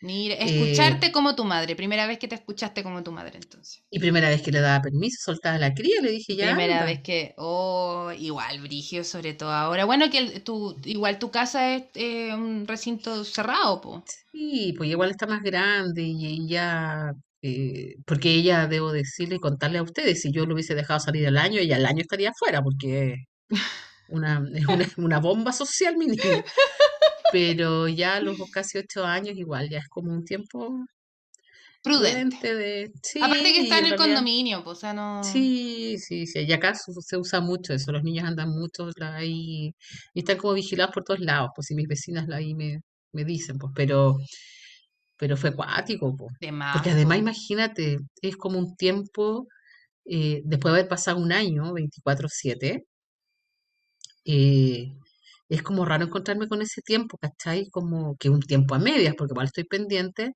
Speaker 2: Mira,
Speaker 1: Eh,
Speaker 2: escucharte como tu madre. Primera vez que te escuchaste como tu madre, entonces.
Speaker 1: y primera vez que le daba permiso, soltaba la cría, le dije, ya
Speaker 2: Primera
Speaker 1: anda.
Speaker 2: vez que, oh, igual, Brigio, sobre todo ahora. Bueno, que el- tu, igual tu casa es eh, un recinto cerrado, po.
Speaker 1: Sí, pues igual está más grande y ella, eh, porque ella, debo decirle y contarle a ustedes, si yo lo hubiese dejado salir al año, ella al año estaría afuera, porque una, es una, una bomba social, mi niña. [LAUGHS] Pero ya a los casi ocho años, igual ya es como un tiempo
Speaker 2: Prudente.
Speaker 1: prudente de...
Speaker 2: Aparte que está
Speaker 1: en
Speaker 2: el
Speaker 1: realidad,
Speaker 2: condominio, pues, o sea, no.
Speaker 1: sí, sí, sí, y acá se se usa mucho eso, los niños andan mucho la- ahí y están como vigilados por todos lados, pues si mis vecinas la- ahí me, me dicen, pues, pero, pero fue acuático, pues.
Speaker 2: De
Speaker 1: Porque
Speaker 2: más,
Speaker 1: además,
Speaker 2: po.
Speaker 1: imagínate, es como un tiempo, eh, después de haber pasado un año, 24/7, eh, es como raro encontrarme con ese tiempo, ¿cachai? Como que un tiempo a medias, porque igual estoy pendiente,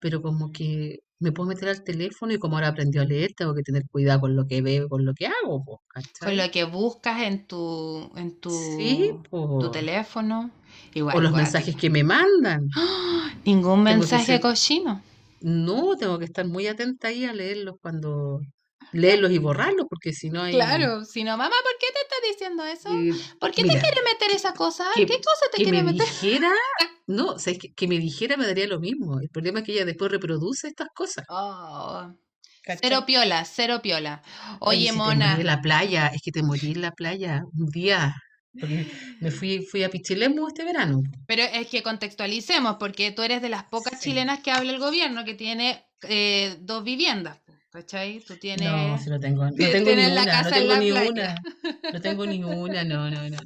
Speaker 1: pero como que me puedo meter al teléfono y como ahora aprendí a leer, tengo que tener cuidado con lo que veo, con lo que hago, po,
Speaker 2: Con
Speaker 1: ¿cachai?
Speaker 2: lo que buscas en tu, en
Speaker 1: Sí,
Speaker 2: tu, tu teléfono.
Speaker 1: O
Speaker 2: Igual,
Speaker 1: los mensajes que me mandan.
Speaker 2: ¡Ah! Ningún
Speaker 1: Tengo
Speaker 2: mensaje
Speaker 1: ser,
Speaker 2: cochino.
Speaker 1: no, tengo que estar muy atenta ahí a leerlos cuando, leerlos y borrarlos, porque si no hay,
Speaker 2: Claro, si no, mamá, ¿por qué te está diciendo eso?
Speaker 1: eh,
Speaker 2: ¿Por qué te quiere meter esa cosa?
Speaker 1: que,
Speaker 2: ¿Qué cosa te
Speaker 1: que
Speaker 2: quiere
Speaker 1: me
Speaker 2: meter?
Speaker 1: dijera, [LAUGHS] no, sabes que, que me dijera me daría lo mismo. El problema es que ella después reproduce estas cosas.
Speaker 2: Oh, cero piola, cero piola.
Speaker 1: Oye,
Speaker 2: Oye,
Speaker 1: si te morí en
Speaker 2: Mona,
Speaker 1: la playa, es que te morí en la playa un día, porque me fui, fui a Pichilemu este verano.
Speaker 2: pero es que contextualicemos, porque tú eres de las pocas
Speaker 1: Sí.
Speaker 2: chilenas que habla el gobierno que tiene eh, dos viviendas, ¿cachai? Tú
Speaker 1: No,
Speaker 2: tienes,
Speaker 1: si no tengo, no tengo ni
Speaker 2: tienes la
Speaker 1: una, no tengo
Speaker 2: la
Speaker 1: ni
Speaker 2: playa.
Speaker 1: una, no tengo ni una, no, no, no.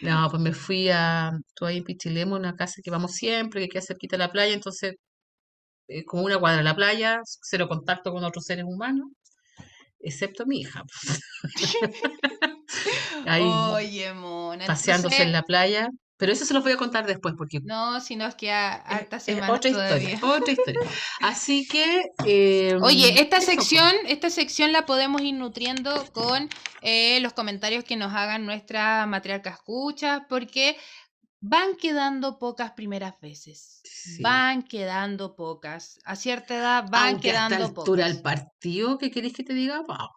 Speaker 1: No, pues me fui a, estuve ahí en Pichilemu, una casa que vamos siempre, que queda cerquita de la playa, entonces, eh, como una cuadra de la playa, cero contacto con otros seres humanos, excepto mi hija. [LAUGHS] Ahí
Speaker 2: Oye, Mona,
Speaker 1: paseándose en la playa, pero eso se los voy a contar después, porque
Speaker 2: no, si nos queda
Speaker 1: es
Speaker 2: semanas
Speaker 1: otra historia,
Speaker 2: todavía. [LAUGHS]
Speaker 1: otra historia. Así que, eh,
Speaker 2: Oye, esta
Speaker 1: pues.
Speaker 2: sección, esta sección la podemos ir nutriendo con eh, los comentarios que nos hagan nuestra matriarca escucha, porque van quedando pocas primeras veces.
Speaker 1: Sí.
Speaker 2: Van quedando pocas. A cierta edad van
Speaker 1: Aunque
Speaker 2: quedando
Speaker 1: altura del
Speaker 2: pocas.
Speaker 1: partido, ¿qué queréis que te diga? Wow.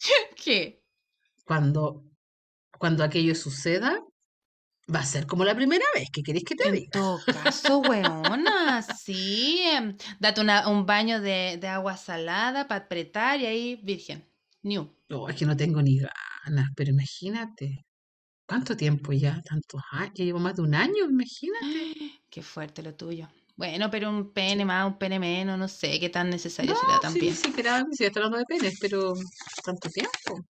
Speaker 1: [LAUGHS]
Speaker 2: ¿Qué?
Speaker 1: Cuando, cuando aquello suceda, va a ser como la primera vez. ¿Qué queréis que te
Speaker 2: En
Speaker 1: diga?
Speaker 2: todo caso, weona, sí. em, Date una- un baño de, de agua salada para apretar y ahí, virgen. New.
Speaker 1: No, es que no tengo ni ganas, pero imagínate. ¿Cuánto tiempo ya? ¿Tantos años? Ya llevo más de un año, imagínate. [GASPS]
Speaker 2: Qué fuerte lo tuyo. Bueno, pero un pene más, un pene menos, no sé qué tan necesario
Speaker 1: No,
Speaker 2: será
Speaker 1: sí,
Speaker 2: también.
Speaker 1: sí, que era, sí, estoy hablando de penes, pero tanto tiempo.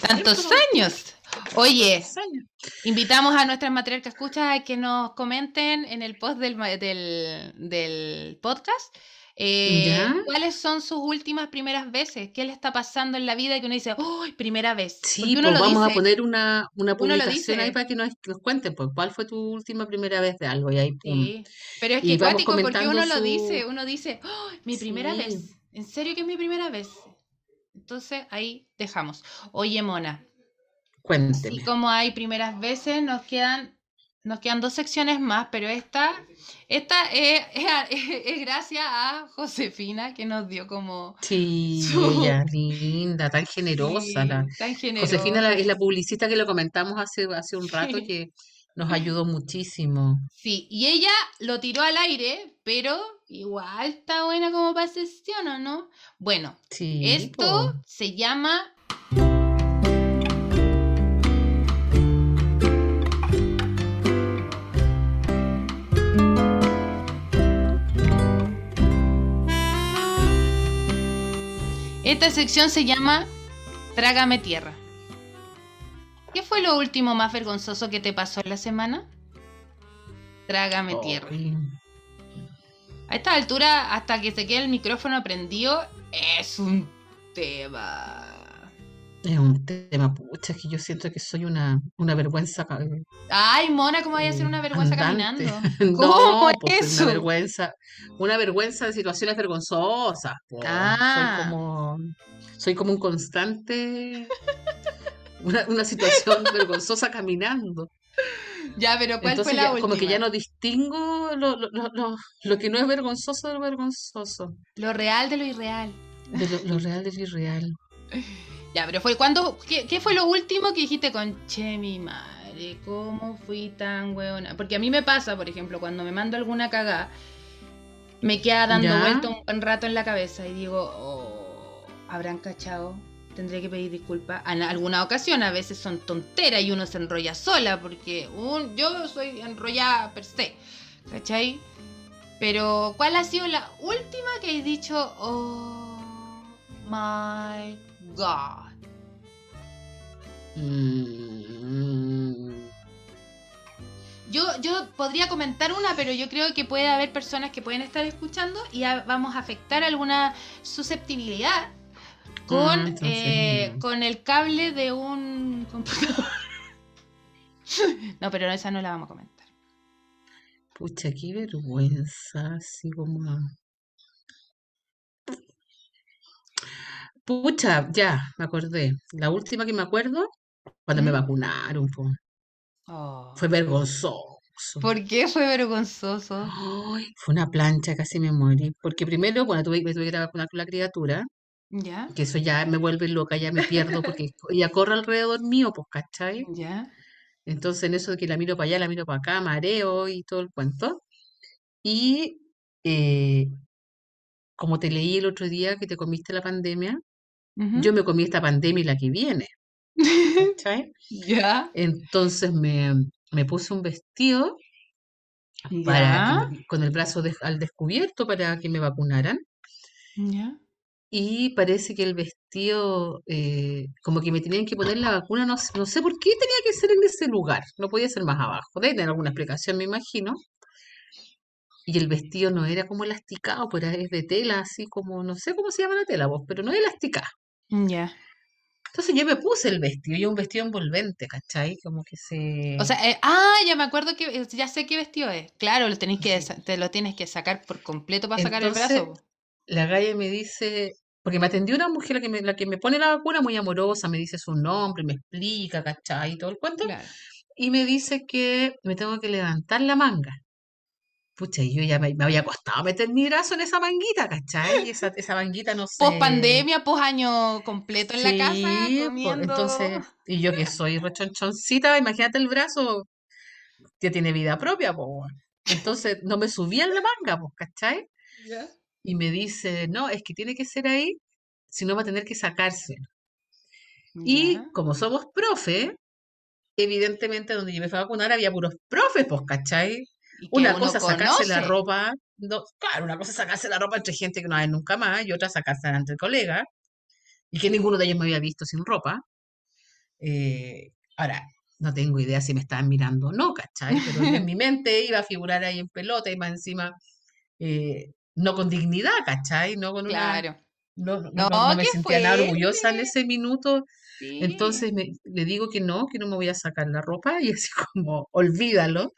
Speaker 2: Tantos años. Oye,
Speaker 1: tantos años.
Speaker 2: invitamos a nuestras matriarcas escuchas a que nos comenten en el post del, del, del podcast eh, cuáles son sus últimas primeras veces, qué le está pasando en la vida que uno dice, ¡Uy, primera vez!
Speaker 1: Sí,
Speaker 2: uno
Speaker 1: pues
Speaker 2: lo
Speaker 1: vamos a poner una, una publicación ahí para que nos, nos cuenten, pues, ¿cuál fue tu última primera vez de algo? Y ahí.
Speaker 2: Sí, pero es que cuático porque uno lo dice, uno dice, ¡Oh, mi primera
Speaker 1: Sí,
Speaker 2: vez! ¿En serio que es mi primera vez? Entonces ahí dejamos. Oye, Mona, así
Speaker 1: cuénteme.
Speaker 2: como hay primeras veces, nos quedan, nos quedan dos secciones más, pero esta, esta es, [LAUGHS] es gracias a Josefina que nos dio como
Speaker 1: Sí,
Speaker 2: su...
Speaker 1: ella, [LAUGHS] linda, tan generosa. La... Josefina la- es la publicista que lo comentamos hace, hace un rato que nos ayudó muchísimo.
Speaker 2: Sí, y ella lo tiró al aire, pero igual está buena como para sesión, ¿o no? Bueno,
Speaker 1: Sí,
Speaker 2: esto
Speaker 1: po.
Speaker 2: se llama Esta sección se llama Trágame Tierra. ¿Qué fue lo último más vergonzoso que te pasó en la semana? Trágame Tierra.
Speaker 1: Ay,
Speaker 2: A esta altura, hasta que se quede el micrófono prendido, es un tema.
Speaker 1: Es un tema, pucha, que yo siento que soy una, una vergüenza
Speaker 2: Ay, Mona, ¿cómo vaya a ser
Speaker 1: eh,
Speaker 2: una vergüenza
Speaker 1: andante.
Speaker 2: caminando? [LAUGHS] ¿Cómo
Speaker 1: No,
Speaker 2: es
Speaker 1: pues
Speaker 2: eso?
Speaker 1: una vergüenza, una vergüenza de situaciones vergonzosas. Soy
Speaker 2: Ah,
Speaker 1: como, soy como un constante, una, una situación [LAUGHS] vergonzosa caminando.
Speaker 2: ya, pero ¿cuál fue
Speaker 1: Entonces
Speaker 2: la
Speaker 1: ya, como que ya no distingo lo, lo, lo, lo- lo que no es vergonzoso de lo vergonzoso,
Speaker 2: Lo real de lo irreal.
Speaker 1: de lo real de lo irreal. [LAUGHS]
Speaker 2: Ya, pero fue cuando. ¿qué, qué fue lo último que dijiste con che, mi madre? ¿Cómo fui tan hueona? Porque a mí me pasa, por ejemplo, cuando me mando alguna cagada, me queda dando
Speaker 1: ¿Ya?
Speaker 2: vuelta un buen rato en la cabeza y digo, oh, habrán cachado, tendré que pedir disculpas. En alguna ocasión, a veces son tonteras y uno se enrolla sola, porque un, yo soy enrollada per se, ¿cachai? Pero, ¿cuál ha sido la última que he dicho, oh my god?
Speaker 1: Mm,
Speaker 2: Yo, yo podría comentar una, pero yo creo que puede haber personas que pueden estar escuchando y a- vamos a afectar alguna susceptibilidad con,
Speaker 1: entonces,
Speaker 2: eh,
Speaker 1: no.
Speaker 2: con el cable de un computador. [LAUGHS] No, pero esa no la vamos a comentar.
Speaker 1: Pucha, qué vergüenza, así como... Pucha, ya, me acordé. La última que me acuerdo, cuando me
Speaker 2: ¿Mm?
Speaker 1: vacunaron, po.
Speaker 2: Oh.
Speaker 1: Fue vergonzoso.
Speaker 2: ¿Por qué fue vergonzoso?
Speaker 1: Ay, fue una plancha, casi me morí. Porque primero, bueno, tuve, me tuve que ir a vacunar con la criatura,
Speaker 2: ¿Ya?
Speaker 1: que eso ya me vuelve loca, ya me pierdo, porque ella corre alrededor mío, pues, ¿cachai?
Speaker 2: ¿Ya?
Speaker 1: Entonces, en eso de que la miro para allá, la miro para acá, mareo y todo el cuento. Y eh, como te leí el otro día que te comiste la pandemia, Yo me comí esta pandemia y la que viene, ¿cachai? [LAUGHS]
Speaker 2: ¿Ya?
Speaker 1: Entonces me, me puse un vestido para con el brazo al descubierto para que me vacunaran.
Speaker 2: ¿Ya?
Speaker 1: Y parece que el vestido, eh, como que me tenían que poner la vacuna, no, sé- no sé por qué tenía que ser en ese lugar, no podía ser más abajo. Debe tener alguna explicación, me imagino. Y el vestido no era como elasticado, pues era es de tela, así como, no sé cómo se llama la tela vos, pero no es elasticada.
Speaker 2: ¿Ya?
Speaker 1: Entonces yo me puse el vestido, y es un vestido envolvente, ¿cachai? Como que se...
Speaker 2: O sea, eh, ah, ya me acuerdo que eh, ya sé qué vestido es. Claro, lo tenéis que
Speaker 1: Sí.
Speaker 2: te lo tienes que sacar por completo para sacar el brazo.
Speaker 1: la galla me dice, porque me atendió una mujer la que me, la que me pone la vacuna, muy amorosa, me dice su nombre, me explica, ¿cachai? Y todo el cuento.
Speaker 2: Claro.
Speaker 1: Y me dice que me tengo que levantar la manga. Pucha, y yo ya me, me había costado meter mi brazo en esa manguita, ¿cachai? Y esa, esa manguita no
Speaker 2: Post
Speaker 1: sé.
Speaker 2: pandemia, post año completo en la casa, comiendo.
Speaker 1: entonces, y yo que soy rechonchoncita, imagínate el brazo, ya tiene vida propia, pues. Entonces no me subía en la manga, pues, ¿cachai? Y me dice, no, es que tiene que ser ahí, si no va a tener que sacarse. Y como somos profe, evidentemente donde yo me fui a vacunar había puros profes, pues, ¿cachai?
Speaker 2: Y que
Speaker 1: Una
Speaker 2: uno
Speaker 1: cosa es sacarse la ropa, no, claro, una cosa es sacarse la ropa entre gente que no hay nunca más, y otra sacarse entre colegas, y que ninguno de ellos me había visto sin ropa. Eh, ahora, no tengo idea si me estaban mirando o no, ¿cachai? Pero en mi [LAUGHS] mente iba a figurar ahí en pelota y más encima, eh, no con dignidad, ¿cachai? No con una,
Speaker 2: Claro.
Speaker 1: no, no,
Speaker 2: No,
Speaker 1: no, me sentía nada orgullosa en ese minuto.
Speaker 2: Sí.
Speaker 1: Entonces me, le digo que no, que no me voy a sacar la ropa y así como, olvídalo.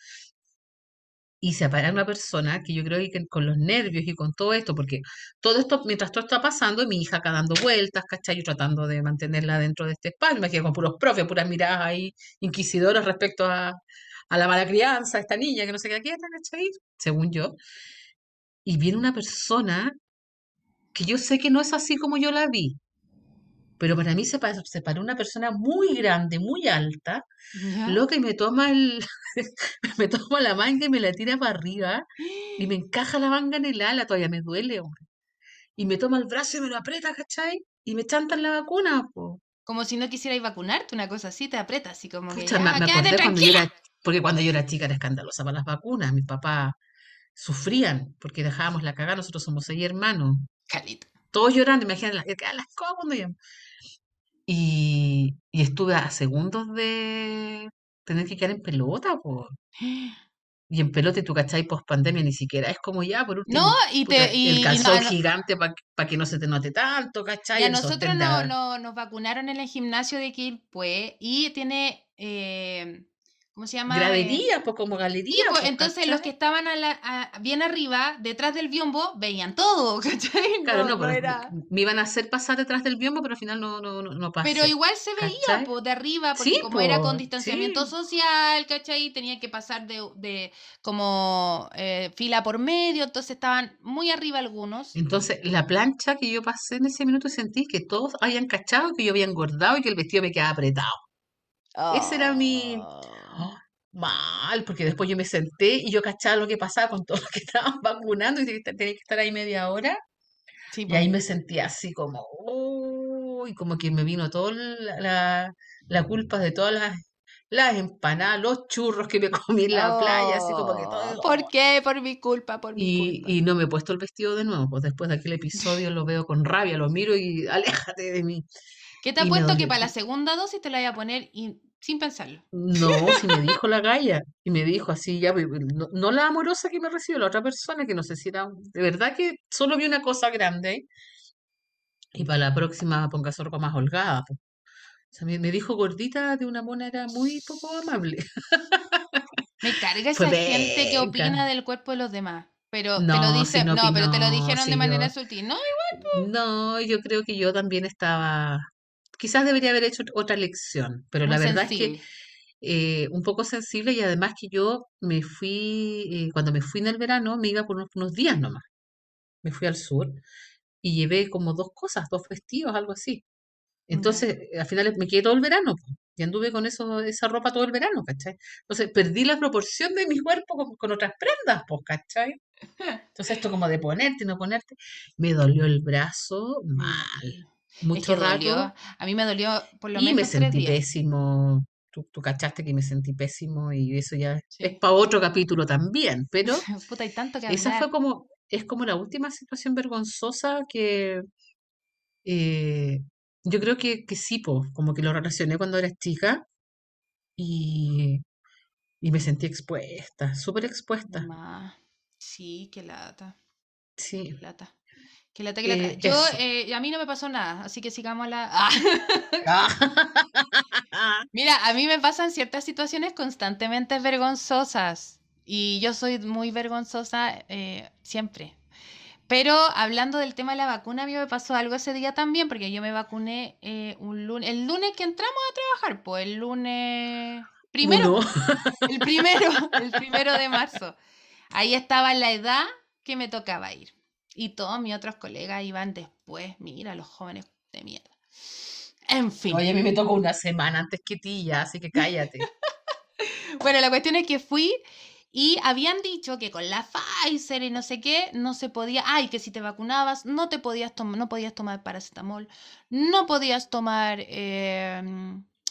Speaker 1: Y se para una persona que yo creo que con los nervios y con todo esto, porque todo esto, mientras todo está pasando, mi hija acá dando vueltas, ¿cachai? Yo tratando de mantenerla dentro de este espacio, quedé con puros profes, puras miradas ahí inquisidoras respecto a, a la mala crianza, a esta niña que no sé qué aquí está, ¿cachai? Según yo. Y viene una persona que yo sé que no es así como yo la vi, pero para mí se, se paró una persona muy grande, muy alta,
Speaker 2: ¿Ya?
Speaker 1: loca, y me toma el, [LAUGHS] me toma la manga y me la tira para arriba, y me encaja la manga en el ala, todavía me duele, hombre. Y me toma el brazo y me lo aprieta, ¿cachai? Y me chantan la vacuna, po.
Speaker 2: Como si no quisierais vacunarte, una cosa así, te aprieta, así como que
Speaker 1: Pucha, me,
Speaker 2: ya,
Speaker 1: me
Speaker 2: quédate
Speaker 1: acordé cuando yo era, porque cuando yo era chica era escandalosa para las vacunas, mis papás sufrían porque dejábamos la cagada, nosotros somos seis hermanos,
Speaker 2: Calito.
Speaker 1: todos llorando, imagínate, las, las cosas cuando Y, y estuve a segundos de tener que quedar en pelota, po. Y en pelota, y tú, ¿cachai? Post pandemia ni siquiera es como ya, por
Speaker 2: No,
Speaker 1: último,
Speaker 2: y
Speaker 1: puta,
Speaker 2: te, y,
Speaker 1: el
Speaker 2: y no,
Speaker 1: calzón
Speaker 2: a no-
Speaker 1: gigante para que no se te note tanto,
Speaker 2: y
Speaker 1: ¿cachai?
Speaker 2: a
Speaker 1: El
Speaker 2: nosotros
Speaker 1: sostén de
Speaker 2: no,
Speaker 1: a-
Speaker 2: no- nos vacunaron en el gimnasio de Quilpué y tiene, eh, ¿cómo se llama? Eh,
Speaker 1: graderías, pues como
Speaker 2: Sí, pues
Speaker 1: pues,
Speaker 2: entonces los que estaban a la- a- bien arriba, detrás del biombo, veían todo, [LAUGHS] ¿cachai?
Speaker 1: Claro,
Speaker 2: No,
Speaker 1: no,
Speaker 2: no
Speaker 1: pero
Speaker 2: era.
Speaker 1: me iban a hacer pasar detrás del biombo, pero al final no, no, no, no
Speaker 2: Pero
Speaker 1: pasé,
Speaker 2: igual se veía, pues, de arriba, porque
Speaker 1: Sí,
Speaker 2: como era con
Speaker 1: pues,
Speaker 2: distanciamiento
Speaker 1: sí.
Speaker 2: social, ¿cachai? Tenía que pasar de, de como eh, fila por medio, entonces estaban muy arriba algunos.
Speaker 1: Entonces, la plancha que yo pasé en ese minuto sentí que todos habían cachado que yo había engordado y que el vestido me quedaba apretado. Ese era mi...
Speaker 2: Oh.
Speaker 1: ¡Oh! mal, porque después yo me senté y yo cachaba lo que pasaba con todos los que [LAUGHS] estaban vacunando y tenía que estar ahí media hora.
Speaker 2: Sí,
Speaker 1: Y ahí me sentí así como, uy, como que me vino toda la, la, la culpa de todas las, las empanadas, los churros que me comí en la playa, así como que todo.
Speaker 2: Oh, ¿Por qué? Por mi culpa, por mi
Speaker 1: Y,
Speaker 2: culpa.
Speaker 1: y no me he puesto el vestido de nuevo, pues después de aquel episodio lo veo con rabia, lo miro y [LAUGHS] aléjate de mí.
Speaker 2: ¿Qué te ha puesto que para la segunda dosis te la voy a poner y- sin pensarlo?
Speaker 1: No, si me dijo la [LAUGHS] galla, y me dijo así, ya, pues, no, no la amorosa que me recibió, la otra persona, que no sé si era, de verdad que solo vi una cosa grande y para la próxima ponga ropa más holgada, pues. O sea, me, me dijo gordita de una manera muy poco amable. [LAUGHS]
Speaker 2: Me carga
Speaker 1: Fue
Speaker 2: esa gente que opina del cuerpo de los demás. Pero te lo
Speaker 1: No,
Speaker 2: dice,
Speaker 1: no
Speaker 2: no, pero te lo dijeron de
Speaker 1: yo.
Speaker 2: manera sutil, ¿no?
Speaker 1: No, yo creo que yo también estaba. Quizás debería haber hecho otra lección, pero
Speaker 2: Muy
Speaker 1: la verdad es que eh, un poco sensible y además que yo me fui, eh, cuando me fui en el verano, me iba por unos, unos días nomás. Me fui al sur y llevé como dos cosas, dos vestidos, algo así. Entonces, eh, al final me quedé todo el verano y anduve con eso, esa ropa todo el verano, ¿cachai? Entonces, perdí la proporción de mi cuerpo con, con otras prendas, pues, ¿cachai? [LAUGHS] Entonces, esto como de ponerte y no ponerte, me dolió el brazo mal,
Speaker 2: Es
Speaker 1: mucho
Speaker 2: dolió.
Speaker 1: rato,
Speaker 2: A mí me dolió por lo
Speaker 1: y me
Speaker 2: menos
Speaker 1: sentí
Speaker 2: días.
Speaker 1: pésimo. Tú, tú cachaste que me sentí pésimo y eso ya es para otro capítulo también, pero [LAUGHS]
Speaker 2: Puta, hay tanto que
Speaker 1: esa fue como, es como la última situación vergonzosa que eh, yo creo que, que sí, po, como que lo relacioné cuando era chica y, y me sentí expuesta, súper expuesta.
Speaker 2: Ma, Sí, qué lata.
Speaker 1: Sí.
Speaker 2: Qué lata, qué lata.
Speaker 1: eh,
Speaker 2: Yo, eh, a mí no me pasó nada, así que sigamos la. Ah.
Speaker 1: Ah. [LAUGHS]
Speaker 2: Mira, a mí me pasan ciertas situaciones constantemente vergonzosas y yo soy muy vergonzosa eh, siempre. Pero hablando del tema de la vacuna, a mí me pasó algo ese día también, porque yo me vacuné eh, un lunes, el lunes que entramos a trabajar, pues el lunes primero,
Speaker 1: Uno. [LAUGHS]
Speaker 2: el primero, el primero de marzo. Ahí estaba la edad que me tocaba ir. Y todos mis otros colegas iban después, mira, los jóvenes de mierda. En fin.
Speaker 1: Oye, a mí me tocó una semana antes que ti ya, así que cállate. [LAUGHS]
Speaker 2: Bueno, la cuestión es que fui y habían dicho que con la Pfizer y no sé qué, no se podía, ay, que si te vacunabas, no te podías tomar, no podías tomar paracetamol, no podías tomar eh,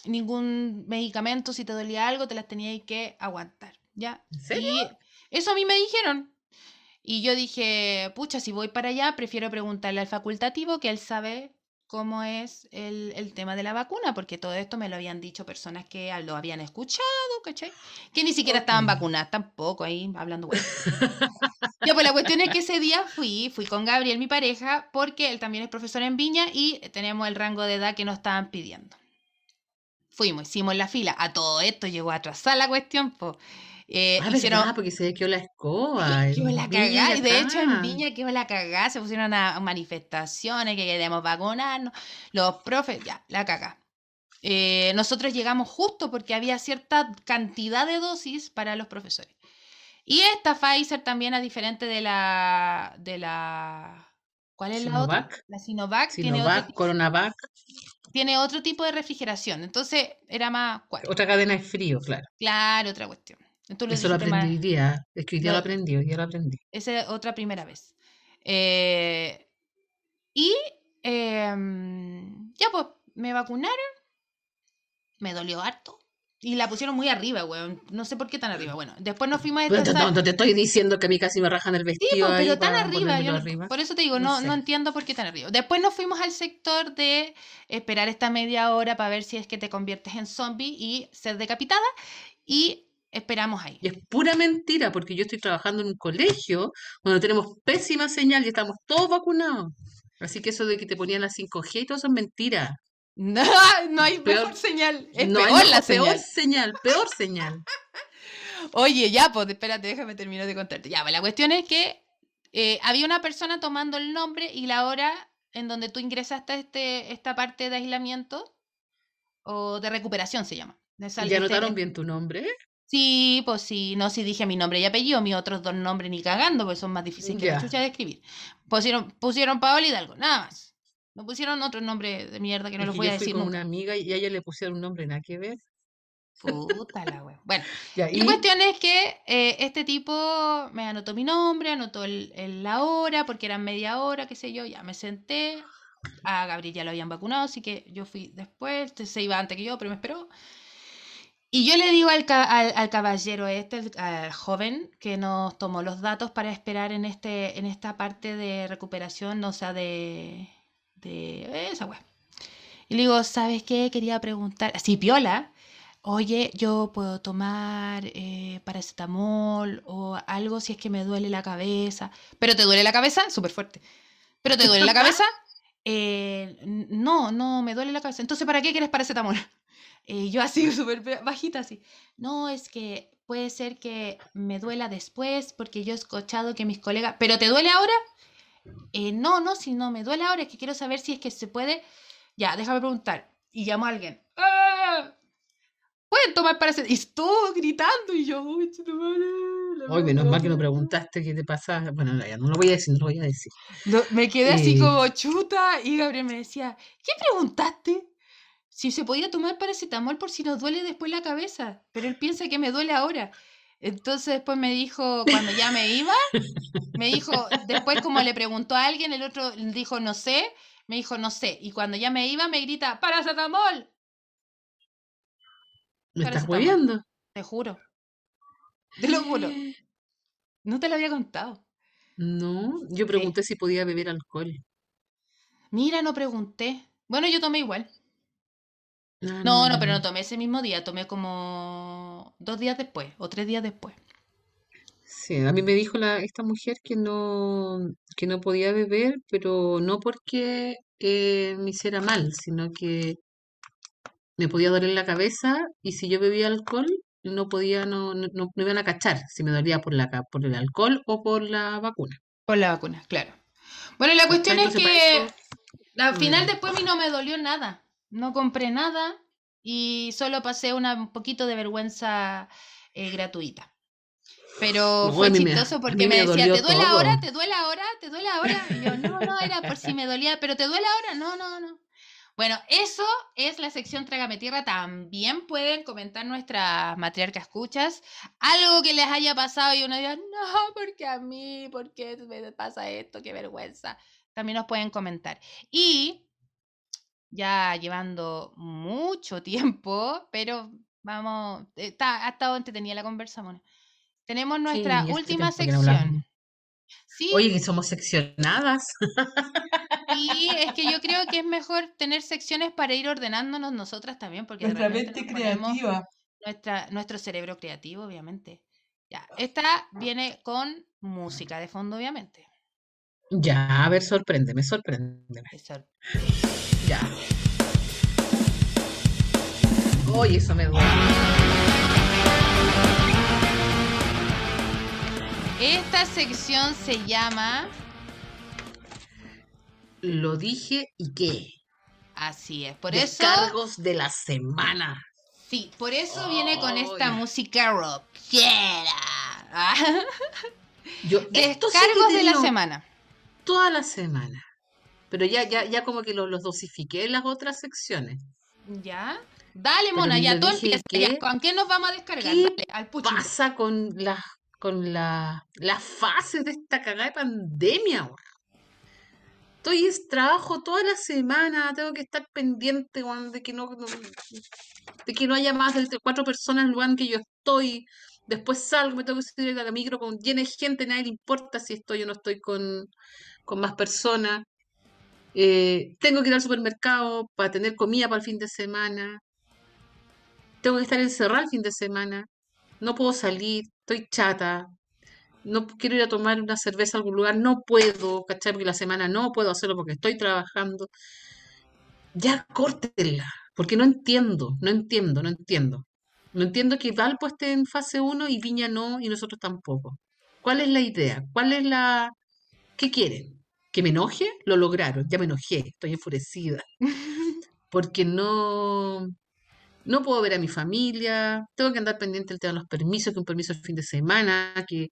Speaker 2: ningún medicamento, si te dolía algo, te las tenías que aguantar, ¿ya?
Speaker 1: ¿En serio?
Speaker 2: Y eso a mí me dijeron. Y yo dije, pucha, si voy para allá, prefiero preguntarle al facultativo que él sabe cómo es el, el tema de la vacuna, porque todo esto me lo habían dicho personas que lo habían escuchado, ¿cachai? Que ni siquiera estaban vacunadas tampoco, ahí hablando bueno. [LAUGHS] Ya, pues la cuestión es que ese día fui, fui con Gabriel, mi pareja, porque él también es profesor en Viña y tenemos el rango de edad que nos estaban pidiendo. Fuimos, hicimos la fila. A todo esto llegó a atrasar la cuestión, pues. Eh,
Speaker 1: Ah,
Speaker 2: hicieron,
Speaker 1: porque se quedó la escoba.
Speaker 2: Quedó la cagada, y de hecho en. Viña quedó la cagada, se pusieron a manifestaciones que queremos vacunarnos, los profes, ya, la cagada. Eh, nosotros llegamos justo porque había cierta cantidad de dosis para los profesores. Y esta Pfizer también es diferente de la, de la, ¿cuál es la otra? La Sinovac, tiene, otro,
Speaker 1: Sinovac, Coronavac,
Speaker 2: tiene otro tipo de refrigeración, entonces era más, cuático.
Speaker 1: otra cadena de frío, claro.
Speaker 2: claro, otra cuestión. Tú lo
Speaker 1: Eso lo aprendí hoy día. Es que hoy día
Speaker 2: Lo-
Speaker 1: lo aprendí, hoy día lo aprendí.
Speaker 2: Esa es otra primera vez. Eh, y em, ya pues, me vacunaron. Me dolió harto. Y la pusieron muy arriba, weón. No sé por qué tan arriba. Bueno, después nos fuimos a
Speaker 1: Pero
Speaker 2: esta
Speaker 1: te,
Speaker 2: sala-
Speaker 1: no, te estoy diciendo que a mí casi me rajan el
Speaker 2: Sí,
Speaker 1: vestido
Speaker 2: pues,
Speaker 1: ahí
Speaker 2: pero tan
Speaker 1: para
Speaker 2: arriba, yo no-
Speaker 1: arriba.
Speaker 2: por eso te digo,
Speaker 1: No
Speaker 2: no, no
Speaker 1: sé.
Speaker 2: entiendo por qué tan arriba. Después nos fuimos al sector de esperar esta media hora para ver si es que te conviertes en zombie y ser decapitada. Y esperamos ahí.
Speaker 1: Y es pura mentira, porque yo estoy trabajando en un colegio donde tenemos pésima señal y estamos todos vacunados. Así que eso de que te ponían la 5G y todo eso es mentira. [LAUGHS]
Speaker 2: No, no hay
Speaker 1: Peor-
Speaker 2: mejor señal. Es
Speaker 1: no hay
Speaker 2: peor la
Speaker 1: mejor- peor
Speaker 2: señal.
Speaker 1: señal, peor señal. [LAUGHS]
Speaker 2: Oye, ya, pues espérate, déjame terminar de contarte. Ya, pues la cuestión es que eh, había una persona tomando el nombre y la hora en donde tú ingresaste a este, esta parte de aislamiento o de recuperación se llama.
Speaker 1: ¿Ya
Speaker 2: este-
Speaker 1: anotaron bien tu nombre?
Speaker 2: Sí, pues sí, no, si dije mi nombre y apellido, mis otros dos nombres ni cagando, porque son más difíciles que la chucha de escribir. Pusieron, pusieron Paola Hidalgo, nada más. No pusieron otro nombre de mierda que no
Speaker 1: que
Speaker 2: voy a decir
Speaker 1: con
Speaker 2: nunca.
Speaker 1: una amiga y a ella le pusieron un nombre nada que ver.
Speaker 2: Puta la wea. Bueno, [LAUGHS]
Speaker 1: Ya,
Speaker 2: La
Speaker 1: y
Speaker 2: cuestión es que eh, este tipo me anotó mi nombre, anotó el, el- la hora, porque eran media hora, qué sé yo, ya me senté. A Gabriel ya lo habían vacunado, así que yo fui después, se iba antes que yo, pero me esperó. Y yo le digo al, ca- al, al caballero este, al, joven, que nos tomó los datos para esperar en, este, en esta parte de recuperación, o sea, de, de esa wea. Y le digo, ¿sabes qué? Quería preguntar, así piola, oye, yo puedo tomar eh, paracetamol o algo si es que me duele la cabeza. ¿Pero te duele la cabeza? Súper fuerte. ¿Pero te duele la [LAUGHS] cabeza? eh, no, no, me duele la cabeza. Entonces, ¿para qué quieres paracetamol? Y yo así, [LAUGHS] súper bajita, así. No, es que puede ser que me duela después porque yo he escuchado que mis colegas... ¿Pero te duele ahora? Eh, no, no, si no me duele ahora, es que quiero saber si es que se puede... Ya, déjame preguntar. Y llamo a alguien. ¡Ah! ¿Pueden tomar paracetamol? Y estuvo gritando y yo...
Speaker 1: Hoy, menos mal que no preguntaste qué te pasa. Bueno, ya no lo voy a decir, no lo voy a decir.
Speaker 2: me quedé así
Speaker 1: Eh.
Speaker 2: como chuta y Gabriel me decía, ¿qué preguntaste? Si se podía tomar paracetamol por si nos duele después la cabeza, pero él piensa que me duele ahora. Entonces después me dijo, cuando ya me iba, me dijo, después como le preguntó a alguien, el otro dijo, no sé, me dijo, no sé. Y cuando ya me iba, me grita, paracetamol,
Speaker 1: ¿Me estás hueviando?
Speaker 2: te juro. Te lo juro. No te lo había contado.
Speaker 1: No, yo pregunté si podía beber alcohol.
Speaker 2: Mira, no pregunté. Bueno, yo tomé igual. No, no, pero no tomé ese mismo día, tomé como dos días después o tres días después.
Speaker 1: Sí, a mí me dijo la, esta mujer que no, que no podía beber, pero no porque eh, me hiciera mal, sino que me podía doler la cabeza y si yo bebía alcohol no podía, no, no, no me iban a cachar si me dolía por la, por el alcohol o por la vacuna.
Speaker 2: Por la vacuna, claro. Bueno, la cuestión es
Speaker 1: Entonces,
Speaker 2: que
Speaker 1: eso,
Speaker 2: al final
Speaker 1: mm.
Speaker 2: después a mí no me dolió nada. No compré nada y solo pasé una, un poquito de vergüenza eh, gratuita. Pero
Speaker 1: No,
Speaker 2: fue
Speaker 1: me-
Speaker 2: chistoso porque me,
Speaker 1: me
Speaker 2: decía, ¿te duele
Speaker 1: todo.
Speaker 2: ahora? ¿Te duele ahora? ¿Te duele ahora? Y yo, no, no, era por si me dolía, pero ¿te duele ahora? No, no, no. Bueno, eso es la sección Trágame Tierra. También pueden comentar nuestras matriarcas escuchas. Algo que les haya pasado y uno diga, no, porque a mí, ¿por qué me pasa esto? Qué vergüenza. También nos pueden comentar. Y ya llevando mucho tiempo, pero vamos, está, ha estado entretenida la conversa, Mona. Tenemos nuestra
Speaker 1: Sí,
Speaker 2: última
Speaker 1: no
Speaker 2: sección. Sí,
Speaker 1: Oye, que somos seccionadas.
Speaker 2: y es que yo creo que es mejor tener secciones para ir ordenándonos nosotras también, porque nos ponemos nuestra, nuestro cerebro creativo, obviamente. Ya, esta viene con música de fondo, obviamente.
Speaker 1: Ya, a ver, sorpréndeme, sorpréndeme.
Speaker 2: Eso.
Speaker 1: Ya. Oye, eso me duele.
Speaker 2: Esta sección se llama
Speaker 1: Lo dije y qué.
Speaker 2: Así es. Por eso,
Speaker 1: Descargos de la semana.
Speaker 2: sí, por eso viene con esta música rockera. [LAUGHS]
Speaker 1: Yo
Speaker 2: Descargos de la semana.
Speaker 1: toda la semana. Pero ya, ya, ya como que los, los dosifiqué en las otras secciones.
Speaker 2: ¿Ya? Dale, mona, ya
Speaker 1: dije
Speaker 2: empieza.
Speaker 1: qué-
Speaker 2: ¿Con qué nos vamos a descargar?
Speaker 1: qué
Speaker 2: Dale, al pucho.
Speaker 1: Pasa con las con la, las fases de esta cagada de pandemia. weón. Estoy en trabajo toda la semana, tengo que estar pendiente de que no, no- de que no haya más de cuatro personas en el lugar en que yo estoy. Después salgo, me tengo que subir a la micro con llena de gente, nadie le importa si estoy o no estoy con, con más personas. Eh, tengo que ir al supermercado para tener comida para el fin de semana. Tengo que estar encerrada el fin de semana. No puedo salir, estoy chata. No quiero ir a tomar una cerveza a algún lugar, no puedo, ¿cachai? Porque la semana no puedo hacerlo porque estoy trabajando. Ya córtenla, porque no entiendo, no entiendo, no entiendo. No entiendo que Valpo esté en fase 1 y Viña no y nosotros tampoco. ¿Cuál es la idea? ¿Cuál es la... ¿Qué quieren? ¿Que me enoje? Lo lograron, ya me enojé, estoy enfurecida. [LAUGHS] Porque no, no puedo ver a mi familia, tengo que andar pendiente del tema de los permisos, que un permiso el fin de semana, que,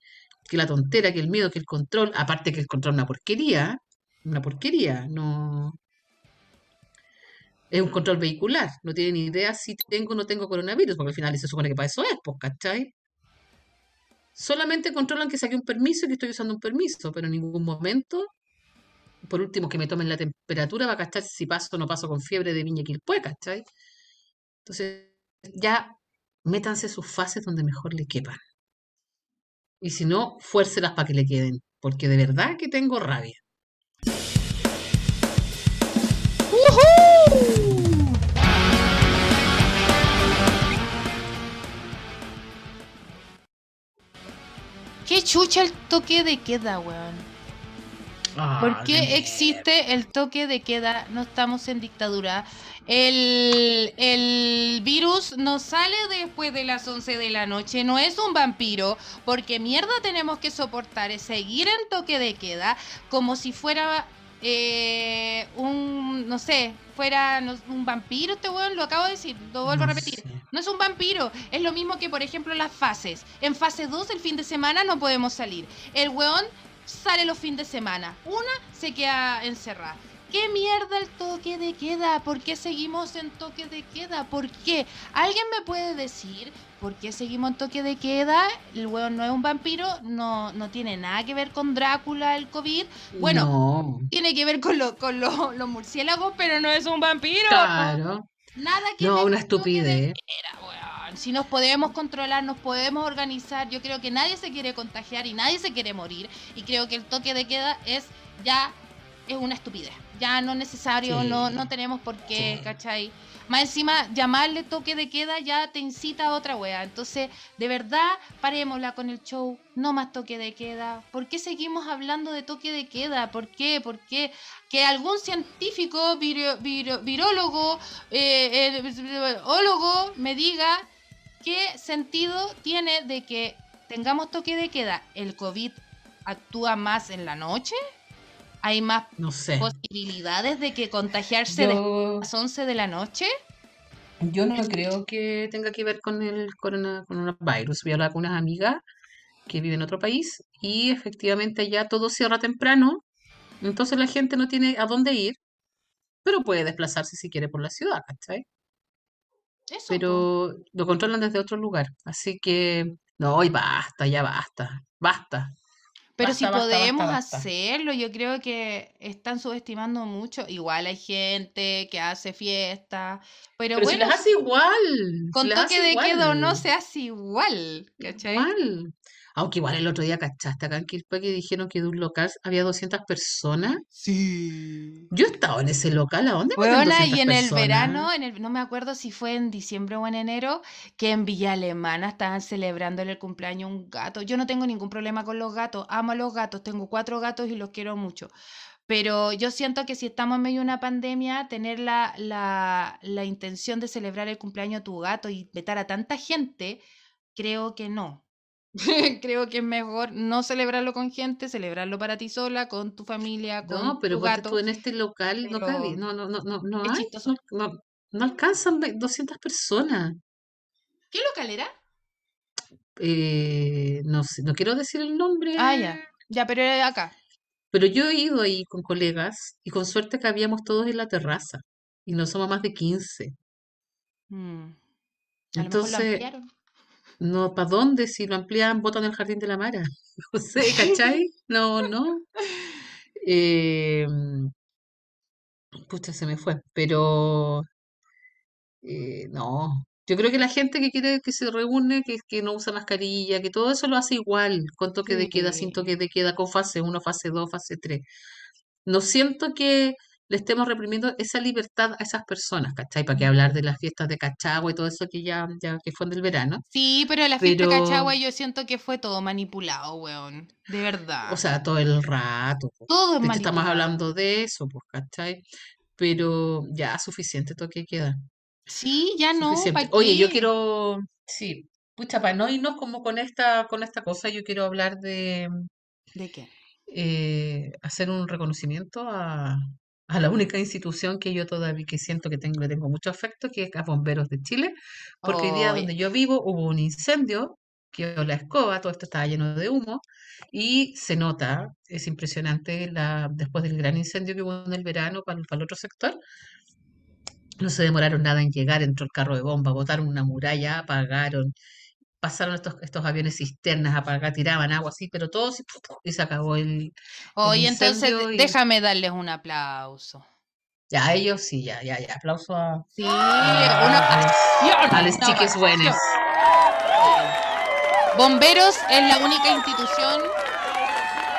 Speaker 1: que la tontera, que el miedo, que el control, aparte que el control es una porquería, una porquería, no... Es un control vehicular, no tienen ni idea si tengo o no tengo coronavirus, porque al final se supone que para eso es, pues, ¿cachai? Solamente controlan que saqué un permiso y que estoy usando un permiso, pero en ningún momento, por último, que me tomen la temperatura va a cachar si paso o no paso con fiebre de viña Quilpué, ¿cachai? Entonces, ya métanse sus fases donde mejor le quepan. Y si no, fuércelas para que le queden, porque de verdad que tengo rabia.
Speaker 2: Qué chucha el toque de queda, weón.
Speaker 1: Ah,
Speaker 2: ¿Por
Speaker 1: qué
Speaker 2: existe el toque de queda? No estamos en dictadura. El, el virus no sale después de las 11 de la noche, no es un vampiro, porque mierda tenemos que soportar es seguir en toque de queda como si fuera eh, un, no sé, fuera no- un vampiro este weón, lo acabo de decir, lo vuelvo a repetir.
Speaker 1: sé.
Speaker 2: No es un vampiro, es lo mismo que por ejemplo las fases. En fase 2 el fin de semana no podemos salir. El weón sale los fines de semana. Una se queda encerrada. ¿Qué mierda el toque de queda? ¿Por qué seguimos en toque de queda? ¿Por qué? ¿Alguien me puede decir por qué seguimos en toque de queda? El weón no es un vampiro, no, no tiene nada que ver con Drácula, el COVID. Bueno,
Speaker 1: No,
Speaker 2: tiene que ver con, lo- con lo- los murciélagos, pero no es un vampiro.
Speaker 1: claro.
Speaker 2: Nada que
Speaker 1: No, una estupidez.
Speaker 2: Si nos podemos controlar, nos podemos organizar. Yo creo que nadie se quiere contagiar y nadie se quiere morir. Y creo que el toque de queda es ya es una estupidez. Ya no es necesario,
Speaker 1: Sí.
Speaker 2: no, no tenemos por qué,
Speaker 1: Sí.
Speaker 2: ¿cachai? Más encima, llamarle toque de queda ya te incita a otra wea. Entonces, de verdad, parémosla con el show. No más toque de queda. ¿Por qué seguimos hablando de toque de queda? ¿Por qué? ¿Por qué? Que algún científico, viro- viro- virólogo, eh, eh, ólogo me diga qué sentido tiene de que tengamos toque de queda. ¿El COVID actúa más en la noche? ¿Hay más
Speaker 1: No sé.
Speaker 2: posibilidades de que contagiarse después de
Speaker 1: Yo,
Speaker 2: las 11 de la noche?
Speaker 1: yo no creo que tenga que ver con el corona- coronavirus. Voy a hablar con unas amigas que viven en otro país y efectivamente allá todo cierra temprano, entonces la gente no tiene a dónde ir, pero puede desplazarse si quiere por la ciudad, ¿cachai?
Speaker 2: Eso.
Speaker 1: Pero lo controlan desde otro lugar, así que no, y basta, ya basta, basta,
Speaker 2: Pero si
Speaker 1: basta,
Speaker 2: podemos
Speaker 1: basta,
Speaker 2: hacerlo, yo creo que están subestimando mucho. Igual hay gente que hace fiesta, pero
Speaker 1: Pero si
Speaker 2: bueno,
Speaker 1: las hace igual, si
Speaker 2: con
Speaker 1: las
Speaker 2: toque
Speaker 1: hace
Speaker 2: de queda o no se hace igual, ¿cachai?
Speaker 1: Igual. Aunque igual el otro día cachaste acá en Quilpue que dijeron que de un local había 200 personas.
Speaker 2: Sí.
Speaker 1: Yo he estado en ese local, ¿a dónde 200
Speaker 2: y en el verano, en el, no me acuerdo si fue en diciembre o en enero, que en Villa Alemana estaban celebrando el cumpleaños un gato. Yo no tengo ningún problema con los gatos, amo a los gatos, tengo cuatro gatos y los quiero mucho. Pero yo siento que si estamos en medio de una pandemia, tener la, la, la intención de celebrar el cumpleaños de tu gato y invitar a tanta gente, creo que no. [LAUGHS] Creo que es mejor no celebrarlo con gente, celebrarlo para ti sola, con tu familia, con
Speaker 1: No, pero
Speaker 2: tu gato.
Speaker 1: tú en este local, no cabe, no, no, no, no, no hay, no, no, alcanzan ve- 200 personas.
Speaker 2: ¿Qué local era?
Speaker 1: Eh, no sé, no quiero decir el nombre,
Speaker 2: Ah, ya. Ya, pero era acá.
Speaker 1: pero yo he ido ahí con colegas y con suerte cabíamos todos en la terraza y no somos más de 15.
Speaker 2: Mm,
Speaker 1: Entonces. No, ¿para dónde? Si lo amplían, botan el jardín de la Mara. [LAUGHS] No sé, ¿cachai? No, no. Eh, pucha, se me fue. Pero eh, no. Yo creo que la gente que quiere que se reúne, que, que no usa mascarilla, que todo eso lo hace igual, con toque de queda, sin
Speaker 2: Sí.
Speaker 1: toque de queda, con fase 1, fase 2, fase 3. No siento que le estemos reprimiendo esa libertad a esas personas, ¿cachai? ¿Para qué hablar de las fiestas de Cachagua y todo eso que ya, ya que fue del verano?
Speaker 2: Sí, pero la fiesta de Cachagua yo siento que fue todo manipulado, weón. De
Speaker 1: o
Speaker 2: verdad.
Speaker 1: sea, todo el rato, po.
Speaker 2: Todo es
Speaker 1: De hecho, estamos hablando de eso, pues, ¿cachai? Pero ya, suficiente toque de queda.
Speaker 2: Sí, ya no,
Speaker 1: Suficiente.
Speaker 2: ¿para
Speaker 1: Oye, yo quiero, sí, pucha, para no irnos como con esta, con esta cosa, yo quiero hablar de
Speaker 2: ¿De qué?
Speaker 1: eh, hacer un reconocimiento a, a la única institución que yo todavía que siento que tengo, le tengo mucho afecto, que es a Bomberos de Chile, porque hoy día
Speaker 2: Oye,
Speaker 1: donde yo vivo hubo un incendio, quedó la escoba, todo esto estaba lleno de humo, y se nota, es impresionante, la, después del gran incendio que hubo en el verano para, para el otro sector, no se demoraron nada en llegar, entró el carro de bomba, botaron una muralla, apagaron, pasaron estos, estos aviones cisternas, apagaron, tiraban agua así, pero todo así, ¡puf! y se acabó el,
Speaker 2: oye, entonces de-
Speaker 1: y
Speaker 2: déjame darles un aplauso.
Speaker 1: ya ellos sí, ya, ya, ya, aplauso a,
Speaker 2: Sí,
Speaker 1: a, a los, chiques buenos.
Speaker 2: Bomberos es la única institución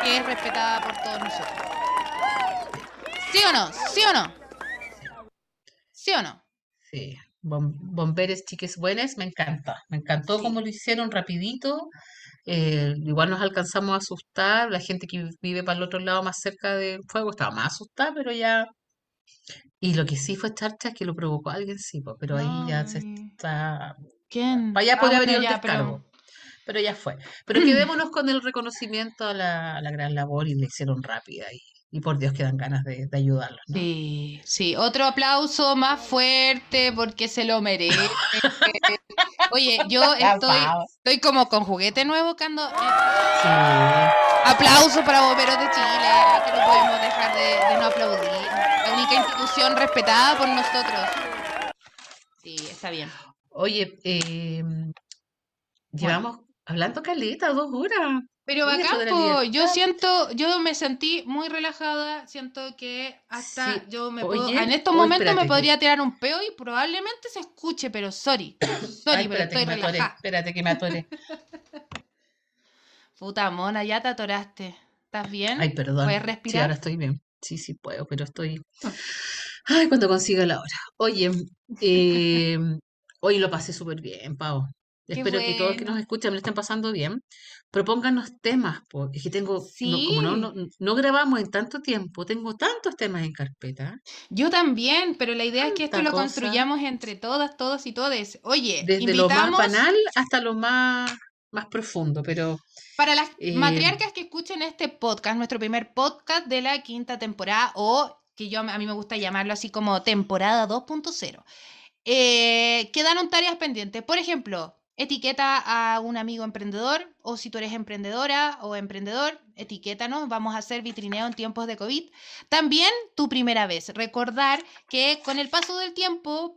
Speaker 2: que es respetada por todos nosotros. ¿Sí o no? ¿Sí o no? ¿Sí o no?
Speaker 1: Sí, Bomberes Chiques Buenas, me encanta. Me encantó
Speaker 2: Sí.
Speaker 1: cómo lo hicieron rapidito. eh, igual nos alcanzamos a asustar. La gente que vive para el otro lado, más cerca del fuego, estaba más asustada, pero ya. Y lo que sí fue charcha es que lo provocó alguien, sí, pero ahí ya se está.
Speaker 2: ¿Quién?
Speaker 1: Para allá
Speaker 2: Ah,
Speaker 1: podría
Speaker 2: bueno,
Speaker 1: venir el
Speaker 2: ya, pero...
Speaker 1: descargo, pero ya fue. Pero quedémonos con el reconocimiento a la, a la gran labor y le hicieron rápida. Y, y por Dios que dan ganas de, de ayudarlos, ¿no?
Speaker 2: Sí, sí, otro aplauso más fuerte porque se lo merece. [LAUGHS] Oye, yo estoy, estoy como con juguete nuevo cuando... eh,
Speaker 1: Sí.
Speaker 2: aplauso para Bomberos de Chile, que no podemos dejar de, de no aplaudir. La única institución respetada por nosotros. Sí, está bien.
Speaker 1: Oye, eh, llevamos hablando caleta, dos horas.
Speaker 2: Pero bacán, po, yo siento, yo me sentí muy relajada, siento que hasta
Speaker 1: Sí,
Speaker 2: yo me puedo,
Speaker 1: oye,
Speaker 2: en estos momentos me podría tirar un peo y probablemente se escuche, pero sorry, [COUGHS] sorry,
Speaker 1: Ay,
Speaker 2: pero
Speaker 1: espérate
Speaker 2: estoy
Speaker 1: que me atoré,
Speaker 2: relajada.
Speaker 1: espérate que me atoré. [LAUGHS]
Speaker 2: Puta mona, ya te atoraste. ¿Estás bien?
Speaker 1: Ay, perdón.
Speaker 2: ¿Puedes
Speaker 1: Sí,
Speaker 2: respirar?
Speaker 1: ahora estoy bien. Sí, sí puedo, pero estoy. Ay, cuando consiga la hora. Oye, [LAUGHS] eh, hoy lo pasé súper bien, Pau. Espero que todos que nos escuchan me lo estén pasando bien. Propónganos temas, po. Es que tengo, no, como no, no,
Speaker 2: Sí.
Speaker 1: no grabamos en tanto tiempo, tengo tantos temas en carpeta.
Speaker 2: Yo también, pero la idea es que esto lo construyamos entre todas, todos y todes. Oye,
Speaker 1: Desde lo más banal hasta lo más, más profundo, pero
Speaker 2: para las
Speaker 1: eh,
Speaker 2: matriarcas que escuchen este podcast, nuestro primer podcast de la quinta temporada, o que yo a mí me gusta llamarlo así como temporada 2.0. Eh, quedaron tareas pendientes. Por ejemplo, etiqueta a un amigo emprendedor, o si tú eres emprendedora o emprendedor, etiquétanos. Vamos a hacer vitrineo en tiempos de COVID. También tu primera vez. Recordar que con el paso del tiempo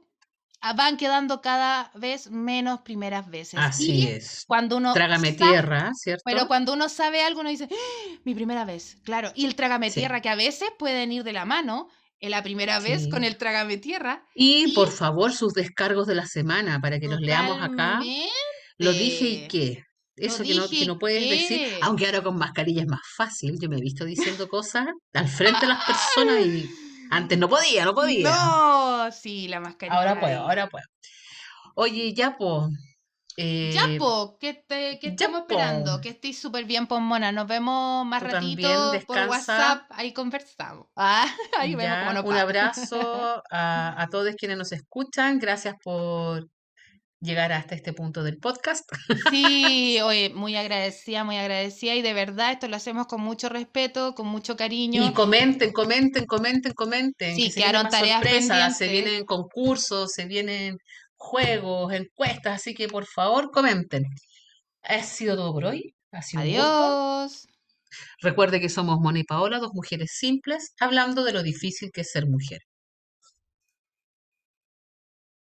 Speaker 2: ah, van quedando cada vez menos primeras veces.
Speaker 1: así
Speaker 2: y
Speaker 1: es.
Speaker 2: cuando uno
Speaker 1: Trágame
Speaker 2: sabe-
Speaker 1: tierra, ¿cierto?
Speaker 2: pero cuando uno sabe algo, uno dice, "Ah, mi primera vez, claro. Y el trágame
Speaker 1: Sí.
Speaker 2: tierra, que a veces pueden ir de la mano, en la primera vez con el trágame tierra.
Speaker 1: Y
Speaker 2: y-
Speaker 1: por favor, sus descargos de la semana para que los leamos acá. Lo dije y qué. Eso que no, que puedes decir, aunque ahora con mascarilla es más fácil. Yo me he visto diciendo cosas al frente de las personas y [LAUGHS] antes no podía, no podía.
Speaker 2: No, sí, la mascarilla.
Speaker 1: Ahora puedo, ahora puedo. Oye, ya, po.
Speaker 2: Ya,
Speaker 1: eh,
Speaker 2: po, ¿qué, te,
Speaker 1: ya,
Speaker 2: estamos
Speaker 1: po.
Speaker 2: esperando? Que estés súper bien, pues, mona. Nos vemos más
Speaker 1: Tú
Speaker 2: ratito
Speaker 1: también,
Speaker 2: por. WhatsApp. Ahí conversamos. [LAUGHS] Ah, ahí vemos
Speaker 1: ya,
Speaker 2: cómo nos
Speaker 1: un
Speaker 2: va.
Speaker 1: abrazo [LAUGHS] a, a todos quienes nos escuchan. Gracias por llegar hasta este punto del podcast.
Speaker 2: Sí, [LAUGHS] oye, muy agradecida, muy agradecida. Y de verdad, esto lo hacemos con mucho respeto, con mucho cariño.
Speaker 1: Y comenten, comenten, comenten, comenten.
Speaker 2: Sí,
Speaker 1: que se
Speaker 2: quedaron
Speaker 1: vienen más
Speaker 2: tareas
Speaker 1: sorpresas, se vienen concursos, se vienen juegos, encuestas, así que por favor comenten. Ha sido todo por hoy. Ha sido.
Speaker 2: Adiós.
Speaker 1: Recuerde que somos Mona y Paola, dos mujeres simples, hablando de lo difícil que es ser mujer.